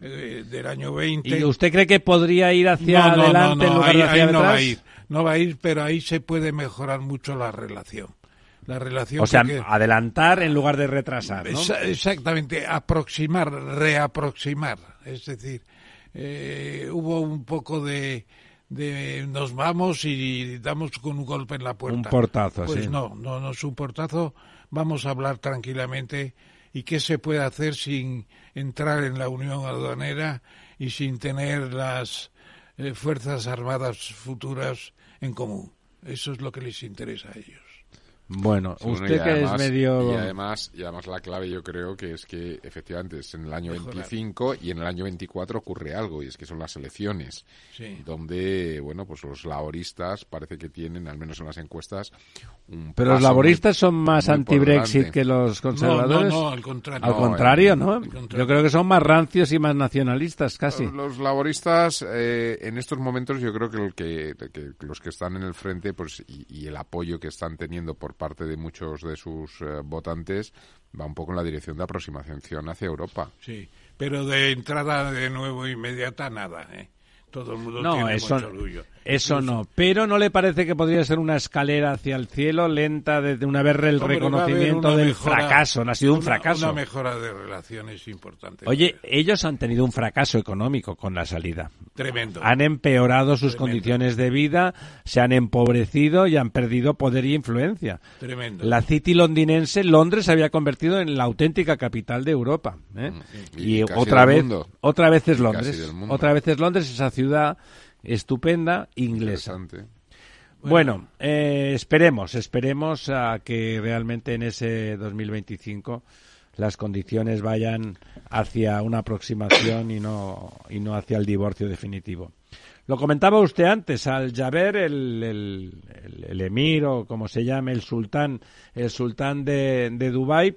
eh, del año 20. ¿Y usted cree que podría ir hacia no, no, adelante no, en no, lugar ahí, de hacia ahí no va a ir, no va a ir, pero ahí se puede mejorar mucho la relación. La relación O sea, adelantar en lugar de retrasar, ¿no? Exa- Exactamente, aproximar, reaproximar. Es decir, eh, hubo un poco de, de nos vamos y damos con un golpe en la puerta. Un portazo, Pues sí. no, no, no es un portazo. Vamos a hablar tranquilamente y qué se puede hacer sin entrar en la Unión Aduanera y sin tener las eh, Fuerzas Armadas futuras en común. Eso es lo que les interesa a ellos. Bueno, Sí, usted que además- es medio... Y además, y además la clave yo creo que es que efectivamente es en el año Mejorar. 25 y en el año 24 ocurre algo y es que son las elecciones Sí. donde, bueno, pues los laboristas parece que tienen, al menos en las encuestas, un Pero los laboristas muy- son más anti-Brexit que los conservadores. No, no, no, al contrario. Al No, contrario, eh, ¿no? al contrario. Yo creo que son más rancios y más nacionalistas, casi. Los laboristas eh, en estos momentos yo creo que, el que, que los que están en el frente pues y, y el apoyo que están teniendo por parte de muchos de sus eh, votantes va un poco en la dirección de aproximación hacia Europa. Sí, pero de entrada de nuevo inmediata nada, ¿eh? Todo el mundo No, tiene eso, mucho orgullo. Eso no. Pero ¿no le parece que podría ser una escalera hacia el cielo lenta de, de una vez el reconocimiento del mejora- fracaso? No ha sido un una- fracaso. Una mejora de relaciones importante. Oye, ellos han tenido un fracaso económico con la salida. Tremendo. Han empeorado sus Tremendo. condiciones de vida, se han empobrecido y han perdido poder y influencia. Tremendo. La City londinense, Londres se había convertido en la auténtica capital de Europa. ¿eh? Mm, Y otra vez, mundo. otra vez es Londres. Otra vez es Londres, esa ciudad estupenda inglesa. Bueno, eh, esperemos, esperemos a que realmente en ese 2025 las condiciones vayan hacia una aproximación y no, y no hacia el divorcio definitivo. Lo comentaba usted antes, al Jaber, el, el, el- el emir o como se llame, el sultán, el sultán de, de Dubái,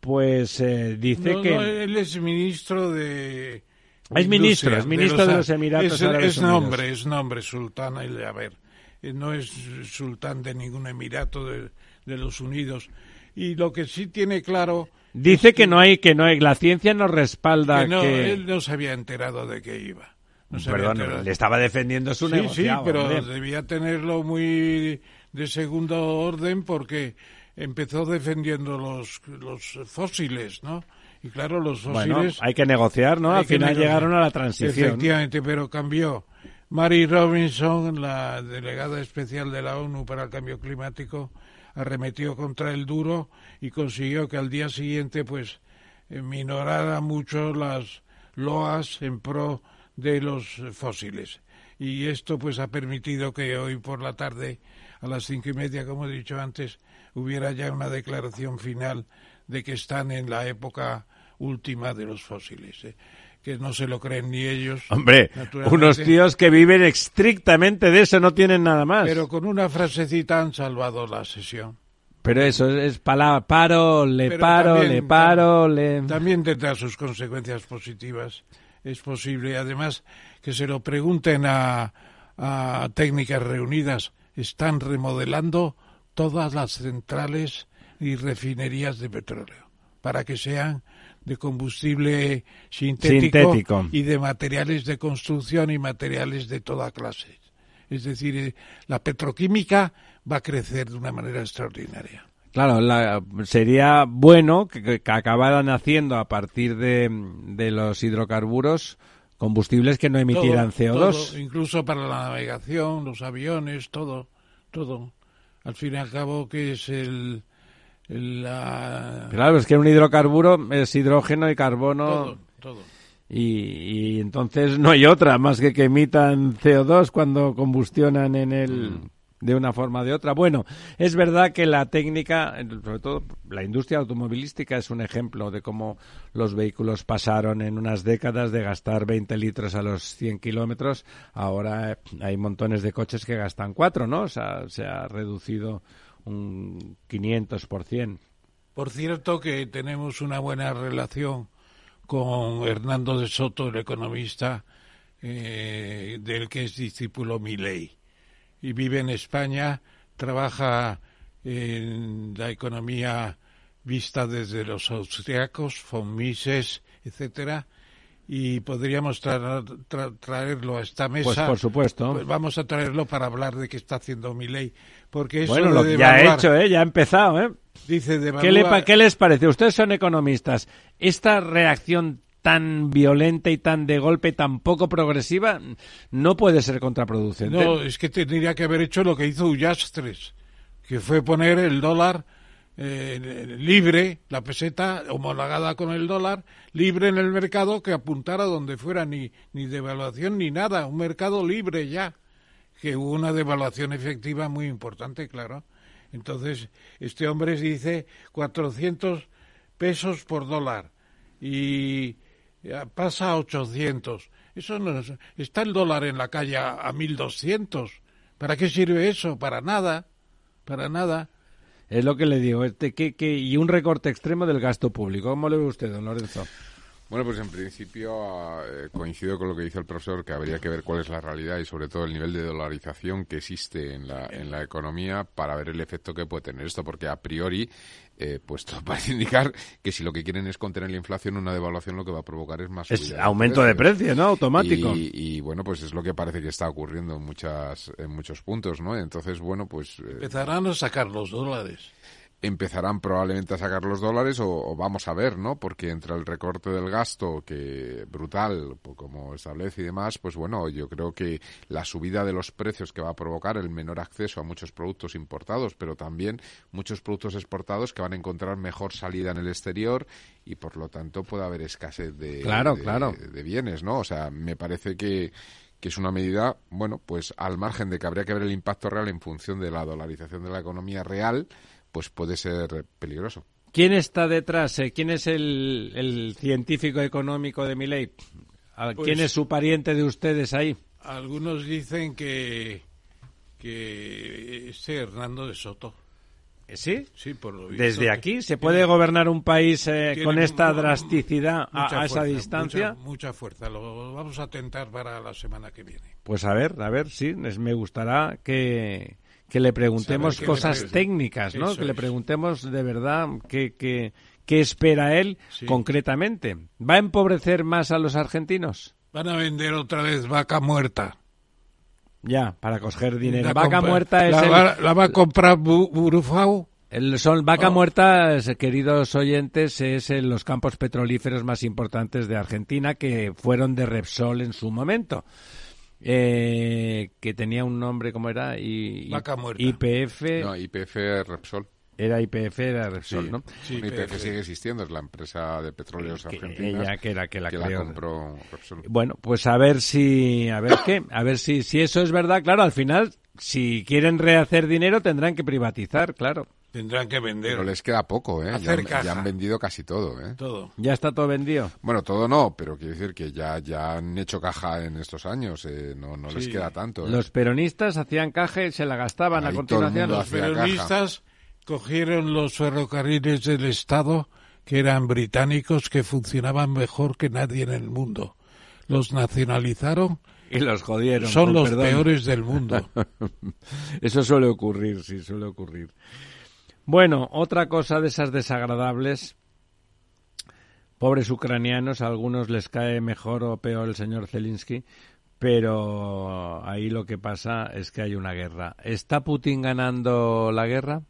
pues eh, dice No, que... no, él es ministro de... Es ministro, es ministro de los Emiratos es, Árabes es Unidos. nombre, es nombre, sultán el Jaber. Eh, No es sultán de ningún emirato de, de los Unidos. Y lo que sí tiene claro... Dice es que no hay, que no hay, la ciencia no respalda que no, que... él no se había enterado de que iba. No se había Perdón, le estaba defendiendo su sí, negociado. Sí, pero hombre. debía tenerlo muy de segundo orden porque empezó defendiendo los, los fósiles, ¿no? Y claro, los Bueno, fósiles... hay que negociar, ¿no? Al final negociar. llegaron a la transición. Efectivamente, pero cambió. Mary Robinson, la delegada especial de la ONU para el cambio climático, arremetió contra el duro y consiguió que al día siguiente, pues, eh, minorara mucho las loas en pro de los fósiles. Y esto, pues, ha permitido que hoy por la tarde, a las cinco y media, como he dicho antes, hubiera ya una declaración final de que están en la época última de los fósiles. ¿eh? que no se lo creen ni ellos. Hombre, unos tíos que viven estrictamente de eso, no tienen nada más. Pero con una frasecita han salvado la sesión. Pero eso es, es palabra, paro, le Pero paro, también- le paro, le... También tendrá sus consecuencias positivas. Es posible, además, que se lo pregunten a, a técnicas reunidas. Están remodelando todas las centrales y refinerías de petróleo para que sean de combustible sintético, Sintético. y de materiales de construcción y materiales de toda clase. Es decir, eh, la petroquímica va a crecer de una manera extraordinaria. Claro, la- sería bueno que, acabaran haciendo a partir de, de los hidrocarburos combustibles que no emitieran Todo, CO2. todo, incluso para la navegación, los aviones, todo, todo. Al fin y al cabo, que es el- la, Claro, es que un hidrocarburo es hidrógeno y carbono todo, todo. y, y entonces no hay otra más que que emitan CO2 cuando combustionan en el... de una forma o de otra. Bueno, es verdad que la técnica, sobre todo la industria automovilística, es un ejemplo de cómo los vehículos pasaron en unas décadas de gastar 20 litros a los 100 kilómetros. Ahora hay montones de coches que gastan 4, ¿no? O sea, se ha reducido un 500%. Por cierto que tenemos una buena relación con Hernando de Soto, el economista, eh, del que es discípulo Milei. Y vive en España, trabaja en la economía vista desde los austriacos, von Mises, etcétera, y podríamos tra- tra- traerlo a esta mesa. Pues por supuesto. Pues vamos a traerlo para hablar de qué está haciendo Milei, porque eso Bueno, lo de que ya ha devaluar- hecho, ¿eh? Ya ha empezado, ¿eh? Dice de ¿Qué, le qué les parece? Ustedes son economistas. ¿Esta reacción tan violenta y tan de golpe, tan poco progresiva, no puede ser contraproducente? No, es que tendría que haber hecho lo que hizo Ullastres, que fue poner el dólar eh, libre, la peseta homologada con el dólar, libre en el mercado, que apuntara donde fuera, ni, ni devaluación ni nada, un mercado libre ya, que hubo una devaluación efectiva muy importante, claro. Entonces, este hombre dice 400 pesos por dólar y pasa a 800. Eso no es- está el dólar en la calle a, a 1200. ¿Para qué sirve eso? Para nada. Para nada. Es lo que le digo. Este, que, que, y un recorte extremo del gasto público. ¿Cómo le ve usted, don Lorenzo? Bueno, pues en principio eh, coincido con lo que dice el profesor, que habría que ver cuál es la realidad y sobre todo el nivel de dolarización que existe en la, en la economía para ver el efecto que puede tener esto, porque a priori, eh, pues todo parece indicar que si lo que quieren es contener la inflación, una devaluación lo que va a preocar es más Es aumento de precio, ¿no? Automático. Y, y, bueno, pues es lo que parece que está ocurriendo en, muchas, en muchos puntos, ¿no? Entonces, bueno, pues... eh, Empezarán a sacar los dólares. Empezarán probablemente a sacar los dólares o, o vamos a ver, ¿no? Porque entre el recorte del gasto que brutal, como establece y demás, pues bueno, yo creo que la subida de los precios que va a provocar el menor acceso a muchos productos importados, pero también muchos productos exportados que van a encontrar mejor salida en el exterior y por lo tanto puede haber escasez de, Claro, de- claro. de bienes, ¿no? O sea, me parece que que es una medida, bueno, pues al margen de que habría que ver el impacto real en función de la dolarización de la economía real, pues puede ser peligroso. ¿Quién está detrás? eh? ¿Quién es el, el científico económico de Milei? ¿A- Pues- ¿Quién es su pariente de ustedes ahí? Algunos dicen que, que este Hernando de Soto. ¿Sí? Sí, por lo visto. Desde aquí se puede gobernar un país eh, Tiene con esta drasticidad a, mucha a esa fuerza, distancia. Mucha, mucha fuerza. Lo vamos a tentar para la semana que viene. Pues a ver, a ver, sí, es- me gustará que, que le preguntemos cosas le- técnicas, ¿no? Eso que le es. preguntemos de verdad qué, qué, qué espera él Sí. concretamente. ¿Va a empobrecer más a los argentinos? Van a vender otra vez vaca muerta. Ya, para coger dinero. La vaca muerta es la, el- va, la va a comprar Bu- Burufau. El son vaca Oh. muerta, queridos oyentes, es en los campos petrolíferos más importantes de Argentina que fueron de Repsol en su momento. Eh, que tenía un nombre, ¿cómo era? Muerta. IPF. No, YPF Repsol. Era IPF, era Repsol, Sí. ¿no? Sí, pero- sigue existiendo, es la empresa de petróleos Que argentinas ella que era que la que creó. la compró Repsol. Bueno, pues a ver si, a ver qué, a ver si, si eso es verdad, claro, al final, si quieren rehacer dinero tendrán que privatizar, claro. Tendrán que vender Pero les queda poco, ¿eh? Ya Hacer han, ya caja. han vendido casi todo, ¿eh? todo. Ya está todo vendido. Bueno, todo no, pero quiero decir que ya, ya han hecho caja en estos años, eh, no, no les Sí. queda tanto. ¿eh? Los peronistas hacían caja y se la gastaban a Ahí el continuación. Los hacía caja. peronistas cogieron los ferrocarriles del Estado, que eran británicos, que funcionaban mejor que nadie en el mundo. Los nacionalizaron, Y los jodieron. son los perdón. peores del mundo. Eso suele ocurrir, sí, suele ocurrir. Bueno, otra cosa de esas desagradables. Pobres ucranianos, a algunos les cae mejor o peor el señor Zelensky, pero ahí lo que pasa es que hay una guerra. ¿Está Putin ganando la guerra?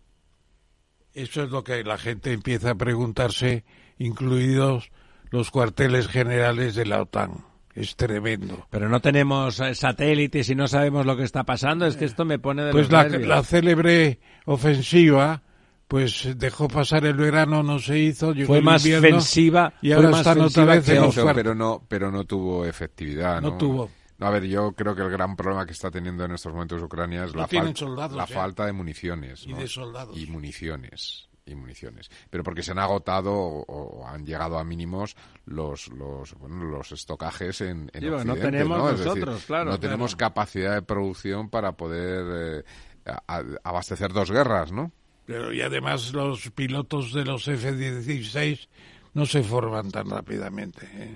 Eso es lo que la gente empieza a preguntarse, incluidos los cuarteles generales de la OTAN. Es tremendo. Pero no tenemos eh, satélites y no sabemos lo que está pasando. Es que esto me pone de Pues los la, nervios. la célebre ofensiva, pues dejó pasar el verano, no se hizo. llegó Fue el más invierno, ofensiva, y fue ahora más están otra vez en los Eso, pero no, pero no tuvo efectividad, ¿no? No tuvo. No, a ver, yo creo que el gran problema que está teniendo en estos momentos Ucrania es No la, fal- soldados la falta de municiones. Y de soldados. Y municiones. Y municiones. Pero porque se han agotado o, o han llegado a mínimos los los bueno, los estocajes en, en no Occidente, tenemos ¿no? Decir, nosotros, claro, No tenemos capacidad de producción para poder eh, a- a- abastecer dos guerras, ¿no? Pero y además los pilotos de los F-16 no se forman tan rápidamente. ¿eh?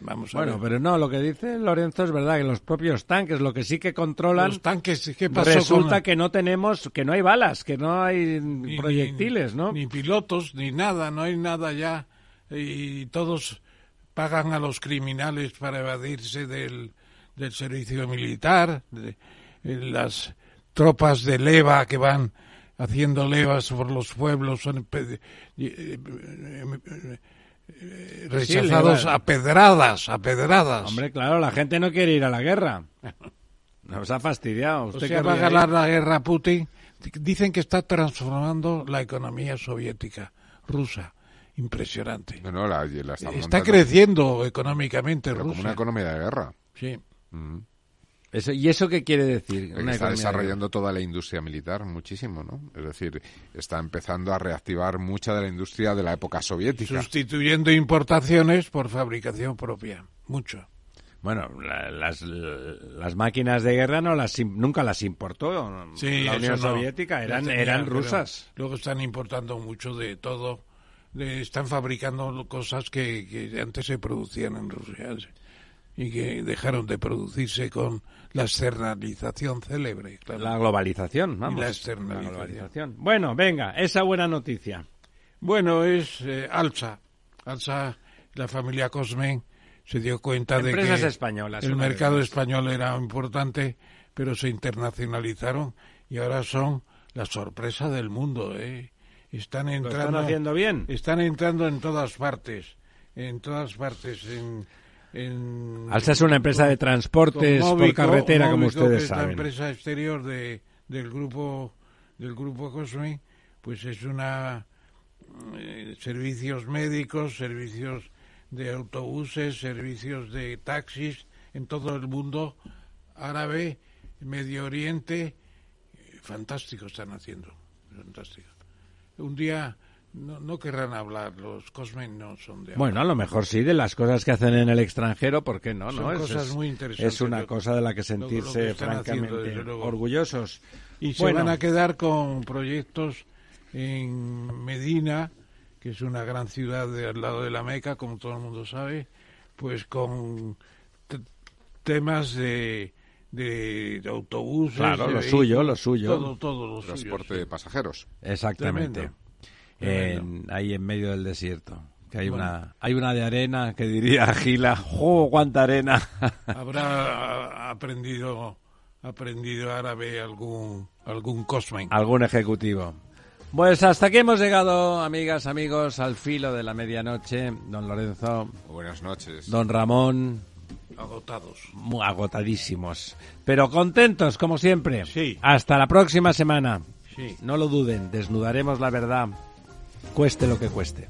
Vamos a Bueno, ver. pero no, lo que dice Lorenzo es verdad, que los propios tanques, lo que sí que controlan, Los tanques, ¿qué pasó resulta con- que no tenemos, que no hay balas, que no hay ni- proyectiles, ni- ¿no? Ni pilotos, ni nada, no hay nada ya. Y todos pagan a los criminales para evadirse del, del servicio militar, de, eh, las tropas de leva que van haciendo levas por los pueblos son eh, eh, rechazados leva. a pedradas, a pedradas. Hombre, claro, la gente no quiere ir a la guerra. Nos ha fastidiado. O Usted sea, va a ganar ir. la guerra Putin. Dicen que está transformando la economía soviética, rusa. Impresionante. No, no, la, la Está creciendo económicamente pero como Rusia. una economía de guerra. Sí. Mm. Eso- ¿Y eso qué quiere decir? Una está de desarrollando toda la industria militar muchísimo, ¿no? Es decir, está empezando a reactivar mucha de la industria de la época soviética. Sustituyendo importaciones por fabricación propia. Mucho. Bueno, la- las, las máquinas de guerra no las nunca las importó Sí, la Unión no. Soviética, eran, tenía, eran rusas. Luego están importando mucho de todo. De- están fabricando cosas que, que antes se producían en Rusia y que dejaron de producirse con la externalización célebre. claro. La globalización, vamos. la externalización. La globalización. Bueno, venga, esa buena noticia. Bueno, es eh, Alsa. Alsa, la familia Cosme, se dio cuenta de Empresas que españolas, el mercado español era importante, pero se internacionalizaron y ahora son la sorpresa del mundo. ¿eh? Están ¿Lo entrando, están haciendo bien? están entrando en todas partes, en todas partes. En, en- Alsa es una empresa de transportes con por carretera, como que ustedes es la saben. empresa exterior de, del grupo del grupo Cosme, pues es una eh, servicios médicos, servicios de autobuses, servicios de taxis en todo el mundo árabe, Medio Oriente, eh, fantástico están haciendo, fantástico. Un día no, no querrán hablar, los Cosme no son de Bueno, a lo mejor sí, de las cosas que hacen en el extranjero, ¿por qué no? Son no? Es- cosas es, muy interesantes, Es una lo- cosa de la que lo- lo sentirse que están haciendo, francamente orgullosos. Y se Bueno. van a quedar con proyectos en Medina, que es una gran ciudad de, al lado de la Meca, como todo el mundo sabe, pues con te- temas de, de autobuses. Claro, de lo suyo, lo suyo. Todo, todo lo suyo. Transporte de pasajeros. Exactamente. Tremendo. En- ahí en medio del desierto. Que hay Bueno. una hay una de arena que diría Gila, ¡jo, cuánta arena! Habrá aprendido aprendido árabe algún algún cosmen. Algún ejecutivo. Pues hasta aquí hemos llegado, amigas, amigos, al filo de la medianoche. Don Lorenzo, Buenas noches. don Ramón, agotados. muy agotadísimos. Pero contentos, como siempre. Sí. Hasta la próxima semana. Sí. No lo duden, desnudaremos la verdad, cueste lo que cueste.